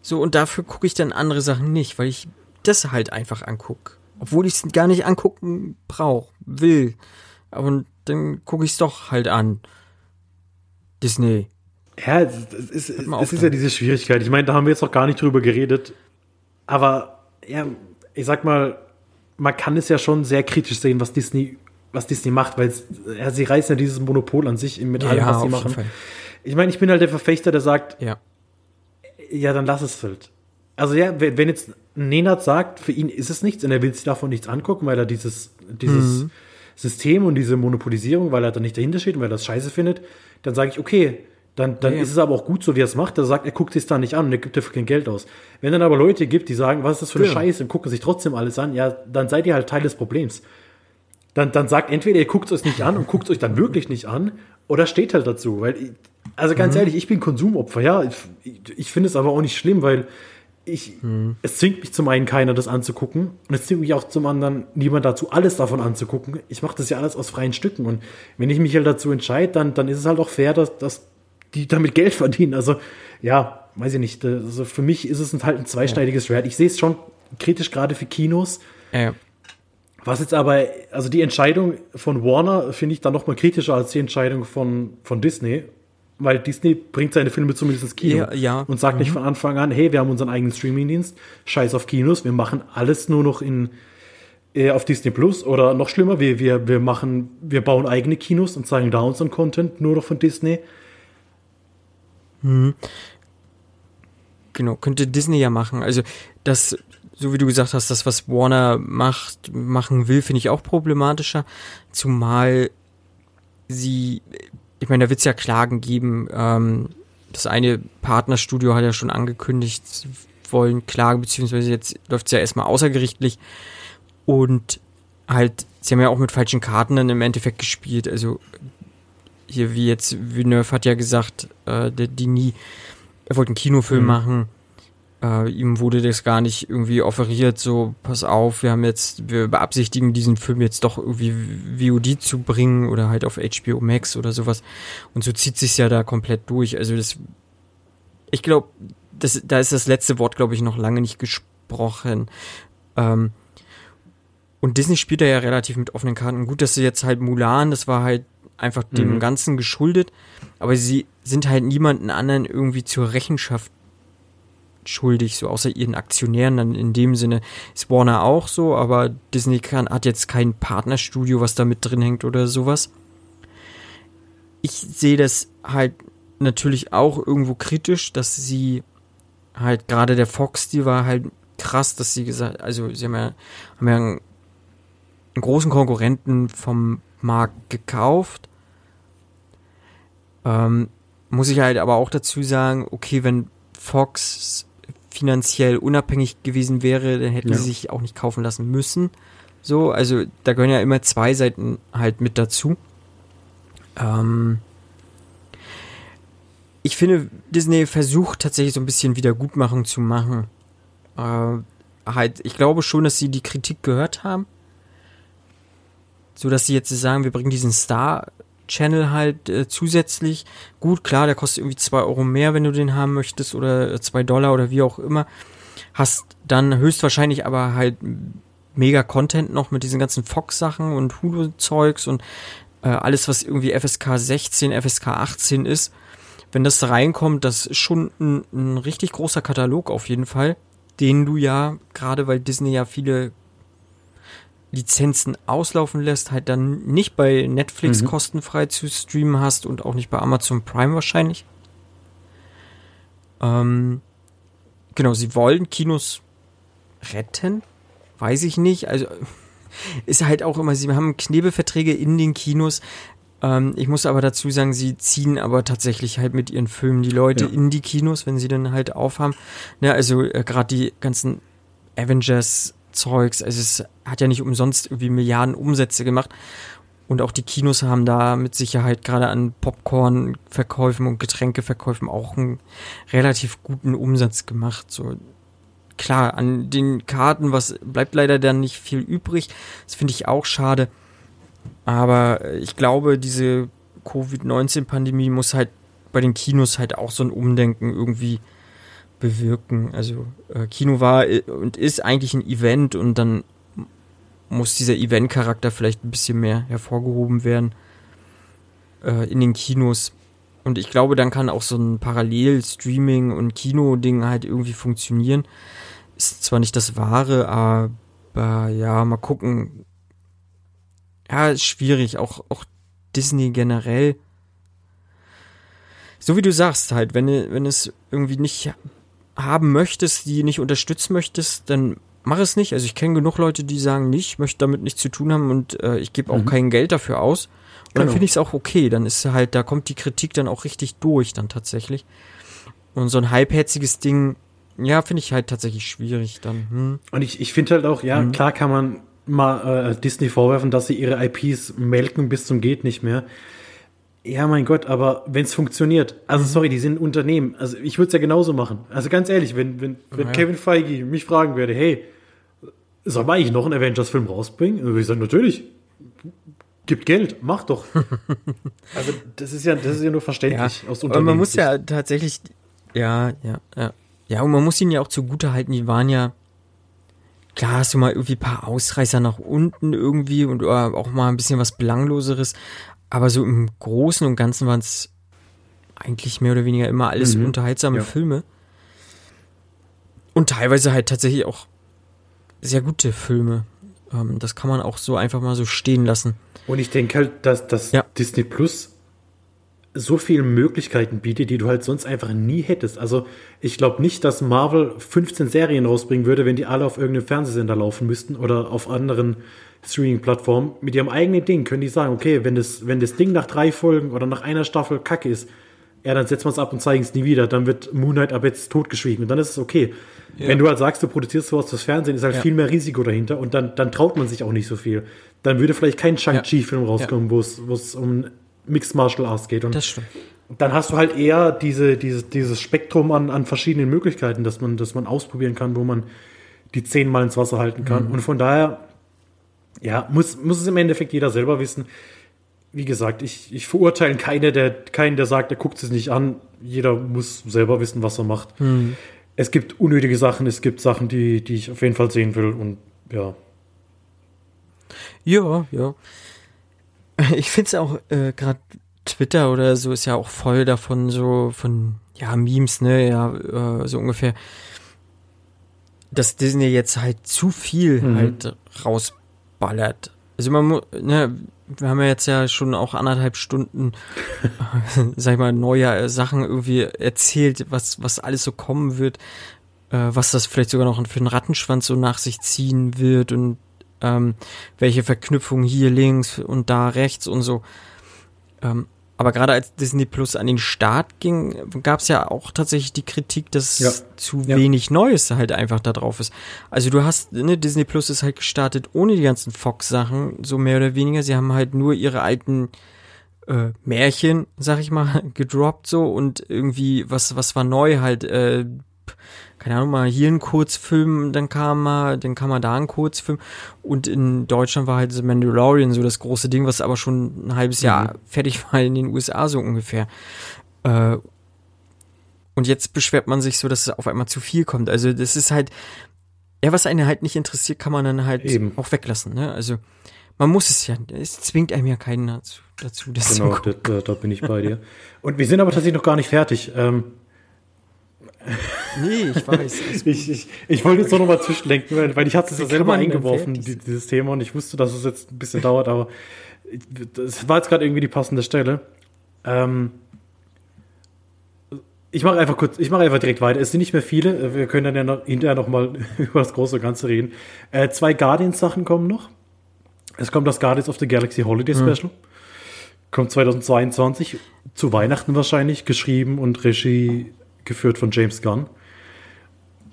S1: So, und dafür gucke ich dann andere Sachen nicht, weil ich das halt einfach angucke. Obwohl ich es gar nicht angucken brauche, will. Aber dann gucke ich es doch halt an. Disney.
S2: Ja, es ist, es ist ja diese Schwierigkeit. Ich meine, da haben wir jetzt noch gar nicht drüber geredet. Aber ja, ich sag mal, man kann es ja schon sehr kritisch sehen, was Disney, was Disney macht, weil ja, sie reißen ja dieses Monopol an sich mit allem, ja, was sie machen. Ich meine, ich bin halt der Verfechter, der sagt,
S1: ja,
S2: ja dann lass es halt. Also ja, wenn jetzt Nenad sagt, für ihn ist es nichts und er will sich davon nichts angucken, weil er dieses, dieses mhm. System und diese Monopolisierung, weil er da nicht dahinter steht und weil er das scheiße findet, dann sage ich, okay, dann, dann ja. ist es aber auch gut so, wie er es macht. Er sagt, er guckt sich da nicht an und er gibt dafür kein Geld aus. Wenn dann aber Leute gibt, die sagen, was ist das für eine ja. Scheiße und gucken sich trotzdem alles an, ja, dann seid ihr halt Teil des Problems. Dann, dann sagt entweder ihr guckt es euch nicht an und guckt es euch dann wirklich nicht an oder steht halt dazu. Weil, also ganz mhm. ehrlich, ich bin Konsumopfer, ja. Ich, ich finde es aber auch nicht schlimm, weil ich, mhm. es zwingt mich zum einen keiner, das anzugucken. Und es zwingt mich auch zum anderen niemand dazu, alles davon anzugucken. Ich mache das ja alles aus freien Stücken. Und wenn ich mich halt dazu entscheide, dann, dann ist es halt auch fair, dass, dass die damit Geld verdienen. Also, ja, weiß ich nicht. Also für mich ist es halt ein zweischneidiges Schwert. Ich sehe es schon kritisch, gerade für Kinos.
S1: Ja.
S2: Was jetzt aber, also die Entscheidung von Warner finde ich dann noch mal kritischer als die Entscheidung von, von Disney, weil Disney bringt seine Filme zumindest ins Kino
S1: ja, ja.
S2: und sagt mhm. nicht von Anfang an, hey, wir haben unseren eigenen Streamingdienst, scheiß auf Kinos, wir machen alles nur noch in äh, auf Disney Plus oder noch schlimmer, wir, wir, wir machen, wir bauen eigene Kinos und zeigen da unseren Content nur noch von Disney.
S1: Mhm. Genau, könnte Disney ja machen. Also das, so wie du gesagt hast, das, was Warner macht, machen will, finde ich auch problematischer. Zumal sie ich meine, da wird es ja Klagen geben. Ähm, das eine Partnerstudio hat ja schon angekündigt, sie wollen klagen, beziehungsweise jetzt läuft es ja erstmal außergerichtlich. Und halt, sie haben ja auch mit falschen Karten dann im Endeffekt gespielt. Also hier wie jetzt Villeneuve hat ja gesagt, äh, der Dini, er wollte einen Kinofilm mhm. machen äh, ihm wurde das gar nicht irgendwie offeriert, so, pass auf, wir haben jetzt, wir beabsichtigen diesen Film jetzt doch irgendwie VOD zu bringen oder halt auf HBO Max oder sowas. Und so zieht sich's ja da komplett durch. Also das, ich glaube, das, da ist das letzte Wort, glaube ich, noch lange nicht gesprochen. Ähm, und Disney spielt da ja relativ mit offenen Karten. Gut, dass sie jetzt halt Mulan, das war halt einfach dem mhm. Ganzen geschuldet, aber sie sind halt niemanden anderen irgendwie zur Rechenschaft schuldig, so außer ihren Aktionären. Dann in dem Sinne ist Warner auch so, aber Disney kann, hat jetzt kein Partnerstudio, was da mit drin hängt oder sowas. Ich sehe das halt natürlich auch irgendwo kritisch, dass sie halt gerade der Fox, die war halt krass, dass sie gesagt, also sie haben ja, haben ja einen, einen großen Konkurrenten vom Markt gekauft. Ähm, muss ich halt aber auch dazu sagen, okay, wenn Fox finanziell unabhängig gewesen wäre, dann hätten ja. sie sich auch nicht kaufen lassen müssen. So, also da gehören ja immer zwei Seiten halt mit dazu. Ähm ich finde, Disney versucht tatsächlich so ein bisschen Wiedergutmachung zu machen. Äh, halt, ich glaube schon, dass sie die Kritik gehört haben. So dass sie jetzt sagen, wir bringen diesen Star Channel halt äh, zusätzlich. Gut, klar, der kostet irgendwie zwei Euro mehr, wenn du den haben möchtest, oder äh, zwei Dollar oder wie auch immer. Hast dann höchstwahrscheinlich aber halt mega Content noch mit diesen ganzen Fox-Sachen und Hulu-Zeugs und äh, alles, was irgendwie FSK 16, FSK 18 ist. Wenn das da reinkommt, das ist schon ein, ein richtig großer Katalog auf jeden Fall, den du ja, gerade weil Disney ja viele Lizenzen auslaufen lässt, halt dann nicht bei Netflix mhm. kostenfrei zu streamen hast und auch nicht bei Amazon Prime wahrscheinlich. Ähm, genau, sie wollen Kinos retten, weiß ich nicht. Also <laughs> ist halt auch immer, sie haben Knebelverträge in den Kinos. Ähm, ich muss aber dazu sagen, sie ziehen aber tatsächlich halt mit ihren Filmen die Leute ja. in die Kinos, wenn sie dann halt aufhaben. Ja, also äh, gerade die ganzen Avengers Zeugs. Also es hat ja nicht umsonst irgendwie Milliarden Umsätze gemacht. Und auch die Kinos haben da mit Sicherheit gerade an Popcorn-Verkäufen und Getränkeverkäufen auch einen relativ guten Umsatz gemacht. So klar, an den Karten, was bleibt leider dann nicht viel übrig. Das finde ich auch schade. Aber ich glaube, diese Covid-19-Pandemie muss halt bei den Kinos halt auch so ein Umdenken irgendwie bewirken. Also äh, Kino war äh, und ist eigentlich ein Event und dann muss dieser Event-Charakter vielleicht ein bisschen mehr hervorgehoben werden äh, in den Kinos. Und ich glaube, dann kann auch so ein Parallel-Streaming- und Kino-Ding halt irgendwie funktionieren. Ist zwar nicht das Wahre, aber ja, mal gucken. Ja, ist schwierig. Auch, auch Disney generell. So wie du sagst, halt, wenn, wenn es irgendwie nicht haben möchtest, die nicht unterstützen möchtest, dann mach es nicht. Also ich kenne genug Leute, die sagen nicht, ich möchte damit nichts zu tun haben und äh, ich gebe auch mhm. kein Geld dafür aus. Und genau. dann finde ich es auch okay. Dann ist halt, da kommt die Kritik dann auch richtig durch, dann tatsächlich. Und so ein halbherziges Ding, ja, finde ich halt tatsächlich schwierig dann. Hm.
S2: Und ich, ich finde halt auch, ja, mhm. klar kann man mal äh, Disney vorwerfen, dass sie ihre IPs melken bis zum geht nicht mehr. Ja, mein Gott, aber wenn es funktioniert, also mhm. sorry, die sind ein Unternehmen. Also ich würde es ja genauso machen. Also ganz ehrlich, wenn, wenn, wenn ja. Kevin Feige mich fragen würde, hey, soll man eigentlich noch einen Avengers-Film rausbringen? Dann würde ich sagen, natürlich. Gibt Geld, mach doch. <laughs> also das ist ja, das ist ja nur verständlich
S1: ja, aus Aber man muss ja tatsächlich, ja, ja, ja. Ja, und man muss ihnen ja auch zugute halten, die waren ja, klar hast du mal irgendwie ein paar Ausreißer nach unten irgendwie und auch mal ein bisschen was Belangloseres, aber so im Großen und Ganzen waren es eigentlich mehr oder weniger immer alles mhm. unterhaltsame ja. Filme. Und teilweise halt tatsächlich auch sehr gute Filme. Ähm, das kann man auch so einfach mal so stehen lassen.
S2: Und ich denke halt, dass, dass ja. Disney Plus so viele Möglichkeiten bietet, die du halt sonst einfach nie hättest. Also ich glaube nicht, dass Marvel 15 Serien rausbringen würde, wenn die alle auf irgendeinem Fernsehsender laufen müssten oder auf anderen Streaming-Plattformen. Mit ihrem eigenen Ding können die sagen, okay, wenn das, wenn das Ding nach drei Folgen oder nach einer Staffel kacke ist, ja, dann setzen wir es ab und zeigen es nie wieder. Dann wird Moonlight ab jetzt totgeschwiegen und dann ist es okay. Ja. Wenn du halt sagst, du produzierst sowas fürs Fernsehen, ist halt ja. viel mehr Risiko dahinter und dann, dann traut man sich auch nicht so viel. Dann würde vielleicht kein Shang-Chi-Film rauskommen, wo es um Mixed Martial Arts geht. Und
S1: das stimmt.
S2: Dann hast du halt eher diese, diese, dieses Spektrum an, an verschiedenen Möglichkeiten, dass man, dass man ausprobieren kann, wo man die zehnmal ins Wasser halten kann. Mhm. Und von daher, ja, muss, muss es im Endeffekt jeder selber wissen. Wie gesagt, ich, ich verurteile keinen, der, keinen, der sagt, er guckt es nicht an. Jeder muss selber wissen, was er macht. Mhm. Es gibt unnötige Sachen, es gibt Sachen, die, die ich auf jeden Fall sehen will und ja.
S1: Ja, ja. <laughs> Ich finde es auch äh, gerade Twitter oder so ist ja auch voll davon so von ja Memes, ne, ja äh, so ungefähr, dass Disney jetzt halt zu viel mhm. halt rausballert. Also man muss, ne, wir haben ja jetzt ja schon auch anderthalb Stunden, <laughs> sag ich mal, neue Sachen irgendwie erzählt, was was alles so kommen wird, äh, was das vielleicht sogar noch für einen Rattenschwanz so nach sich ziehen wird und ähm, welche Verknüpfungen hier links und da rechts und so. Ähm, aber gerade als Disney Plus an den Start ging, gab es ja auch tatsächlich die Kritik, dass ja. zu ja. wenig Neues halt einfach da drauf ist. Also du hast, ne, Disney Plus ist halt gestartet ohne die ganzen Fox-Sachen, so mehr oder weniger. Sie haben halt nur ihre alten äh, Märchen, sag ich mal, <laughs> gedroppt so und irgendwie, was, was war neu halt, äh, keine Ahnung, mal hier ein Kurzfilm, dann kam mal, dann kam mal da ein Kurzfilm. Und in Deutschland war halt The Mandalorian so das große Ding, was aber schon ein halbes Jahr mhm. fertig war in den USA so ungefähr. Äh, und jetzt beschwert man sich so, dass es auf einmal zu viel kommt. Also das ist halt, ja, was einen halt nicht interessiert, kann man dann halt Eben. auch weglassen. Ne? Also man muss es ja, es zwingt einem ja keinen dazu. dazu
S2: das genau, da, da, bin ich bei dir. Und wir sind aber tatsächlich noch gar nicht fertig. Ähm,
S1: Nee, ich weiß.
S2: ich, ich, ich wollte jetzt noch mal zwischenlenken, weil, weil ich hatte es ja selber eingeworfen, die, dieses Thema, und ich wusste, dass es jetzt ein bisschen dauert, aber es war jetzt gerade irgendwie die passende Stelle. Ähm, ich mache einfach kurz, ich mache einfach direkt weiter. Es sind nicht mehr viele. Wir können dann ja noch, hinterher noch mal <laughs> über das große Ganze reden. Äh, zwei Guardians-Sachen kommen noch. Es kommt das Guardians of the Galaxy Holiday hm. Special. Mhm. Kommt 2022, zu Weihnachten wahrscheinlich, geschrieben und Regie geführt von James Gunn.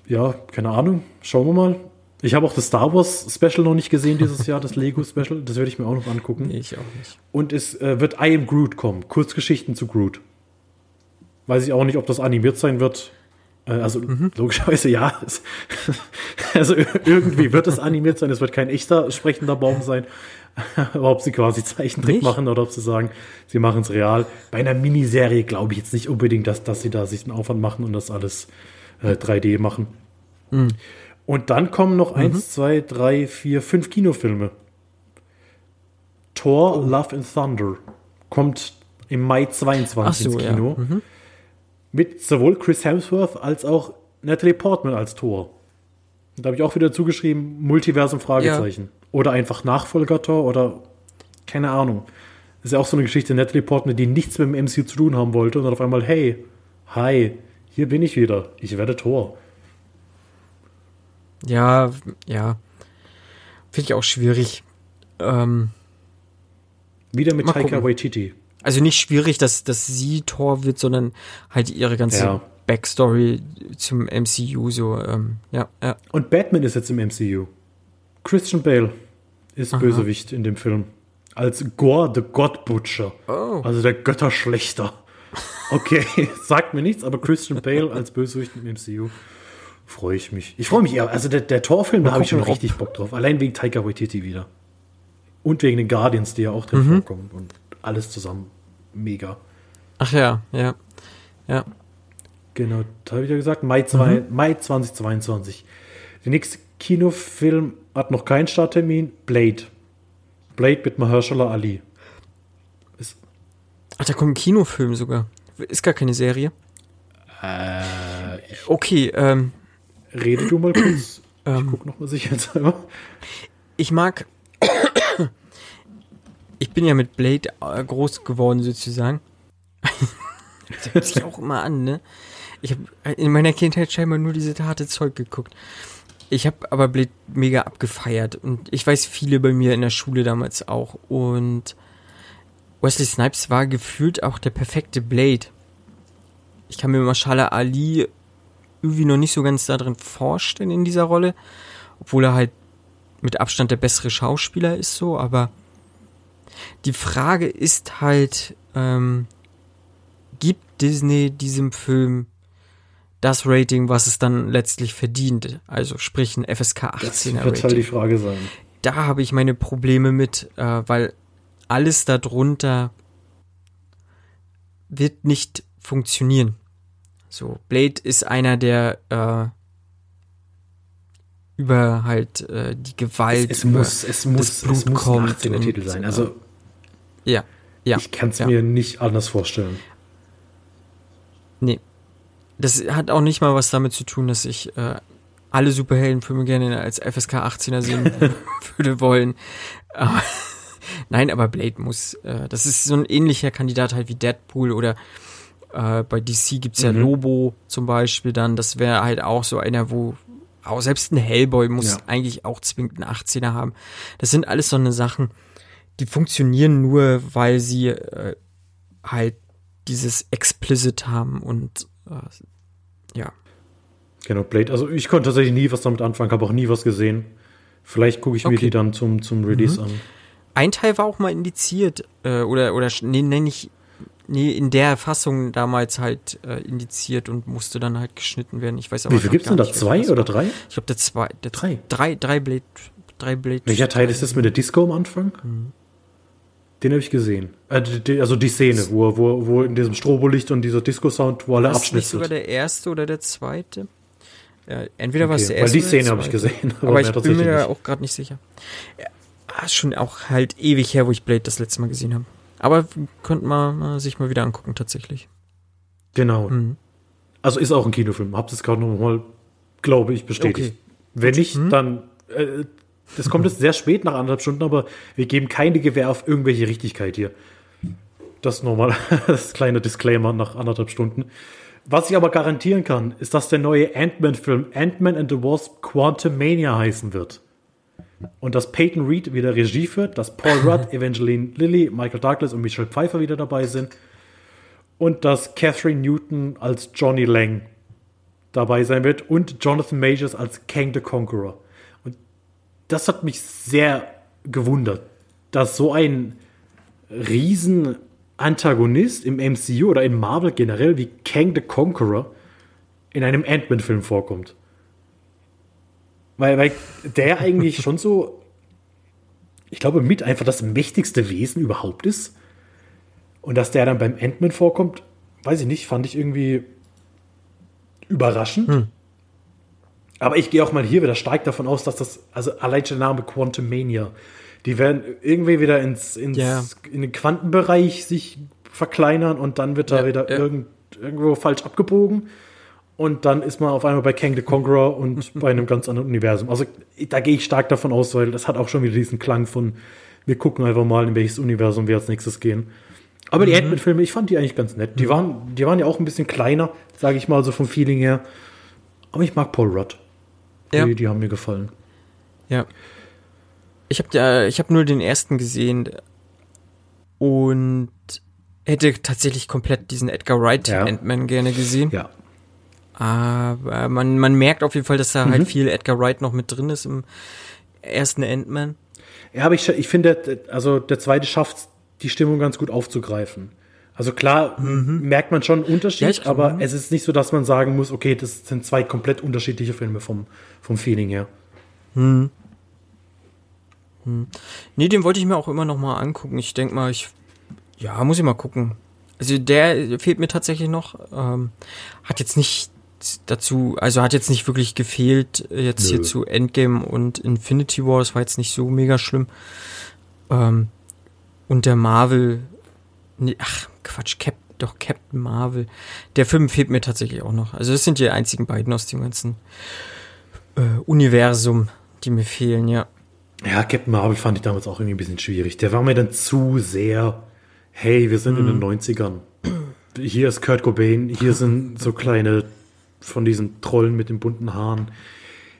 S2: Ja, keine Ahnung. Schauen wir mal. Ich habe auch das Star Wars Special noch nicht gesehen dieses Jahr, das Lego Special. Das werde ich mir auch noch angucken.
S1: Nee, ich auch nicht.
S2: Und es äh, wird I Am Groot kommen. Kurzgeschichten zu Groot. Weiß ich auch nicht, ob das animiert sein wird. Äh, also mhm. logischerweise ja. <laughs> also irgendwie wird es animiert sein. Es wird kein echter sprechender Baum sein. Aber <laughs> ob sie quasi Zeichentrick nicht? machen oder ob sie sagen, sie machen es real. Bei einer Miniserie glaube ich jetzt nicht unbedingt, dass, dass sie da sich einen Aufwand machen und das alles äh, 3D machen. Mhm. Und dann kommen noch mhm. eins, zwei, drei, vier, fünf Kinofilme. Thor, oh. Love and Thunder kommt im Mai 22 so, ins Kino. Ja. Mhm. Mit sowohl Chris Hemsworth als auch Natalie Portman als Thor. Da habe ich auch wieder zugeschrieben, Multiversum Fragezeichen. Ja. Oder einfach Nachfolger Tor oder keine Ahnung. Das ist ja auch so eine Geschichte, Natalie Portman, die nichts mit dem MCU zu tun haben wollte und dann auf einmal, hey, hi, hier bin ich wieder, ich werde Tor.
S1: Ja, ja. Finde ich auch schwierig. Ähm,
S2: wieder mit Taika Waititi.
S1: Also nicht schwierig, dass, dass sie Tor wird, sondern halt ihre ganze ja. Backstory zum MCU so, ähm, ja, ja.
S2: Und Batman ist jetzt im MCU. Christian Bale ist Aha. Bösewicht in dem Film. Als Gore the God Butcher. Oh. Also der Götterschlechter. Okay, <laughs> sagt mir nichts, aber Christian Bale als Bösewicht im MCU. Freue ich mich. Ich freue mich eher. Also der, der Torfilm, da habe ich schon ob. richtig Bock drauf. Allein wegen Taika Waititi wieder. Und wegen den Guardians, die ja auch drin mhm. vorkommen. Und alles zusammen. Mega.
S1: Ach ja, ja. Ja.
S2: Genau, da habe ich ja gesagt, Mai, zwei, mhm. Mai 2022. Der nächste Kinofilm hat noch keinen Starttermin. Blade. Blade mit Mahershala Ali.
S1: Ist Ach, da kommt ein Kinofilm sogar. Ist gar keine Serie.
S2: Äh,
S1: okay, ähm.
S2: Rede du mal kurz. Ähm, <clears throat> ich guck nochmal sicherheitshalber.
S1: Ich mag. Ich bin ja mit Blade äh, groß geworden, sozusagen. <laughs> das hört sich auch immer an, ne? Ich habe in meiner Kindheit scheinbar nur diese harte Zeug geguckt. Ich habe aber Blade mega abgefeiert und ich weiß viele bei mir in der Schule damals auch und Wesley Snipes war gefühlt auch der perfekte Blade. Ich kann mir Mashallah Ali irgendwie noch nicht so ganz da drin vorstellen in dieser Rolle, obwohl er halt mit Abstand der bessere Schauspieler ist so, aber die Frage ist halt, ähm, gibt Disney diesem Film das Rating, was es dann letztlich verdient. Also sprich ein FSK 18
S2: Das wird halt die Frage sein.
S1: Da habe ich meine Probleme mit, äh, weil alles darunter wird nicht funktionieren. So, Blade ist einer, der äh, über halt äh, die Gewalt,
S2: es, es muss, es muss, Blut es muss kommt 18 Titel sein. Also
S1: ja, ja.
S2: Ich kann es
S1: ja.
S2: mir nicht anders vorstellen.
S1: Nee, das hat auch nicht mal was damit zu tun, dass ich äh, alle Superheldenfilme gerne als FSK 18er sehen <laughs> würde wollen. Aber, <laughs> nein, aber Blade muss. Äh, das ist so ein ähnlicher Kandidat halt wie Deadpool oder äh, bei DC gibt's ja mhm. Lobo zum Beispiel dann. Das wäre halt auch so einer, wo auch selbst ein Hellboy muss ja. eigentlich auch zwingend einen 18er haben. Das sind alles so eine Sachen, die funktionieren nur, weil sie äh, halt dieses Explicit haben und äh, ja.
S2: Genau, Blade. Also ich konnte tatsächlich nie was damit anfangen, habe auch nie was gesehen. Vielleicht gucke ich okay. mir die dann zum, zum Release mhm. an.
S1: Ein Teil war auch mal indiziert, äh, oder, oder nee, nenne ich, nee, in der Fassung damals halt äh, indiziert und musste dann halt geschnitten werden. Ich weiß aber
S2: Wie viel gibt es denn da? Zwei oder drei?
S1: Ich glaube, der zwei, der drei. Drei, drei Blade, drei Blade.
S2: Welcher Teil ist das mit der Disco am Anfang? Mhm. Den habe ich gesehen. Äh, also die Szene, wo, wo, wo in diesem Strobolicht und dieser Disco-Sound, wo alle abschnitt. Ist nicht
S1: sogar der erste oder der zweite? Ja, entweder war es der
S2: erste. Weil die Szene habe ich gesehen. <laughs>
S1: Aber, aber ich bin mir nicht. auch gerade nicht sicher. Ja, schon auch halt ewig her, wo ich Blade das letzte Mal gesehen habe. Aber könnte man sich mal wieder angucken, tatsächlich.
S2: Genau. Mhm. Also ist auch ein Kinofilm. Habt es gerade nochmal, glaube ich, bestätigt. Okay. Wenn nicht, mhm. dann äh, das kommt jetzt sehr spät nach anderthalb Stunden, aber wir geben keine Gewähr auf irgendwelche Richtigkeit hier. Das nochmal <laughs> das kleine Disclaimer nach anderthalb Stunden. Was ich aber garantieren kann, ist, dass der neue Ant-Man-Film Ant-Man and the Wasp Quantum Mania heißen wird. Und dass Peyton Reed wieder Regie führt, dass Paul Rudd, <laughs> Evangeline Lilly, Michael Douglas und Michelle Pfeiffer wieder dabei sind. Und dass Catherine Newton als Johnny Lang dabei sein wird und Jonathan Majors als Kang the Conqueror das hat mich sehr gewundert, dass so ein riesen Antagonist im MCU oder in Marvel generell wie Kang the Conqueror in einem Ant-Man-Film vorkommt. Weil, weil der <laughs> eigentlich schon so, ich glaube, mit einfach das mächtigste Wesen überhaupt ist. Und dass der dann beim Ant-Man vorkommt, weiß ich nicht, fand ich irgendwie überraschend. Hm. Aber ich gehe auch mal hier wieder stark davon aus, dass das, also allein der Name Quantum Mania, die werden irgendwie wieder ins, ins yeah. in den Quantenbereich sich verkleinern und dann wird da ja, wieder ja. Irgend, irgendwo falsch abgebogen. und dann ist man auf einmal bei Kang the Conqueror und <laughs> bei einem ganz anderen Universum. Also da gehe ich stark davon aus, weil das hat auch schon wieder diesen Klang von, wir gucken einfach mal, in welches Universum wir als nächstes gehen. Aber die mhm. Ant-Man-Filme, ich fand die eigentlich ganz nett. Die, mhm. waren, die waren ja auch ein bisschen kleiner, sage ich mal, so vom Feeling her. Aber ich mag Paul Rudd. Die, ja. die haben mir gefallen.
S1: Ja. Ich habe äh, ich hab nur den ersten gesehen und hätte tatsächlich komplett diesen Edgar Wright ja. Ant-Man gerne gesehen.
S2: Ja.
S1: Aber man, man merkt auf jeden Fall, dass da halt mhm. halt viel Edgar Wright noch mit drin ist im ersten Ant-Man.
S2: Ja, aber ich, ich finde, also der zweite schafft die Stimmung ganz gut aufzugreifen. Also klar mhm. merkt man schon einen Unterschied, ja, aber es ist nicht so, dass man sagen muss, okay, das sind zwei komplett unterschiedliche Filme vom, vom Feeling her.
S1: Hm. Hm. Nee, den wollte ich mir auch immer noch mal angucken. Ich denke mal, ich ja, muss ich mal gucken. Also der fehlt mir tatsächlich noch. Ähm, hat jetzt nicht dazu, also hat jetzt nicht wirklich gefehlt, jetzt Nö. hier zu Endgame und Infinity War, das war jetzt nicht so mega schlimm. Ähm, und der Marvel, nee, ach Quatsch, Cap, doch Captain Marvel. Der Film fehlt mir tatsächlich auch noch. Also das sind die einzigen beiden aus dem ganzen äh, Universum, die mir fehlen, ja.
S2: Ja, Captain Marvel fand ich damals auch irgendwie ein bisschen schwierig. Der war mir dann zu sehr, hey, wir sind mhm. in den 90ern. Hier ist Kurt Cobain, hier sind so kleine von diesen Trollen mit den bunten Haaren.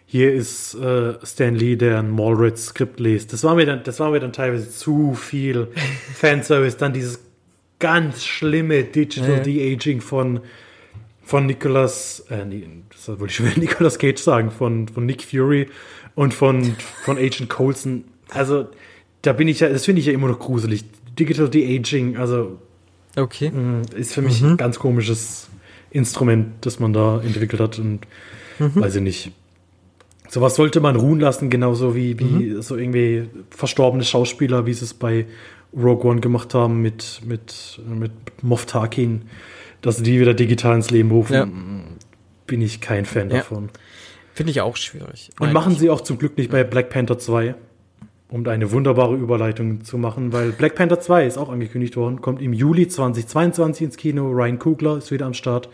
S2: Hier ist äh, Stan Lee, der ein Mallrats-Skript liest. Das war, mir dann, das war mir dann teilweise zu viel <laughs> Fanservice. Dann dieses ganz schlimme Digital. De-Aging von, von Nicolas, äh, das wollte ich schon wieder <laughs> Nicolas Cage sagen, von, von Nick Fury und von, von Agent Coulson. Also, da bin ich ja, das finde ich ja immer noch gruselig. Digital De-Aging, also,
S1: okay.
S2: Mh, ist für mich mhm. ein ganz komisches Instrument, das man da entwickelt hat und mhm. weiß ich nicht. Sowas sollte man ruhen lassen, genauso wie, wie mhm. so irgendwie verstorbene Schauspieler, wie sie es bei Rogue One gemacht haben mit, mit, mit Moff Tarkin, dass sie die wieder digital ins Leben rufen. Ja. Bin ich kein Fan ja. davon.
S1: Finde ich auch schwierig.
S2: Und machen sie auch zum Glück nicht bei Black Panther 2, um da eine wunderbare Überleitung zu machen, weil Black Panther 2 ist auch angekündigt worden, kommt im Juli 2022 ins Kino. Ryan Kugler ist wieder am Start.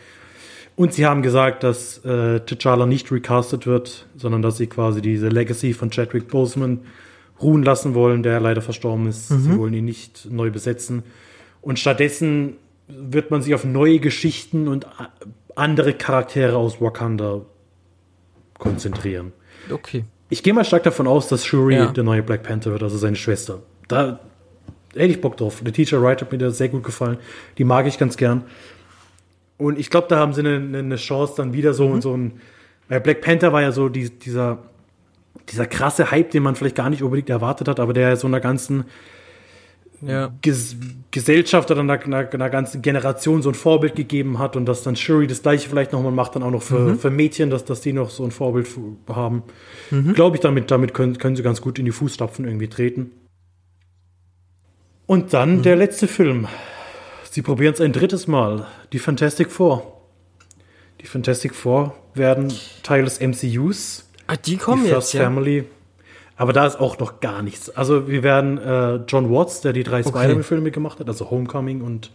S2: Und sie haben gesagt, dass äh, T'Challa nicht recastet wird, sondern dass sie quasi diese Legacy von Chadwick Boseman ruhen lassen wollen, der leider verstorben ist. Mhm. Sie wollen ihn nicht neu besetzen. Und stattdessen wird man sich auf neue Geschichten und andere Charaktere aus Wakanda konzentrieren.
S1: Okay.
S2: Ich gehe mal stark davon aus, dass Shuri ja. der neue Black Panther wird, also seine Schwester. Da hätte ich Bock drauf. Der Teacher Wright hat mir da sehr gut gefallen. Die mag ich ganz gern. Und ich glaube, da haben sie eine, eine, Chance, dann wieder so, mhm. so ein. Weil Black Panther war ja so die, dieser, dieser krasse Hype, den man vielleicht gar nicht unbedingt erwartet hat, aber der so einer ganzen ja. Ges Gesellschaft oder einer, einer, einer, ganzen Generation so ein Vorbild gegeben hat und dass dann Shuri das gleiche vielleicht nochmal macht, dann auch noch für, mhm. für Mädchen, dass, dass die noch so ein Vorbild haben. Mhm. Glaube ich, damit, damit können, können sie ganz gut in die Fußstapfen irgendwie treten. Und dann mhm. der letzte Film, Sie probieren es ein drittes Mal. Die Fantastic Four. Die Fantastic Four werden Teil des MCUs.
S1: Ah, die kommen
S2: die
S1: First
S2: jetzt, Family. Ja. Aber da ist auch noch gar nichts. Also wir werden äh, John Watts, der die drei okay. Spider-Man-Filme gemacht hat, also Homecoming und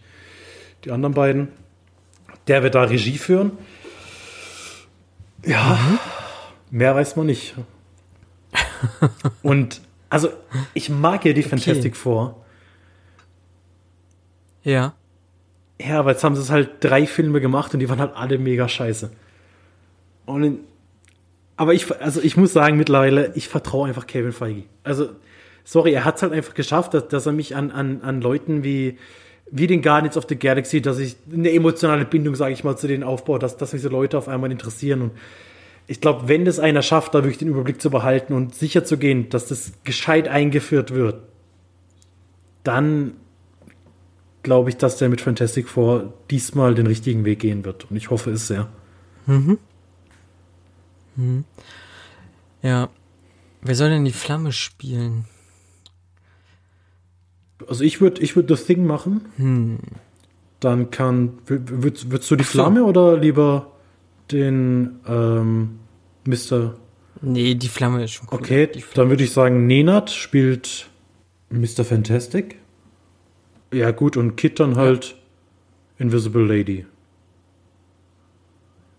S2: die anderen beiden, der wird da Regie führen. Ja, mhm. mehr weiß man nicht. und also ich mag ja die okay. Fantastic Four.
S1: Ja.
S2: Ja, aber jetzt haben sie es halt drei Filme gemacht und die waren halt alle mega scheiße. Und in, aber ich, also ich muss sagen, mittlerweile, ich vertraue einfach Kevin Feige. Also, sorry, er hat es halt einfach geschafft, dass, dass er mich an, an, an Leuten wie, wie den Guardians of the Galaxy, dass ich eine emotionale Bindung, sage ich mal, zu denen aufbaue, dass, dass mich so Leute auf einmal interessieren. Und ich glaube, wenn das einer schafft, da wirklich den Überblick zu behalten und sicher zu gehen, dass das gescheit eingeführt wird, dann glaube ich, dass der mit Fantastic Four diesmal den richtigen Weg gehen wird. Und ich hoffe es sehr.
S1: Mhm. Mhm. Ja. Wer soll denn die Flamme spielen?
S2: Also ich würde ich würd das Ding machen.
S1: Hm.
S2: Dann kann. Würdest, würdest du die Flamme oder lieber den ähm, Mr.
S1: Nee, die Flamme ist schon
S2: cool. Okay, dann würde ich sagen, Nenad spielt Mr. Fantastic. Ja, gut, und Kit dann halt ja. Invisible Lady.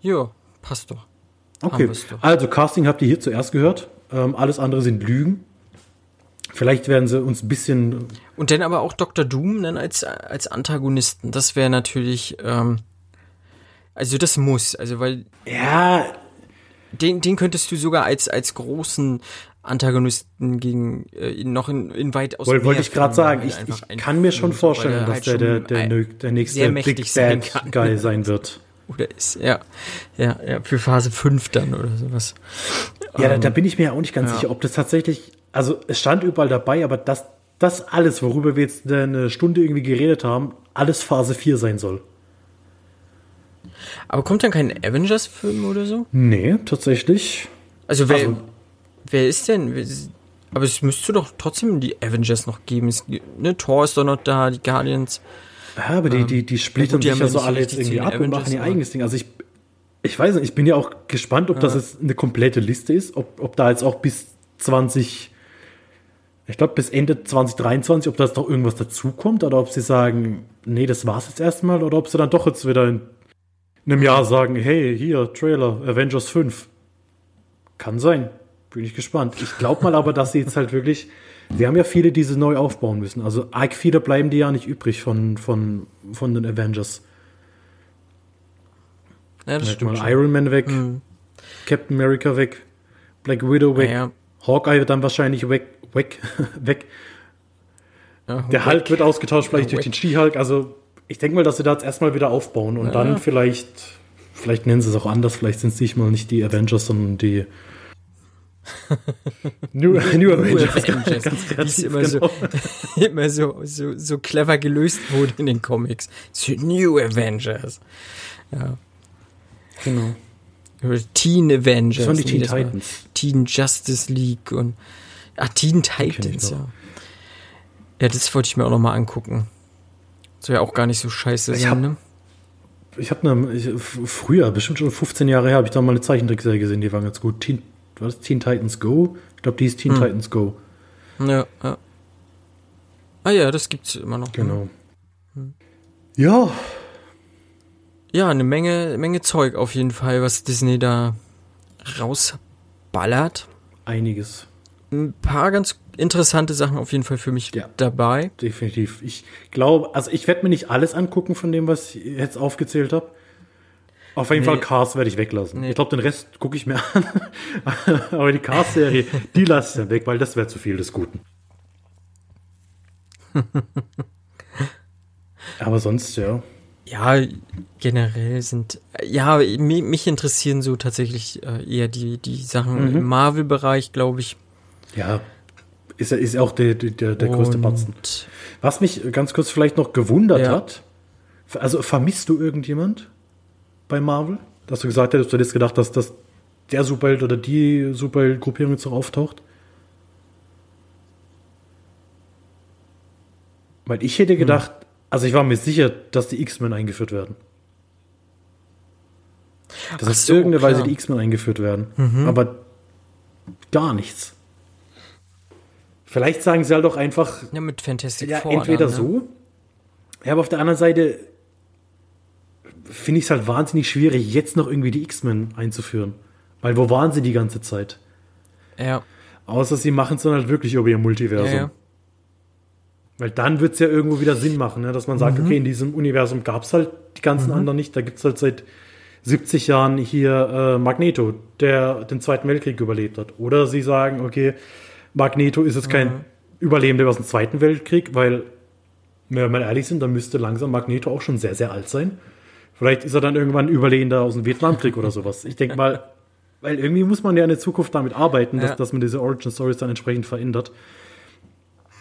S1: Ja, passt doch.
S2: Okay, also Casting habt ihr hier zuerst gehört. Ähm, alles andere sind Lügen. Vielleicht werden sie uns ein bisschen.
S1: Und dann aber auch Dr. Doom dann als, als Antagonisten. Das wäre natürlich. Ähm, also das muss. Also weil.
S2: Ja.
S1: Den, den könntest du sogar als, als großen Antagonisten gegen äh, noch in, in weitaus
S2: Wollte wollt ich gerade sagen, ich, ich kann mir schon vorstellen, dass halt der, der, der, der nächste Big Bad sein Guy sein wird.
S1: Oder ist, ja, ja, ja, für Phase 5 dann oder sowas.
S2: Ja, ähm, da, da, ähm, bin ich mir ja auch nicht ganz ja. sicher, ob das tatsächlich, also es stand überall dabei, aber das, das alles, worüber wir jetzt eine Stunde irgendwie geredet haben, alles Phase 4 sein soll.
S1: Aber kommt dann kein Avengers-Film oder so?
S2: Nee, tatsächlich.
S1: Also wer, also, wer ist denn? Aber es müsste doch trotzdem die Avengers noch geben. Es, ne, Thor ist doch noch da, die Guardians.
S2: Ja, aber die, die, die splittern sich ja so alle jetzt irgendwie ab und machen ihr eigenes Ding. Also ich, ich weiß nicht, ich bin ja auch gespannt, ob ja. das jetzt eine komplette Liste ist, ob, ob da jetzt auch bis 20, ich glaube bis Ende 2023, ob da jetzt noch irgendwas dazukommt oder ob sie sagen, nee, das war's jetzt erstmal oder ob sie dann doch jetzt wieder in einem Jahr sagen, hey, hier, Trailer, Avengers 5. Kann sein. Bin ich gespannt. Ich glaube mal aber, dass sie jetzt halt wirklich, wir haben ja viele, die sie neu aufbauen müssen. Also arg viele bleiben die ja nicht übrig von, von, von den Avengers. Ja, das stimmt. Mal Iron Man weg, mhm. Captain America weg, Black Widow weg, ja, ja. Hawkeye wird dann wahrscheinlich weg, weg, <laughs> weg. Ja, Der Hulk wird ausgetauscht, vielleicht durch den She-Hulk. Also ich denke mal, dass sie da jetzt erstmal wieder aufbauen und dann vielleicht, vielleicht nennen sie es auch anders, vielleicht sind es nicht mal nicht die Avengers, sondern die <laughs>
S1: New, New Avengers. Avengers. Ganz kreativ, immer, genau. so, <laughs> immer so, so, so clever gelöst wurde in den Comics. New Avengers. Ja. Genau. Teen Avengers. Das
S2: waren die Teen Titans.
S1: Teen Justice League und Ach, Teen Titans, ja. Ja, das wollte ich mir auch noch mal angucken. Soll ja auch gar nicht so scheiße
S2: ich sein, ne? Ich habe ne, früher, bestimmt schon 15 Jahre her, habe ich da mal eine Zeichentrickserie gesehen, die waren ganz gut. Teen, war das Teen Titans Go? Ich glaube, die ist Teen hm. Titans Go.
S1: Ja, ja. Ah ja, das gibt's immer noch. Ne?
S2: Genau. Hm. Ja.
S1: Ja, eine Menge, Menge Zeug auf jeden Fall, was Disney da rausballert.
S2: Einiges.
S1: Ein paar ganz interessante Sachen auf jeden Fall für mich ja, dabei.
S2: Definitiv. Ich glaube, also ich werde mir nicht alles angucken von dem, was ich jetzt aufgezählt habe. Auf jeden nee. Fall Cars werde ich weglassen. Nee. Ich glaube, den Rest gucke ich mir an. <laughs> Aber die Cars-Serie, die lasse ich dann weg, weil das wäre zu viel des Guten. <laughs> Aber sonst, ja.
S1: Ja, generell sind, ja, mich interessieren so tatsächlich äh, eher die, die Sachen mhm. im Marvel-Bereich, glaube ich.
S2: Ja, ist, ist auch der, der, der größte Batzen. Was mich ganz kurz vielleicht noch gewundert ja. hat, also vermisst du irgendjemand? Bei Marvel? Dass du gesagt hättest, du hättest gedacht, dass das der Superheld oder die Superheld-Gruppierung jetzt noch auftaucht? Weil ich hätte gedacht, hm. also ich war mir sicher, dass die X-Men eingeführt werden. Dass auf so, irgendeine klar. Weise die X-Men eingeführt werden. Mhm. Aber gar nichts. Vielleicht sagen sie halt auch einfach.
S1: Ja, mit Fantastic
S2: ja, Four. Entweder dann, ne? so. Ja, aber auf der anderen Seite, finde ich es halt wahnsinnig schwierig, jetzt noch irgendwie die X-Men einzuführen. Weil wo waren sie die ganze Zeit?
S1: Ja.
S2: Außer sie machen es dann halt wirklich über ihr Multiversum. Ja, ja. Weil dann wird es ja irgendwo wieder Sinn machen, ne? dass man sagt, mhm. okay, in diesem Universum gab es halt die ganzen mhm. anderen nicht. Da gibt es halt seit 70 Jahren hier äh, Magneto, der den Zweiten Weltkrieg überlebt hat. Oder sie sagen, okay, Magneto ist jetzt kein mhm. Überlebender aus dem Zweiten Weltkrieg, weil, wenn wir mal ehrlich sind, dann müsste langsam Magneto auch schon sehr, sehr alt sein. Vielleicht ist er dann irgendwann Überlebender aus dem Vietnamkrieg oder sowas. Ich denke mal, weil irgendwie muss man ja in der Zukunft damit arbeiten, dass, ja. dass man diese Origin Stories dann entsprechend verändert.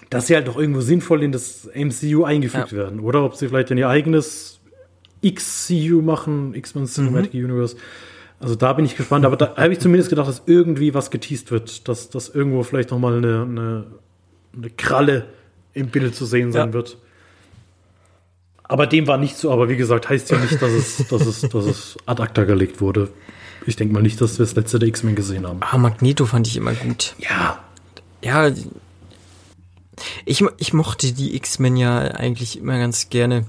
S2: Dass sie halt doch irgendwo sinnvoll in das MCU eingefügt ja. werden. Oder ob sie vielleicht in ihr eigenes XCU machen, X-Men Cinematic mhm. Universe. Also da bin ich gespannt, aber da habe ich zumindest gedacht, dass irgendwie was geteased wird, dass, dass irgendwo vielleicht nochmal eine, eine, eine Kralle im Bild zu sehen sein ja. wird. Aber dem war nicht so, aber wie gesagt, heißt ja nicht, dass es, dass es, dass es ad acta gelegt wurde. Ich denke mal nicht, dass wir das letzte der X-Men gesehen haben.
S1: Ah, Magneto fand ich immer gut.
S2: Ja.
S1: Ja. Ich, ich mochte die X-Men ja eigentlich immer ganz gerne.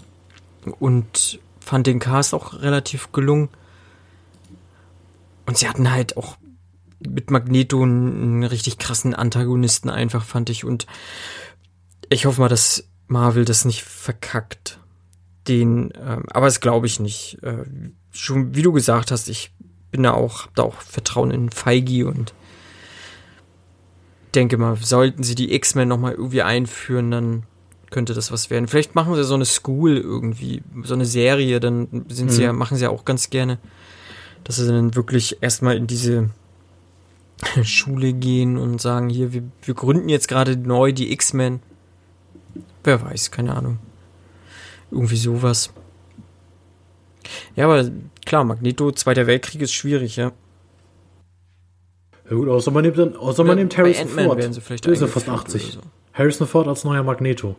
S1: Und fand den Cast auch relativ gelungen. Und sie hatten halt auch mit Magneto einen richtig krassen Antagonisten einfach, fand ich. Und ich hoffe mal, dass Marvel das nicht verkackt. Den, ähm, aber das glaube ich nicht. Äh, schon wie du gesagt hast, ich bin da auch, hab da auch Vertrauen in Feige und denke mal, sollten sie die X-Men nochmal irgendwie einführen, dann könnte das was werden. Vielleicht machen sie so eine School irgendwie, so eine Serie, dann sind mhm. sie ja, machen sie ja auch ganz gerne, dass sie dann wirklich erstmal in diese <laughs> Schule gehen und sagen, hier, wir, wir gründen jetzt gerade neu die X-Men. Wer weiß, keine Ahnung. Irgendwie sowas. Ja, aber klar, Magneto, Zweiter Weltkrieg ist schwierig, ja.
S2: Ja gut, außer man nimmt, dann, außer man nimmt Harrison Ford. Werden sie vielleicht Der ist ja fast 80. So. Harrison Ford als neuer Magneto.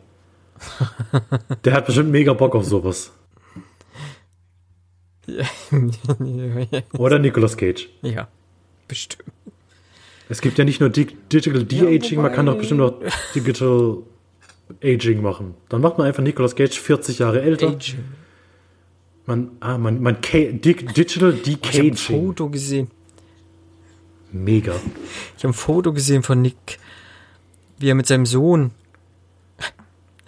S2: <laughs> Der hat bestimmt mega Bock auf sowas. Oder Nicolas Cage.
S1: Ja, bestimmt.
S2: Es gibt ja nicht nur Digital De-Aging, ja, man kann doch bestimmt noch Digital Aging machen. Dann macht man einfach Nicolas Cage 40 Jahre älter. Aging. Man, ah, man, man Digital. Oh, ich habe ein
S1: Foto gesehen.
S2: Mega.
S1: Ich habe ein Foto gesehen von Nick, wie er mit seinem Sohn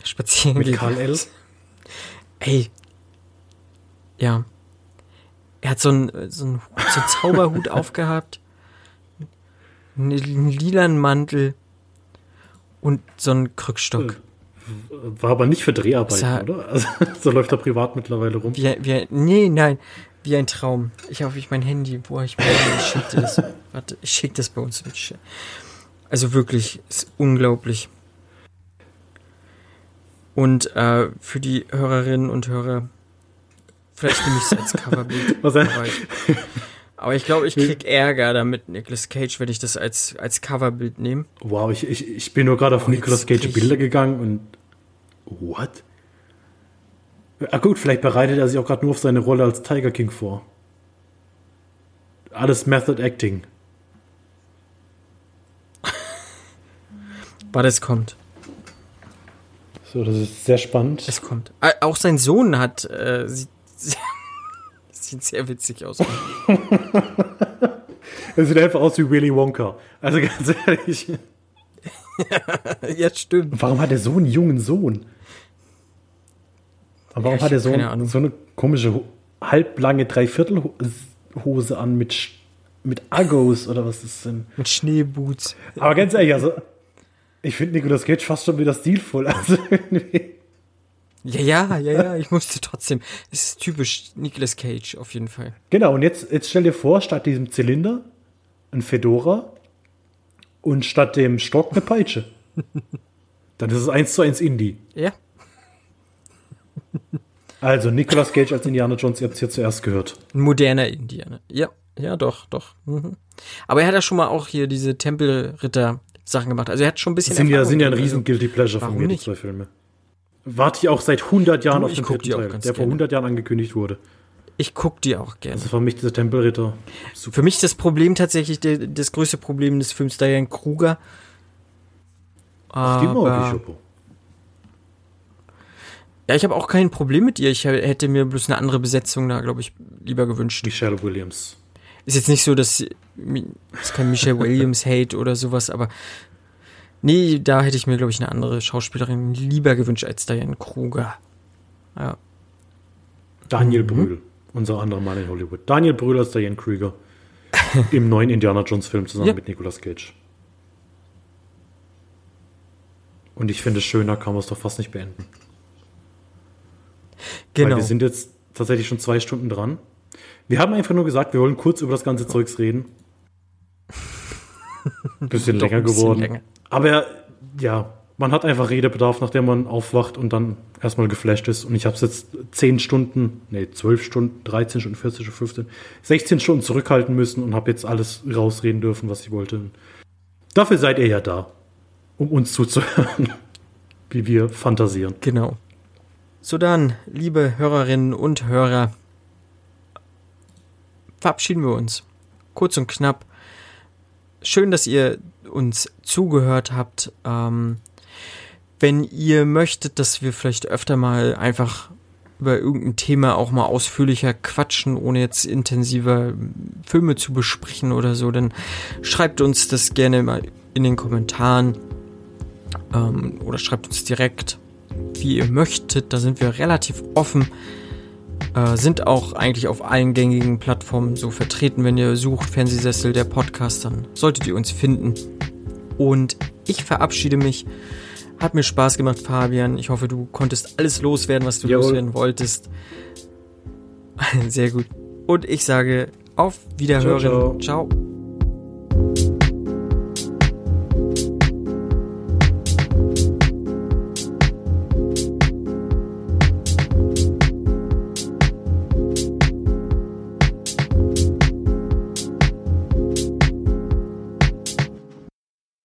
S1: spazieren
S2: mit geht. Mit Karl L.
S1: Ey. Ja. Er hat so einen, so einen, so einen Zauberhut <laughs> aufgehabt, einen lilanen Mantel und so einen Krückstock.
S2: War aber nicht für Dreharbeiten, oder? Also, <laughs> so läuft er privat mittlerweile rum.
S1: Wie, wie, nee, nein. Wie ein Traum. Ich hoffe, ich mein Handy, wo ich mein ich schick das. <laughs> Warte, ich schick das bei uns mit. Also wirklich, ist unglaublich. Und äh, für die Hörerinnen und Hörer, vielleicht nehme ich es als Coverbild. <laughs> Was aber, ich, aber ich glaube, ich krieg Ärger damit, Nicolas Cage, wenn ich das als, als Coverbild nehme.
S2: Wow, ich, ich, ich bin nur gerade auf oh, Nicolas Cage Bilder gegangen und what? Ah gut, vielleicht bereitet er sich auch gerade nur auf seine Rolle als Tiger King vor. Alles Method Acting. <laughs>
S1: Warte, es kommt.
S2: So, das ist sehr spannend.
S1: Es kommt. Auch sein Sohn hat äh, sieht, <laughs> sieht sehr witzig aus. <laughs>
S2: er sieht einfach aus wie Willy Wonka. Also ganz ehrlich.
S1: ja, stimmt.
S2: Warum hat er so einen jungen Sohn? Aber warum ja, hat er so, ein, so, eine komische, halblange Dreiviertelhose an mit, mit Uggos oder was ist denn?
S1: Mit Schneeboots.
S2: Aber ganz ehrlich, also ich finde Nicolas Cage fast schon wieder stilvoll. <laughs> Also irgendwie.
S1: Ja, ja, ja, ja, ich musste trotzdem. Es ist typisch Nicolas Cage auf jeden Fall.
S2: Genau, und jetzt, jetzt stell dir vor, statt diesem Zylinder ein Fedora und statt dem Stock eine Peitsche. <laughs> Dann ist es eins zu eins Indie.
S1: Ja.
S2: Also, Nicolas Cage als Indiana Jones, ihr habt es hier zuerst gehört.
S1: Ein moderner Indianer. Ja, ja, doch, doch. Mhm. Aber er hat ja schon mal auch hier diese Tempelritter-Sachen gemacht. Also, er hat schon ein bisschen.
S2: Sind ja, sind ja ein riesen Guilty Pleasure von mir, die zwei Filme. Warte ich auch seit 100 Jahren du, auf den dritten Teil, der gerne. vor 100 Jahren angekündigt wurde.
S1: Ich guck die auch gerne.
S2: Das ist für mich dieser Tempelritter.
S1: Super. Für mich das Problem tatsächlich, das größte Problem des Films Diane Kruger.
S2: Aber.
S1: Ja, ich habe auch kein Problem mit ihr. Ich hätte mir bloß eine andere Besetzung da, glaube ich, lieber gewünscht.
S2: Michelle Williams.
S1: Ist jetzt nicht so, dass es kein Michelle Williams <laughs> Hate oder sowas, aber nee, da hätte ich mir, glaube ich, eine andere Schauspielerin lieber gewünscht als Diane Kruger. Ja.
S2: Daniel mhm. Brühl, unser anderer Mann in Hollywood. Daniel Brühl als Diane Krüger <laughs> im neuen Indiana Jones Film zusammen ja. mit Nicolas Cage. Und ich finde, schöner kann man es doch fast nicht beenden. Genau. Weil wir sind jetzt tatsächlich schon zwei Stunden dran. Wir haben einfach nur gesagt, wir wollen kurz über das ganze Zeugs reden. <laughs> Bisschen länger bisschen geworden. Länger. Aber ja, man hat einfach Redebedarf, nachdem man aufwacht und dann erstmal geflasht ist. Und ich habe es jetzt 10 Stunden, nee, 12 Stunden, 13 Stunden, 14 Stunden, 15, 16 Stunden zurückhalten müssen und habe jetzt alles rausreden dürfen, was ich wollte. Dafür seid ihr ja da, um uns zuzuhören, <laughs> wie wir fantasieren.
S1: Genau. So dann, liebe Hörerinnen und Hörer, verabschieden wir uns. Kurz und knapp. Schön, dass ihr uns zugehört habt. Ähm, wenn ihr möchtet, dass wir vielleicht öfter mal einfach über irgendein Thema auch mal ausführlicher quatschen, ohne jetzt intensiver Filme zu besprechen oder so, dann schreibt uns das gerne mal in den Kommentaren ähm, oder schreibt uns direkt, wie ihr möchtet. Da sind wir relativ offen. Äh, sind auch eigentlich auf allen gängigen Plattformen so vertreten. Wenn ihr sucht Fernsehsessel der Podcast, dann solltet ihr uns finden. Und ich verabschiede mich. Hat mir Spaß gemacht, Fabian. Ich hoffe, du konntest alles loswerden, was du Jawohl. loswerden wolltest. <laughs> Sehr gut. Und ich sage auf Wiederhören. ciao. ciao. ciao.